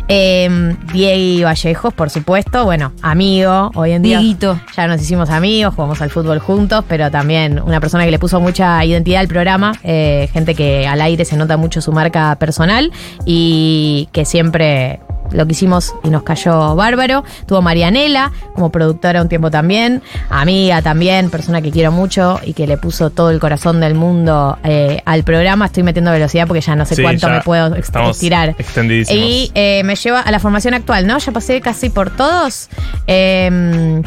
Eh, Diego Vallejos, por supuesto, bueno, amigo, hoy en día Dieguito. ya nos hicimos amigos, jugamos al fútbol juntos, pero también una persona que le puso mucha identidad al programa, eh, gente que al aire se nota mucho su marca personal y que siempre lo que hicimos y nos cayó bárbaro. Tuvo Marianela como productora un tiempo también, amiga también, persona que quiero mucho y que le puso todo el corazón del mundo eh, al programa. Estoy metiendo velocidad porque ya no sé Sí, cuánto me puedo estirar. Y eh, me lleva a la formación actual, ¿no? Ya pasé casi por todos. Eh,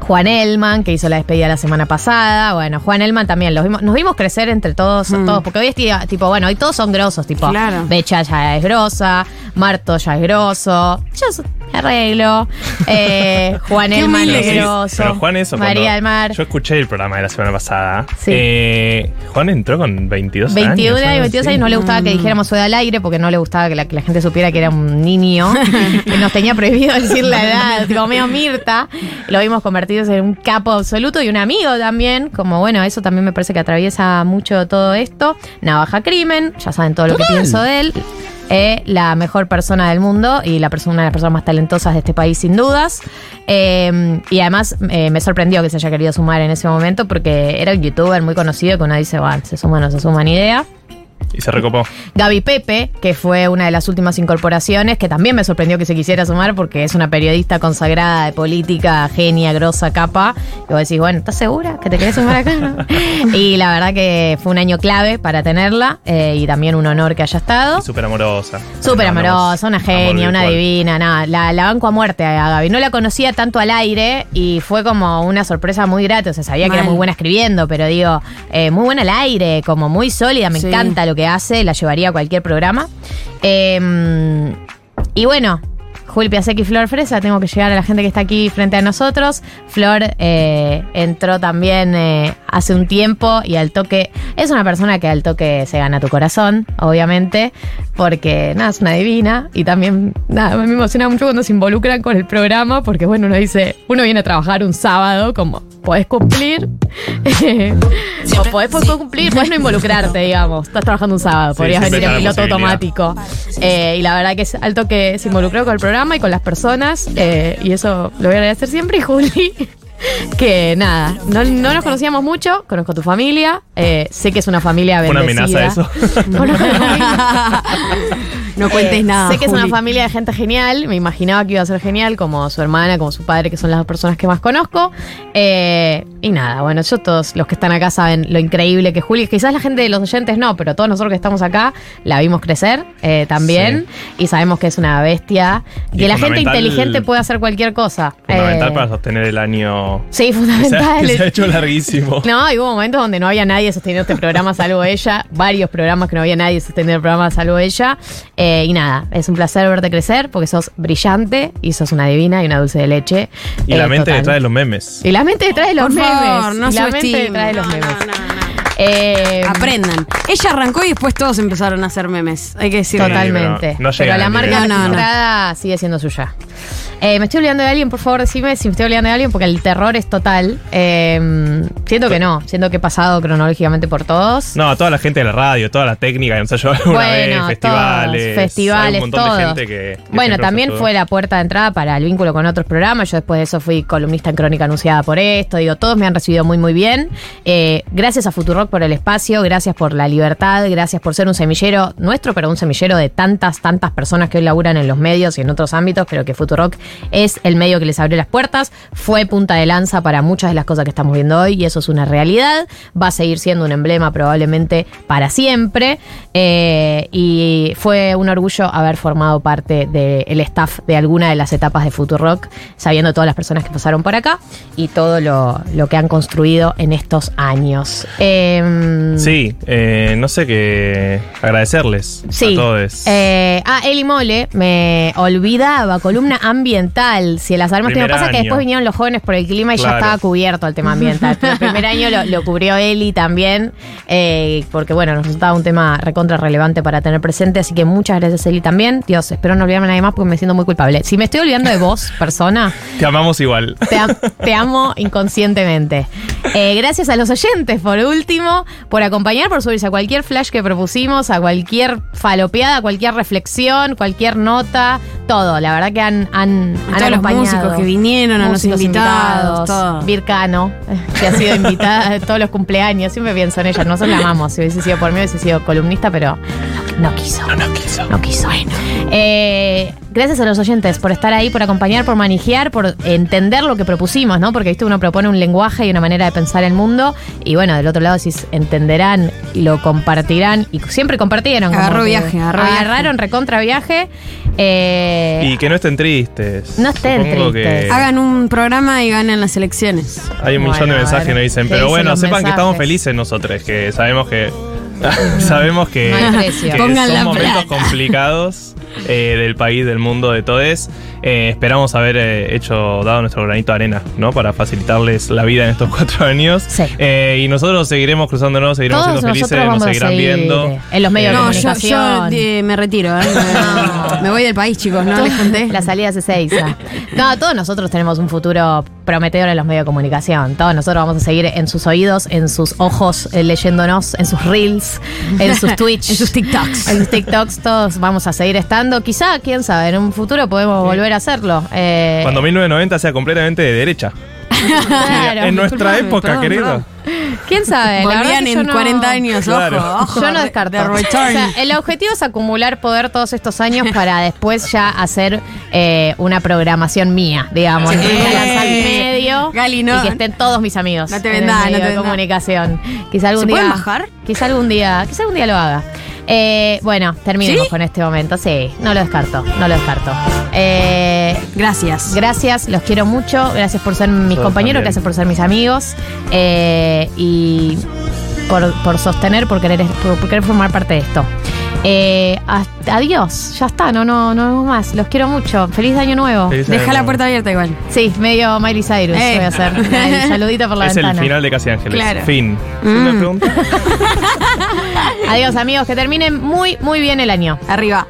Juan Elman, que hizo la despedida la semana pasada. Bueno, Juan Elman también. Los vimos, nos vimos crecer entre todos, todos. Porque hoy es tía- tipo, bueno, hoy todos son grosos, tipo. Claro. Becha ya es grosa, Marto ya es grosso. Yo arreglo. Eh, Juan grosso. Pero Juan eso María del Mar. Yo escuché el programa de la semana pasada. Sí. Eh, Juan entró con 22 21 años. años, algo 22 así. años, no le gustaba que dijéramos su edad al aire porque no le gustaba que la, que la gente supiera que era un niño. *laughs* que nos tenía prohibido decir la edad, tipo medio Mirta. Lo vimos convertidos en un capo absoluto y un amigo también. Como bueno, eso también me parece que atraviesa mucho todo esto. Navaja Crimen, ya saben todo lo que pienso de él. Eh, la mejor persona del mundo y la persona, una de las personas más talentosas de este país, sin dudas. Eh, y además eh, me sorprendió que se haya querido sumar en ese momento porque era un youtuber muy conocido que uno dice, bueno, se suma no se suma ni idea. Y se recopó. Gaby Pepe, que fue una de las últimas incorporaciones, que también me sorprendió que se quisiera sumar porque es una periodista consagrada de política, genia, grosa, capa. Y vos decís, bueno, ¿estás segura que te querés sumar acá? no? *laughs* y la verdad que fue un año clave para tenerla eh, y también un honor que haya estado. Súper amorosa. Súper amorosa, una genia, una divina, nada. La, la banco a muerte a Gaby. No la conocía tanto al aire y fue como una sorpresa muy grata. O sea, sabía que era muy buena escribiendo, pero digo, eh, muy buena al aire, como muy sólida. Me Sí. encanta lo que hace, la llevaría a cualquier programa. Eh, y bueno. Juli Piasek y Flor Fresa, tengo que llegar a la gente que está aquí frente a nosotros. Flor eh, entró también eh, hace un tiempo y al toque, es una persona que al toque se gana tu corazón, obviamente, porque nada, es una divina y también nada, me emociona mucho cuando se involucran con el programa, porque bueno, uno dice, uno viene a trabajar un sábado, como podés cumplir, *laughs* o podés, podés cumplir, podés no involucrarte, digamos, estás trabajando un sábado, Sí, podrías venir en piloto automático. Eh, y la verdad que es alto que se involucró con el programa y con las personas. eh, y eso lo voy a agradecer siempre. Y *laughs* Juli, *laughs* que nada, no, no nos conocíamos mucho. Conozco a tu familia. eh, sé que es una familia ¿Fue bendecida. una amenaza eso? *laughs* No cuentes Eh, nada. Sé que es una familia de gente genial. Me imaginaba que iba a ser genial, como su hermana, como su padre, que son las dos personas que más conozco. Eh, y nada, bueno, yo todos los que están acá saben lo increíble que es Juli. Quizás la gente de los oyentes no, pero todos nosotros que estamos acá la vimos crecer eh, también. Y sabemos que es una bestia. Y Que la gente inteligente puede hacer cualquier cosa. Fundamental Eh, para sostener el año. Sí, Que se, ha, fundamental. que *laughs* se ha hecho larguísimo. No, y hubo momentos donde no había nadie sosteniendo este programa salvo ella. Varios programas que no había nadie sosteniendo el programa salvo ella. Eh, y nada, es un placer verte crecer porque sos brillante y sos una divina y una dulce de leche. Y Eh, la mente total. detrás de los memes. Y la mente detrás de los Por memes. favor, no y la mente detrás de los No, memes. no, no, Eh, Aprendan. Ella arrancó y después todos empezaron a hacer memes. Hay que decirlo. Totalmente. pero no pero llegan la marca. No, no, no. registrada sigue siendo suya. Eh, me estoy olvidando de alguien, por favor, decime si me estoy olvidando de alguien, porque el terror es total. Eh, siento que no, siento que he pasado cronológicamente por todos. No, a toda la gente de la radio, toda la técnica que nos ha llevado alguna Bueno, vez, festivales. todos, festivales, hay un montón todos. de gente que. que Bueno, también fue la puerta de entrada para el vínculo con otros programas. Yo después de eso fui columnista en Crónica Anunciada por esto. Digo, todos me han recibido muy, muy bien. Eh, gracias a Por el espacio, gracias por la libertad, gracias por ser un semillero nuestro, pero un semillero de tantas, tantas personas que hoy laburan en los medios y en otros ámbitos, pero que Futurock es el medio que les abrió las puertas, fue punta de lanza para muchas de las cosas que estamos viendo hoy y eso es una realidad. Va a seguir siendo un emblema probablemente para siempre eh, y fue un orgullo haber formado parte del staff de alguna de las etapas de Futurock, sabiendo todas las personas que pasaron por acá y todo lo, lo que han construido en estos años. Em, Sí, eh, no sé qué agradecerles Sí. a todos. Eh, ah, Eli Mole, me olvidaba, columna ambiental. Si el azar Primer Lo pasa es que año. después vinieron los jóvenes por el clima y ya estaba cubierto el tema ambiental. Pero el primer año lo, lo cubrió Eli también, eh, porque bueno, nos resultaba un tema recontra relevante para tener presente. Así que muchas gracias, Eli, también. Dios, espero no olvidarme de nadie más porque me siento muy culpable. Si me estoy olvidando de vos, persona, Te amamos igual. te, am- te amo inconscientemente. Eh, gracias a los oyentes, por último, por acompañar, por subirse a cualquier flash que propusimos, a cualquier falopeada, cualquier reflexión, cualquier nota, todo. La verdad que han, han, A han todos los músicos que vinieron, a los Músicos invitados, todo. Vircano, que ha sido invitada a *laughs* todos los cumpleaños. Siempre pienso en ella. Nosotros la amamos. Si hubiese sido por mí, hubiese sido columnista, pero no quiso. No quiso. No quiso. Eh, gracias a los oyentes por estar ahí, por acompañar, por manejar, por entender lo que propusimos, ¿no? Porque viste, uno propone un lenguaje y una manera de pensar el mundo. Y bueno, del otro lado, si entenderán, lo compartirán. Y siempre compartieron. Agarró viaje, agarró viaje. Agarraron recontra viaje. Eh, Y que no estén tristes. No estén Supongo que tristes. Hagan un programa y ganen las elecciones. Hay un millón de mensajes que nos dicen, ¿qué pero dicen bueno, sepan que estamos felices nosotros, que sabemos que *laughs* sabemos que, No son momentos complicados eh, del país, del mundo, de todos. Eh, esperamos haber eh, hecho, dado nuestro granito de arena, ¿no? Para facilitarles la vida en estos *laughs* cuatro años. Eh, y nosotros seguiremos cruzándonos, seguiremos Todos siendo felices, nos seguirán seguir viendo. en los medios de No, yo, yo comunicación. eh, me retiro, ¿eh? Me, *laughs* me voy del país, chicos, no les conté. La salida hace seis. No, todos nosotros tenemos un futuro prometedor en los medios de comunicación. Todos nosotros vamos a seguir en sus oídos, en sus ojos, eh, leyéndonos, en sus reels, en sus *laughs* Twitch. En sus TikToks. En sus TikToks todos vamos a seguir estando. Quizá, quién sabe, en un futuro podemos volver a hacerlo. Eh, Cuando 1990 sea completamente de derecha. claro. en nuestra época, todo, querido. ¿Quién sabe? Volvían en no- 40 años, Claro. ojo, ojo. Yo no de- descarto. O sea, el objetivo es acumular poder todos estos años para después ya hacer eh, una programación mía, digamos. Sí. Mi medio Gali, no. y que estén todos mis amigos. No te medio no te de comunicación. Quizá algún ¿Se día. pueden bajar? Quizá algún día, quizá algún día lo haga. Eh, bueno, terminemos ¿Sí? con este momento. Sí, no lo descarto, no lo descarto. Eh, Gracias. Gracias, los quiero mucho. Gracias por ser mis compañeros, también. gracias por ser mis amigos. eh, y por, por sostener, por querer, por, por querer formar parte de esto. Eh, hasta- adiós, ya está, no, no, no vemos más. Los quiero mucho. Feliz año nuevo. Feliz año Deja la puerta abierta igual. Sí, medio Miley Cyrus Eh. voy a hacer. El *laughs* saludito por la Es ventana. el final de Casi Ángeles. Claro. Fin. Mm. ¿Una pregunta? *laughs* *laughs* Adiós, amigos, que terminen muy, muy bien el año. Arriba.